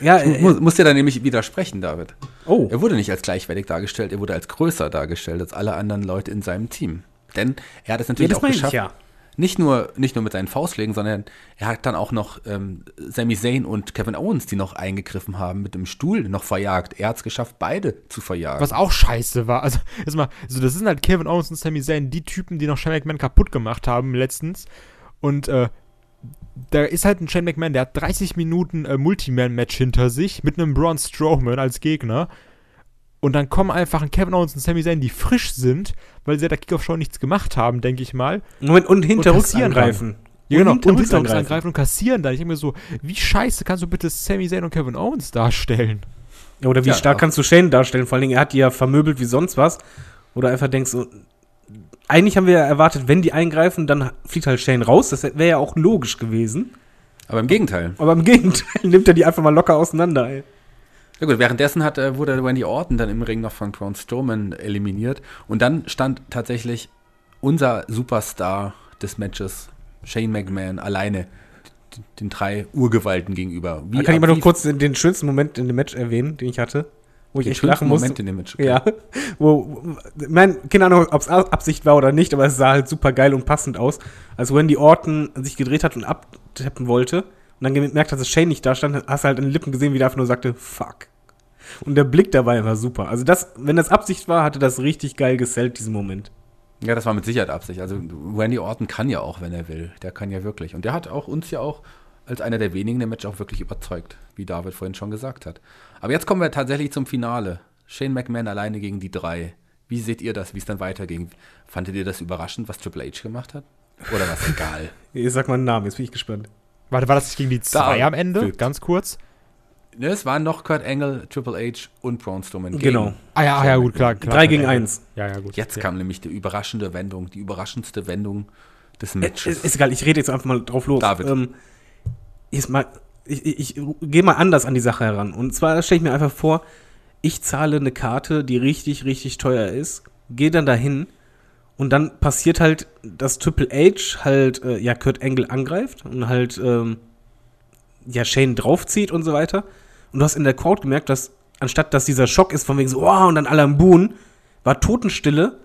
Speaker 4: ja,
Speaker 2: Ich
Speaker 4: äh,
Speaker 2: muss, muss dir da nämlich widersprechen, David.
Speaker 4: oh,
Speaker 2: Er wurde nicht als gleichwertig dargestellt, er wurde als größer dargestellt als alle anderen Leute in seinem Team. Denn er hat es
Speaker 4: ja,
Speaker 2: natürlich
Speaker 4: das
Speaker 2: auch
Speaker 4: meine ich
Speaker 2: geschafft,
Speaker 4: ja.
Speaker 2: nicht, nur, nicht nur mit seinen Faustschlägen, sondern er hat dann auch noch ähm, Sami Zayn und Kevin Owens, die noch eingegriffen haben, mit dem Stuhl noch verjagt. Er hat es geschafft, beide zu verjagen.
Speaker 3: Was auch scheiße war. Also, erstmal, also das sind halt Kevin Owens und Sami Zayn, die Typen, die noch Shane McMahon kaputt gemacht haben letztens. Und äh, da ist halt ein Shane McMahon, der hat 30 Minuten äh, Multiman-Match hinter sich mit einem Braun Strowman als Gegner. Und dann kommen einfach ein Kevin Owens und Sami Zayn, die frisch sind, weil sie ja der Kickoff-Show nichts gemacht haben, denke ich mal.
Speaker 4: Moment, und hinterrücks
Speaker 3: kassieren dann.
Speaker 4: angreifen.
Speaker 3: Ja, genau. Und
Speaker 4: hinterrücks
Speaker 3: hinterrücks angreifen und kassieren dann. Ich denke mir so, wie scheiße kannst du bitte Sami Zayn und Kevin Owens darstellen?
Speaker 4: Ja, Oder wie
Speaker 2: Ja,
Speaker 4: stark
Speaker 2: auch.
Speaker 4: kannst du Shane darstellen? Vor allen Dingen, er hat die ja vermöbelt wie sonst was. Oder einfach denkst so, eigentlich haben wir ja erwartet, wenn die eingreifen, dann fliegt halt Shane raus. Das wäre ja auch logisch gewesen.
Speaker 2: Aber im Gegenteil.
Speaker 4: Aber im Gegenteil nimmt er die einfach mal locker auseinander, ey.
Speaker 2: Ja gut, währenddessen hat, äh, wurde Randy Orton dann im Ring noch von Braun Strowman eliminiert. Und dann stand tatsächlich unser Superstar des Matches, Shane McMahon, alleine den drei Urgewalten gegenüber. Wie,
Speaker 4: Da kann ich mal noch kurz den schönsten Moment in dem Match erwähnen, den ich hatte. Wo ich echt lachen musste.
Speaker 2: Moment in dem Match. okay.
Speaker 4: Ja, wo, mein, keine Ahnung, ob es Absicht war oder nicht, aber es sah halt super geil und passend aus. Als Wendy Orton sich gedreht hat und abtappen wollte und dann gemerkt hat, dass Shane nicht da stand, hast du halt in den Lippen gesehen, wie der einfach nur sagte, fuck. Und der Blick dabei war super. Also das, wenn das Absicht war, hatte das richtig geil gesellt, diesen Moment.
Speaker 2: Ja, das war mit Sicherheit Absicht. Also Randy Orton kann ja auch, wenn er will. Der kann ja wirklich. Und der hat auch uns ja auch als einer der wenigen im Match auch wirklich überzeugt, wie David vorhin schon gesagt hat. Aber jetzt kommen wir tatsächlich zum Finale. Shane McMahon alleine gegen die drei. Wie seht ihr das, wie es dann weiterging? Fandet ihr das überraschend, was Triple H gemacht hat? Oder was egal?
Speaker 4: Ich sag mal einen Namen, jetzt bin ich gespannt.
Speaker 3: Warte, war das nicht gegen die zwei am Ende?
Speaker 2: wild.
Speaker 3: Ganz kurz.
Speaker 2: ne, es waren noch Kurt Angle, Triple H und Braun Strowman. gegen-
Speaker 4: Genau.
Speaker 3: Ah ja, ah, ja gut, klar. klar
Speaker 4: Drei gegen eins.
Speaker 3: Ja, ja, gut.
Speaker 2: Jetzt
Speaker 3: ja.
Speaker 2: kam nämlich die überraschende Wendung, die überraschendste Wendung des
Speaker 4: Ist,
Speaker 2: Matches.
Speaker 4: ist egal, ich rede jetzt einfach mal drauf los.
Speaker 2: David.
Speaker 4: Ähm, mal, ich, ich, ich gehe mal anders an die Sache heran. Und zwar stelle ich mir einfach vor, ich zahle eine Karte, die richtig, richtig teuer ist, gehe dann dahin und dann passiert halt, dass Triple H halt, äh, ja, Kurt Angle angreift und halt, ähm, ja, Shane draufzieht und so weiter. Und du hast in der Crowd gemerkt, dass anstatt dass dieser Schock ist von wegen so, oh, und dann alle am Buhen, war Totenstille,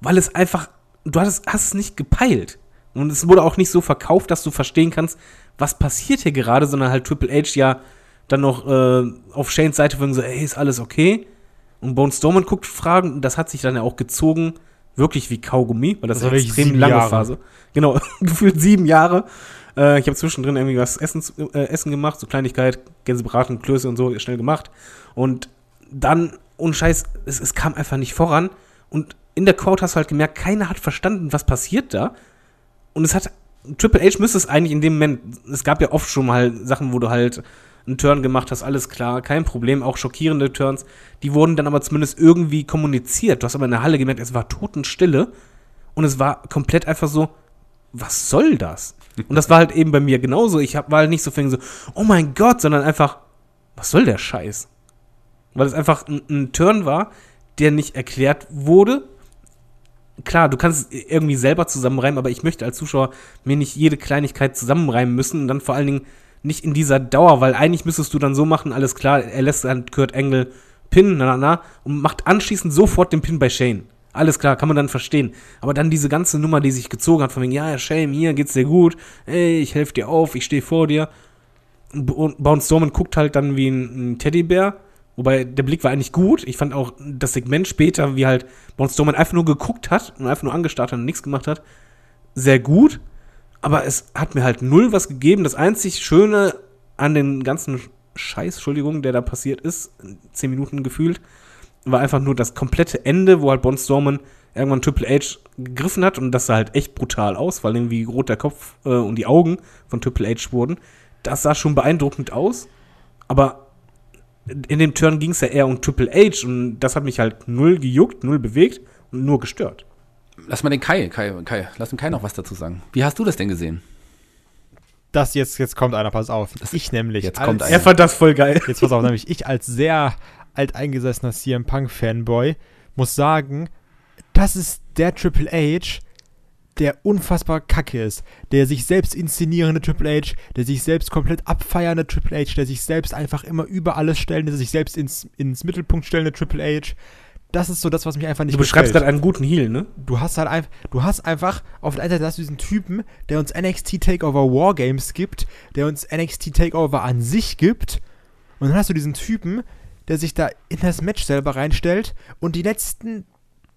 Speaker 4: weil es einfach, du hast, hast es nicht gepeilt. Und es wurde auch nicht so verkauft, dass du verstehen kannst, was passiert hier gerade, sondern halt Triple H ja dann noch äh, auf Shanes Seite von so, ey, ist alles okay? Und Bone Strowman guckt Fragen, und das hat sich dann ja auch gezogen, wirklich wie Kaugummi, weil das,
Speaker 3: Das war
Speaker 4: eine extrem lange
Speaker 3: Jahre.
Speaker 4: Phase. Genau, gefühlt sieben Jahre. Äh, ich habe zwischendrin irgendwie was Essen, äh, Essen gemacht, so Kleinigkeit, Gänsebraten, Klöße und so, schnell gemacht. Und dann, ohne Scheiß, es, es kam einfach nicht voran. Und in der Crowd hast du halt gemerkt, keiner hat verstanden, was passiert da. Und es hat, Triple H müsste es eigentlich in dem Moment, es gab ja oft schon mal Sachen, wo du halt einen Turn gemacht hast, alles klar, kein Problem, auch schockierende Turns. Die wurden dann aber zumindest irgendwie kommuniziert. Du hast aber in der Halle gemerkt, es war Totenstille. Und es war komplett einfach so, was soll das? Und das war halt eben bei mir genauso. Ich hab, war halt nicht so fing so, oh mein Gott, sondern einfach, was soll der Scheiß? Weil es einfach ein, ein Turn war, der nicht erklärt wurde. Klar, du kannst irgendwie selber zusammenreimen, aber ich möchte als Zuschauer mir nicht jede Kleinigkeit zusammenreimen müssen und dann vor allen Dingen nicht in dieser Dauer, weil eigentlich müsstest du dann so machen, alles klar, er lässt dann Kurt Angle pinnen, na, na, na, und macht anschließend sofort den Pin bei Shane. Alles klar, kann man dann verstehen. Aber dann diese ganze Nummer, die sich gezogen hat, von wegen, ja, Shame, hier geht's dir gut, ey, ich helfe dir auf, ich stehe vor dir. Und Braun Strowman guckt halt dann wie ein, ein Teddybär. Wobei der Blick war eigentlich gut. Ich fand auch das Segment später, wie halt Braun Strowman einfach nur geguckt hat und einfach nur angestarrt hat und nichts gemacht hat, sehr gut. Aber es hat mir halt null was gegeben. Das einzig Schöne an den ganzen Scheiß, Entschuldigung, der da passiert ist, zehn Minuten gefühlt, war einfach nur das komplette Ende, wo halt Braun Strowman irgendwann Triple H gegriffen hat und das sah halt echt brutal aus, weil irgendwie rot der Kopf äh, und die Augen von Triple H wurden. Das sah schon beeindruckend aus, aber in dem Turn ging es ja eher um Triple H und das hat mich halt null gejuckt, null bewegt und nur gestört.
Speaker 2: Lass mal den Kai, Kai, Kai, lass den Kai noch was dazu sagen. Wie hast du das denn gesehen?
Speaker 3: Das jetzt, jetzt kommt einer, pass auf. ich nämlich.
Speaker 2: jetzt kommt
Speaker 3: als,
Speaker 2: einer.
Speaker 4: Er fand das voll geil.
Speaker 3: Jetzt pass auf, nämlich ich als sehr alteingesessener CM Punk Fanboy muss sagen, das ist der Triple H, der unfassbar kacke ist. Der sich selbst inszenierende Triple H, der sich selbst komplett abfeiernde Triple H, der sich selbst einfach immer über alles stellende, der sich selbst ins, ins Mittelpunkt stellende Triple H. Das ist so das, was mich einfach nicht
Speaker 4: Du beschreibst gerade einen guten Heal, ne?
Speaker 3: du hast halt einfach, du hast einfach auf der einen Seite hast du diesen Typen, der uns NXT Takeover Wargames gibt, der uns NXT Takeover an sich gibt, und dann hast du diesen Typen, der sich da in das Match selber reinstellt und die letzten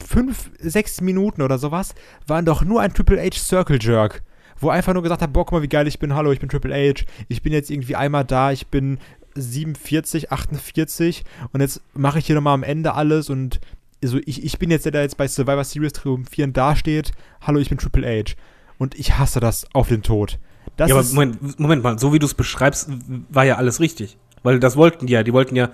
Speaker 3: fünf, sechs Minuten oder sowas waren doch nur ein Triple H Circle Jerk. Wo einfach nur gesagt hat, boah, guck mal, wie geil ich bin, hallo, ich bin Triple H, ich bin jetzt irgendwie einmal da, ich bin 47, 48 und jetzt mache ich hier nochmal am Ende alles und also ich, ich bin jetzt der, der jetzt bei Survivor Series triumphierend dasteht, hallo, ich bin Triple H. Und ich hasse das auf den Tod. Das
Speaker 4: ja, aber Moment, Moment mal, so wie du es beschreibst, war ja alles richtig. Weil das wollten die ja, die wollten ja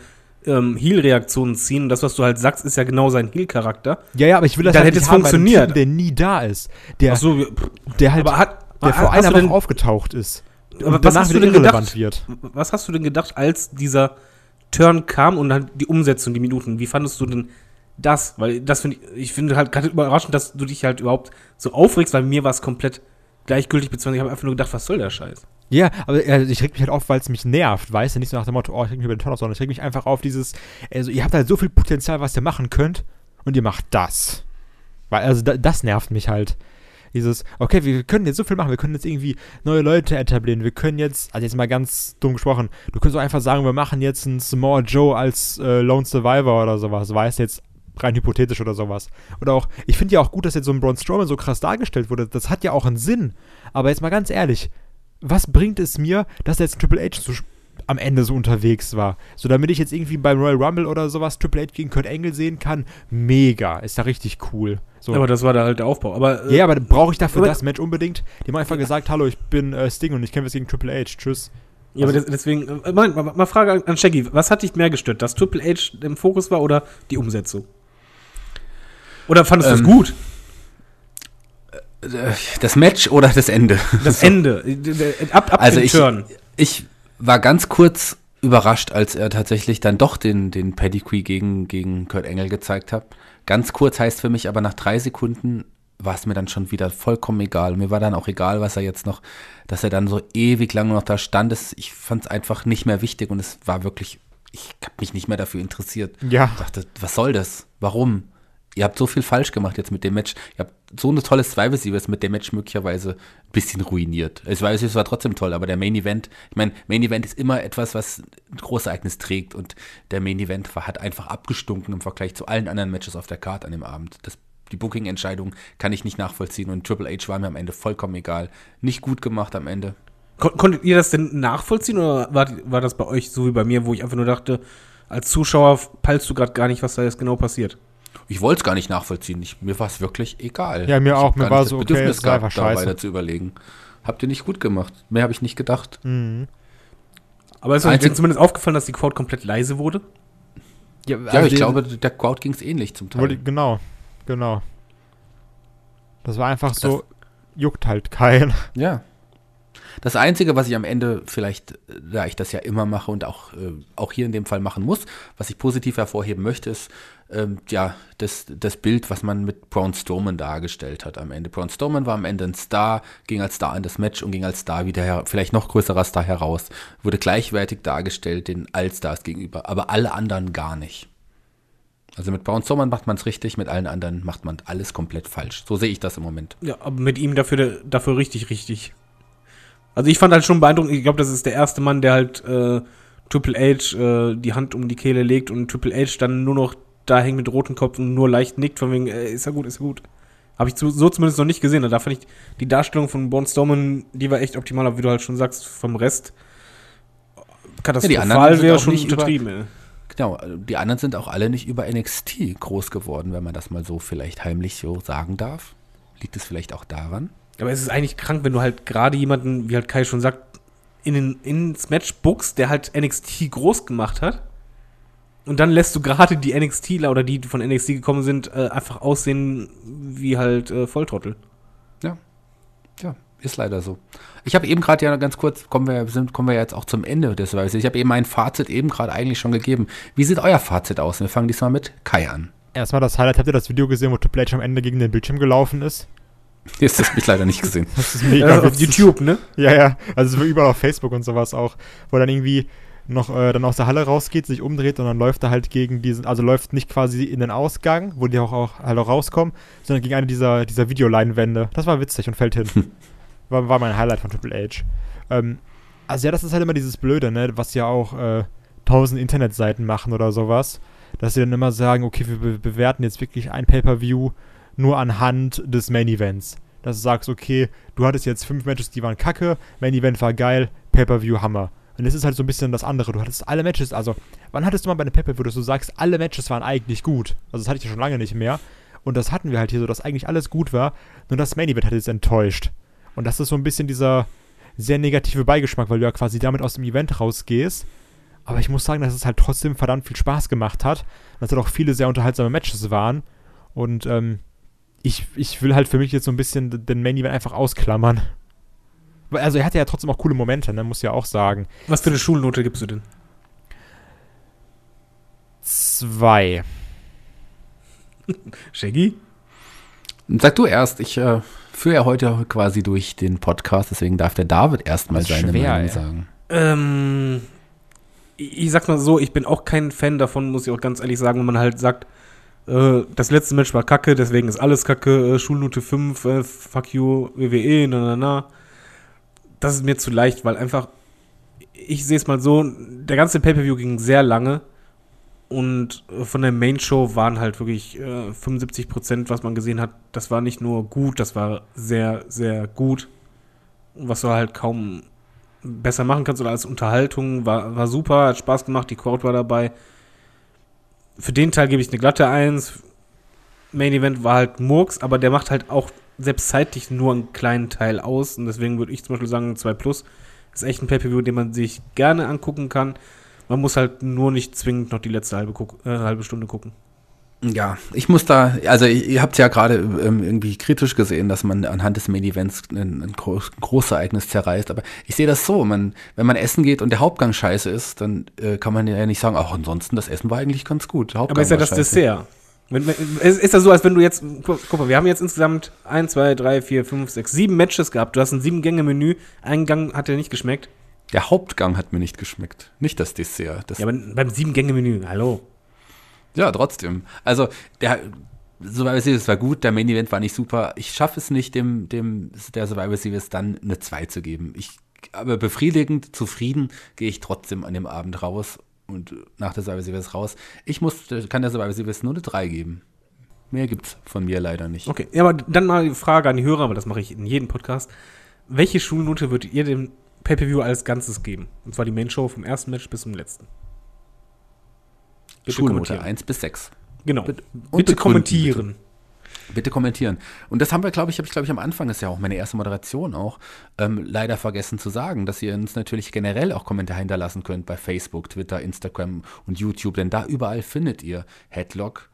Speaker 4: ähm, Heal-Reaktionen ziehen und das, was du halt sagst, ist ja genau sein Heal-Charakter.
Speaker 3: ja, ja, aber ich will das
Speaker 4: Dann
Speaker 3: halt
Speaker 4: hätte
Speaker 3: nicht
Speaker 4: es
Speaker 3: haben
Speaker 4: funktioniert.
Speaker 3: Typen, der nie da ist. Der,
Speaker 4: Ach so, pff,
Speaker 3: der halt,
Speaker 4: aber hat,
Speaker 3: der vor einer Woche aufgetaucht ist.
Speaker 4: aber
Speaker 3: und
Speaker 4: was
Speaker 3: danach
Speaker 4: hast du denn
Speaker 3: irrelevant
Speaker 4: gedacht?
Speaker 3: wird.
Speaker 4: Was hast du denn gedacht, als dieser Turn kam und dann die Umsetzung, die Minuten? Wie fandest du denn das? Weil das finde ich, ich finde halt gerade überraschend, dass du dich halt überhaupt so aufregst, weil mir war es komplett gleichgültig, beziehungsweise ich habe einfach nur gedacht, was soll der Scheiß?
Speaker 3: Ja, aber äh, ich reg mich halt auf, weil es mich nervt, weißt du? Nicht so nach dem Motto, oh, ich reg mich über den Ton auf, sondern ich reg mich einfach auf dieses, also ihr habt halt so viel Potenzial, was ihr machen könnt und ihr macht das. Weil, also da, das nervt mich halt. Dieses, okay, wir können jetzt so viel machen, wir können jetzt irgendwie neue Leute etablieren, wir können jetzt, also jetzt mal ganz dumm gesprochen, du könntest auch einfach sagen, wir machen jetzt einen Samoa Joe als äh, Lone Survivor oder sowas, weißt du, jetzt rein hypothetisch oder sowas. Oder auch, ich finde ja auch gut, dass jetzt so ein Braun Strowman so krass dargestellt wurde, das hat ja auch einen Sinn. Aber jetzt mal ganz ehrlich, was bringt es mir, dass jetzt ein Triple H so sch- am Ende so unterwegs war? So, damit ich jetzt irgendwie beim Royal Rumble oder sowas Triple H gegen Kurt Angle sehen kann, mega, ist ja richtig cool. So.
Speaker 4: Aber das war da halt der Aufbau. Aber äh,
Speaker 3: ja, aber brauche ich dafür
Speaker 4: aber-
Speaker 3: das Match unbedingt? Die haben einfach gesagt, hallo, ich bin äh, Sting und ich kämpfe jetzt gegen Triple H. Tschüss.
Speaker 4: Ja, aber des- deswegen, äh, mal, mal, mal Frage an- Shaggy, was hat dich mehr gestört, dass Triple H im Fokus war oder die Umsetzung? Oder fandest du es
Speaker 2: Ähm,
Speaker 4: gut?
Speaker 2: Das Match oder das Ende?
Speaker 4: Das Ende, ab, ab
Speaker 2: Also ich,
Speaker 4: Turn.
Speaker 2: ich war ganz kurz überrascht, als er tatsächlich dann doch den, den Pedigree gegen, gegen Kurt Engel gezeigt hat. Ganz kurz heißt für mich aber nach drei Sekunden war es mir dann schon wieder vollkommen egal. Mir war dann auch egal, was er jetzt noch, dass er dann so ewig lang noch da stand. Ich fand es einfach nicht mehr wichtig und es war wirklich, ich habe mich nicht mehr dafür interessiert.
Speaker 3: Ja.
Speaker 2: Ich dachte, was soll das? Warum? Ihr habt so viel falsch gemacht jetzt mit dem Match. Ihr habt so eine tolle Survivor Series mit dem Match möglicherweise ein bisschen ruiniert. Es war, es war trotzdem toll, aber der Main Event, ich meine, Main Event ist immer etwas, was ein großes Ereignis trägt und der Main Event war, hat einfach abgestunken im Vergleich zu allen anderen Matches auf der Card an dem Abend. Das, die Booking-Entscheidung kann ich nicht nachvollziehen und Triple H war mir am Ende vollkommen egal. Nicht gut gemacht am Ende.
Speaker 4: Kon konntet ihr das denn nachvollziehen oder war, war das bei euch so wie bei mir, wo ich einfach nur dachte, als Zuschauer peilst du gerade gar nicht, was da jetzt genau passiert?
Speaker 2: Ich wollte es gar nicht nachvollziehen. Ich, mir war es wirklich egal.
Speaker 3: Ja, mir
Speaker 2: ich
Speaker 3: auch. Mir war so,
Speaker 2: das
Speaker 3: okay,
Speaker 2: Bedürfnis
Speaker 3: es war einfach
Speaker 2: da
Speaker 3: scheiße.
Speaker 2: weiter zu überlegen. Habt ihr nicht gut gemacht. Mehr habe ich nicht gedacht.
Speaker 3: Mhm.
Speaker 4: Aber ist euch
Speaker 2: Einzig-
Speaker 4: denn zumindest aufgefallen, dass die Crowd komplett leise wurde?
Speaker 3: Ja,
Speaker 2: Ja,
Speaker 3: also
Speaker 2: ich glaube, der Crowd ging es ähnlich zum Teil.
Speaker 3: Genau, genau. Das war einfach so, juckt halt keinen.
Speaker 2: Ja. Das Einzige, was ich am Ende vielleicht, äh, da ich das ja immer mache und auch, äh, auch hier in dem Fall machen muss, was ich positiv hervorheben möchte, ist ähm, ja das, das Bild, was man mit Braun Strowman dargestellt hat am Ende. Braun Strowman war am Ende ein Star, ging als Star in das Match und ging als Star wieder her, vielleicht noch größerer Star heraus. Wurde gleichwertig dargestellt den Allstars gegenüber, aber alle anderen gar nicht. Also mit Braun Strowman macht man es richtig, mit allen anderen macht man alles komplett falsch. So sehe ich das im Moment.
Speaker 4: Ja, aber mit ihm dafür, dafür richtig, richtig. Also ich fand halt schon beeindruckend, ich glaube, das ist der erste Mann, der halt äh, Triple H äh, die Hand um die Kehle legt und Triple H dann nur noch da hängt mit rotem Kopf und nur leicht nickt, von wegen, äh, ist ja gut, ist ja gut. Habe ich zu, so zumindest noch nicht gesehen. Da fand ich die Darstellung von Braun Strowman, die war echt optimal, aber wie du halt schon sagst, vom Rest katastrophal
Speaker 2: sind
Speaker 4: wäre schon
Speaker 2: nicht über-. Genau, die anderen sind auch alle nicht über NXT groß geworden, wenn man das mal so vielleicht heimlich so sagen darf. Liegt es vielleicht auch daran?
Speaker 4: Aber es ist eigentlich krank, wenn du halt gerade jemanden, wie halt Kai schon sagt, in den, ins Match buchst, der halt NXT groß gemacht hat. Und dann lässt du gerade die NXTler oder die, die von NXT gekommen sind, äh, einfach aussehen wie halt äh, Volltrottel.
Speaker 2: Ja. Ja, ist leider so. Ich habe eben gerade ja ganz kurz, kommen wir, sind, kommen wir jetzt auch zum Ende des Weißes. Ich habe eben mein Fazit eben gerade eigentlich schon gegeben. Wie sieht euer Fazit aus? Wir fangen diesmal mit Kai an.
Speaker 3: Erstmal das Highlight, habt ihr das Video gesehen, wo Triple H am Ende gegen den Bildschirm gelaufen ist?
Speaker 2: Jetzt hast du mich leider nicht gesehen.
Speaker 3: Das ist mega
Speaker 4: auf
Speaker 3: witzig.
Speaker 4: YouTube, ne?
Speaker 3: Ja, ja. Also überall auf Facebook und sowas auch, wo dann irgendwie noch äh, dann aus der Halle rausgeht, sich umdreht und dann läuft er halt gegen diesen, also läuft nicht quasi in den Ausgang, wo die auch, auch halt auch rauskommen, sondern gegen eine dieser, dieser Videoleinwände. Das war witzig und fällt hin. war, war mein Highlight von Triple H. Ähm, also ja, das ist halt immer dieses Blöde, ne, was ja auch äh, tausend Internetseiten machen oder sowas, dass sie dann immer sagen, okay, wir be bewerten jetzt wirklich ein Pay-Per-View nur anhand des Main Events. Dass du sagst, okay, du hattest jetzt fünf Matches, die waren kacke, Main Event war geil, Pay-Per-View Hammer. Und das ist halt so ein bisschen das andere. Du hattest alle Matches, also, wann hattest du mal bei einem Pay-Per-View, dass du sagst, alle Matches waren eigentlich gut? Also, das hatte ich ja schon lange nicht mehr. Und das hatten wir halt hier so, dass eigentlich alles gut war, nur das Main Event hat jetzt enttäuscht. Und das ist so ein bisschen dieser sehr negative Beigeschmack, weil du ja quasi damit aus dem Event rausgehst. Aber ich muss sagen, dass es halt trotzdem verdammt viel Spaß gemacht hat. Dass halt auch viele sehr unterhaltsame Matches waren. Und ähm, ich, ich will halt für mich jetzt so ein bisschen den Main Event einfach ausklammern. Also er hatte ja trotzdem auch coole Momente, ne, muss ja auch sagen.
Speaker 4: Was für eine Schulnote gibst du denn?
Speaker 3: Zwei.
Speaker 4: Shaggy?
Speaker 2: Sag du erst, ich äh, führe ja heute quasi durch den Podcast, deswegen darf der David erstmal seine
Speaker 3: schwer,
Speaker 2: Meinung
Speaker 3: ey.
Speaker 2: sagen.
Speaker 4: Ähm, ich sag's mal so, ich bin auch kein Fan davon, muss ich auch ganz ehrlich sagen, wenn man halt sagt, äh, das letzte Match war kacke, deswegen ist alles kacke, äh, Schulnote 5, äh, fuck you, WWE, na na na. Das ist mir zu leicht, weil einfach, ich sehe es mal so, der ganze Pay-Per-View ging sehr lange und äh, von der Main-Show waren halt wirklich äh, 75 Prozent, was man gesehen hat, das war nicht nur gut, das war sehr, sehr gut. Was du halt kaum besser machen kannst oder als Unterhaltung. War, war super, hat Spaß gemacht, die Crowd war dabei. Für den Teil gebe ich eine glatte 1. Main Event war halt Murks, aber der macht halt auch selbst zeitlich nur einen kleinen Teil aus. Und deswegen würde ich zum Beispiel sagen, 2 Plus ist echt ein Pay-Per-View, den man sich gerne angucken kann. Man muss halt nur nicht zwingend noch die letzte halbe, äh, halbe Stunde gucken.
Speaker 2: Ja, ich muss da, also ihr, habt ja gerade ähm, irgendwie kritisch gesehen, dass man anhand des Main Events ein, ein, groß, ein großes Ereignis zerreißt, aber ich sehe das so, man, wenn man essen geht und der Hauptgang scheiße ist, dann äh, kann man ja nicht sagen, ach, ansonsten, das Essen war eigentlich ganz gut. Hauptgang
Speaker 4: Aber ist ja das
Speaker 2: scheiße.
Speaker 4: Dessert. Ist ja so, als wenn du jetzt, guck, guck mal, wir haben jetzt insgesamt 1, 2, 3, 4, 5, 6, 7 Matches gehabt. Du hast ein 7-Gänge-Menü. Ein Gang hat dir nicht geschmeckt.
Speaker 2: Der Hauptgang hat mir nicht geschmeckt, nicht das Dessert. Das,
Speaker 4: Ja, aber beim 7-Gänge-Menü, hallo.
Speaker 2: Ja, trotzdem. Also, der Survivor Series war gut, der Main Event war nicht super. Ich schaffe es nicht, dem, dem der Survivor Series dann eine 2 zu geben. Ich, aber befriedigend, zufrieden gehe ich trotzdem an dem Abend raus und nach der Survivor raus. Ich muss, kann der Survivor Series nur eine 3 geben. Mehr gibt's von mir leider nicht.
Speaker 4: Okay, ja, aber dann mal die Frage an die Hörer, aber das mache ich in jedem Podcast. Welche Schulnote würdet ihr dem Pay-Per-View als Ganzes geben? Und zwar die Main-Show vom ersten Match bis zum letzten. Bitte
Speaker 2: Schulnote
Speaker 4: kommentieren.
Speaker 2: 1 bis 6.
Speaker 4: Genau.
Speaker 2: Bitte-
Speaker 4: Bitte, kommentieren.
Speaker 2: Bitte kommentieren. Und das haben wir, glaube ich, habe ich, glaube ich, am Anfang, das ist ja auch meine erste Moderation auch, ähm, leider vergessen zu sagen, dass ihr uns natürlich generell auch Kommentare hinterlassen könnt bei Facebook, Twitter, Instagram und YouTube, denn da überall findet ihr Headlock.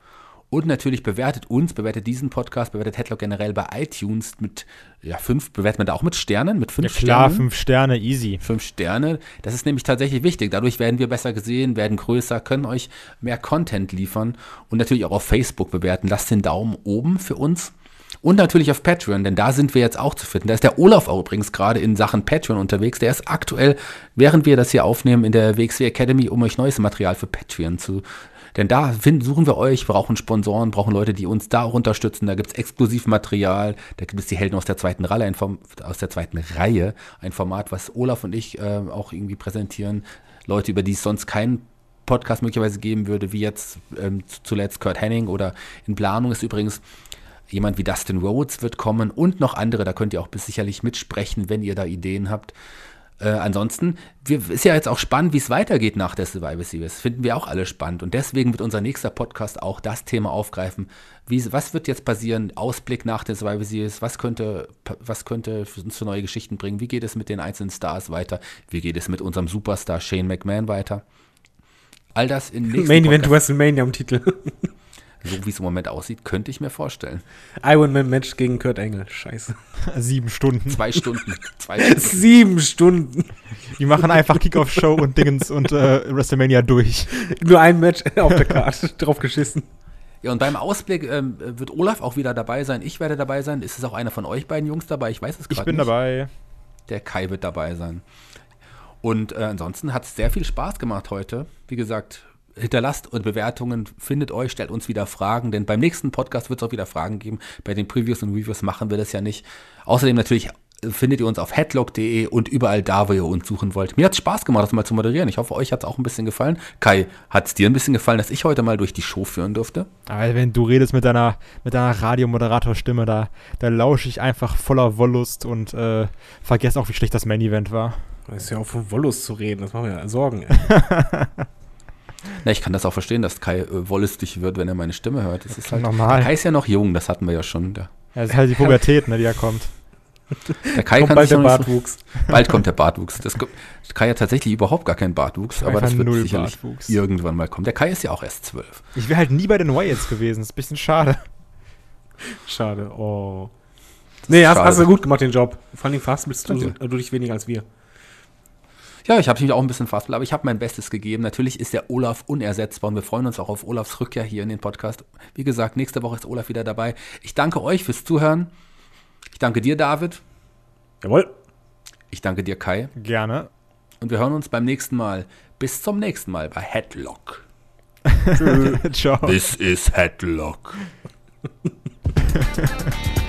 Speaker 2: Und natürlich bewertet uns, bewertet diesen Podcast, bewertet Headlock generell bei iTunes mit, ja, fünf, bewertet man da auch mit Sternen, mit
Speaker 3: Ja
Speaker 2: fünf
Speaker 3: klar,
Speaker 2: Sternen?
Speaker 3: fünf Sterne, easy.
Speaker 2: Fünf Sterne. Das ist nämlich tatsächlich wichtig. Dadurch werden wir besser gesehen, werden größer, können euch mehr Content liefern und natürlich auch auf Facebook bewerten. Lasst den Daumen oben für uns. Und natürlich auf Patreon, denn da sind wir jetzt auch zu finden. Da ist der Olaf auch übrigens gerade in Sachen Patreon unterwegs. Der ist aktuell, während wir das hier aufnehmen, in der WXW Academy, um euch neues Material für Patreon zu Denn da finden, suchen wir euch, brauchen Sponsoren, brauchen Leute, die uns da auch unterstützen. Da gibt es Exklusivmaterial, da gibt es die Helden aus der zweiten Reihe, aus der zweiten Reihe, ein Format, was Olaf und ich äh, auch irgendwie präsentieren. Leute, über die es sonst keinen Podcast möglicherweise geben würde, wie jetzt ähm, zuletzt Kurt Henning oder in Planung ist übrigens jemand wie Dustin Rhodes wird kommen und noch andere, da könnt ihr auch bis sicherlich mitsprechen, wenn ihr da Ideen habt. Äh, ansonsten wir, ist ja jetzt auch spannend, wie es weitergeht nach der Survivor Series. Finden wir auch alle spannend. Und deswegen wird unser nächster Podcast auch das Thema aufgreifen. Wie, was wird jetzt passieren? Ausblick nach der Survivor Series. Was könnte, was könnte uns für neue Geschichten bringen? Wie geht es mit den einzelnen Stars weiter? Wie geht es mit unserem Superstar Shane McMahon weiter? All das in nächsten
Speaker 4: Main Event. WrestleMania am Titel.
Speaker 2: So wie es im Moment aussieht, könnte ich mir vorstellen.
Speaker 4: Iron Man Match gegen Kurt Angle. Scheiße.
Speaker 3: Sieben Stunden.
Speaker 2: Zwei Stunden. Zwei Stunden.
Speaker 4: Sieben Stunden.
Speaker 3: Die machen einfach Kickoff-Show und Dingens und äh, WrestleMania durch.
Speaker 4: Nur ein Match auf der Karte. Drauf geschissen.
Speaker 2: Ja, und beim Ausblick ähm, wird Olaf auch wieder dabei sein. Ich werde dabei sein. Ist es auch einer von euch beiden Jungs dabei? Ich weiß es
Speaker 3: Ich
Speaker 2: gerade
Speaker 3: bin
Speaker 2: nicht.
Speaker 3: dabei.
Speaker 2: Der Kai wird dabei sein. Und äh, ansonsten hat es sehr viel Spaß gemacht heute. Wie gesagt, hinterlasst und Bewertungen, findet euch, stellt uns wieder Fragen, denn beim nächsten Podcast wird es auch wieder Fragen geben. Bei den Previews und Reviews machen wir das ja nicht. Außerdem natürlich äh, findet ihr uns auf headlock.de und überall da, wo ihr uns suchen wollt. Mir hat es Spaß gemacht, das mal zu moderieren. Ich hoffe, euch hat es auch ein bisschen gefallen. Kai, hat es dir ein bisschen gefallen, dass ich heute mal durch die Show führen durfte?
Speaker 3: Aber wenn du redest mit deiner, mit deiner Radiomoderatorstimme, da, da lausche ich einfach voller Wollust und äh, vergesse auch, wie schlecht das Main-Event war.
Speaker 4: Das ist ja auch von Wollust zu reden. Das macht mir ja Sorgen.
Speaker 2: Na, ich kann das auch verstehen, dass Kai äh, wollüstig wird, wenn er meine Stimme hört. Das ist halt
Speaker 3: normal.
Speaker 2: Kai ist ja noch jung, das hatten wir ja schon.
Speaker 3: Ja, das ist halt die Pubertät, ne, die da kommt.
Speaker 2: der Kai
Speaker 4: Kommt
Speaker 2: kann
Speaker 4: bald
Speaker 2: sich
Speaker 4: der
Speaker 2: nicht so-
Speaker 4: Bartwuchs.
Speaker 2: Bald kommt der Bartwuchs. Das, kommt- Kai hat tatsächlich überhaupt gar keinen Bartwuchs, aber das wird
Speaker 3: null
Speaker 2: sicherlich
Speaker 3: Bartwuchs.
Speaker 2: irgendwann mal kommen. Der Kai ist ja auch erst zwölf.
Speaker 3: Ich wäre halt nie bei den Wyatts gewesen. Das ist ein bisschen schade.
Speaker 4: Schade. Oh. Nee, hast,
Speaker 2: schade.
Speaker 4: hast du gut gemacht, den Job. Vor allem fast bist du, du dich weniger als wir.
Speaker 2: Ja, ich habe mich auch ein bisschen fast, aber ich habe mein Bestes gegeben. Natürlich ist der Olaf unersetzbar und wir freuen uns auch auf Olafs Rückkehr hier in den Podcast. Wie gesagt, nächste Woche ist Olaf wieder dabei. Ich danke euch fürs Zuhören. Ich danke dir, David.
Speaker 4: Jawohl.
Speaker 2: Ich danke dir, Kai.
Speaker 3: Gerne.
Speaker 2: Und wir hören uns beim nächsten Mal. Bis zum nächsten Mal bei Headlock.
Speaker 3: Ciao.
Speaker 2: This is Headlock.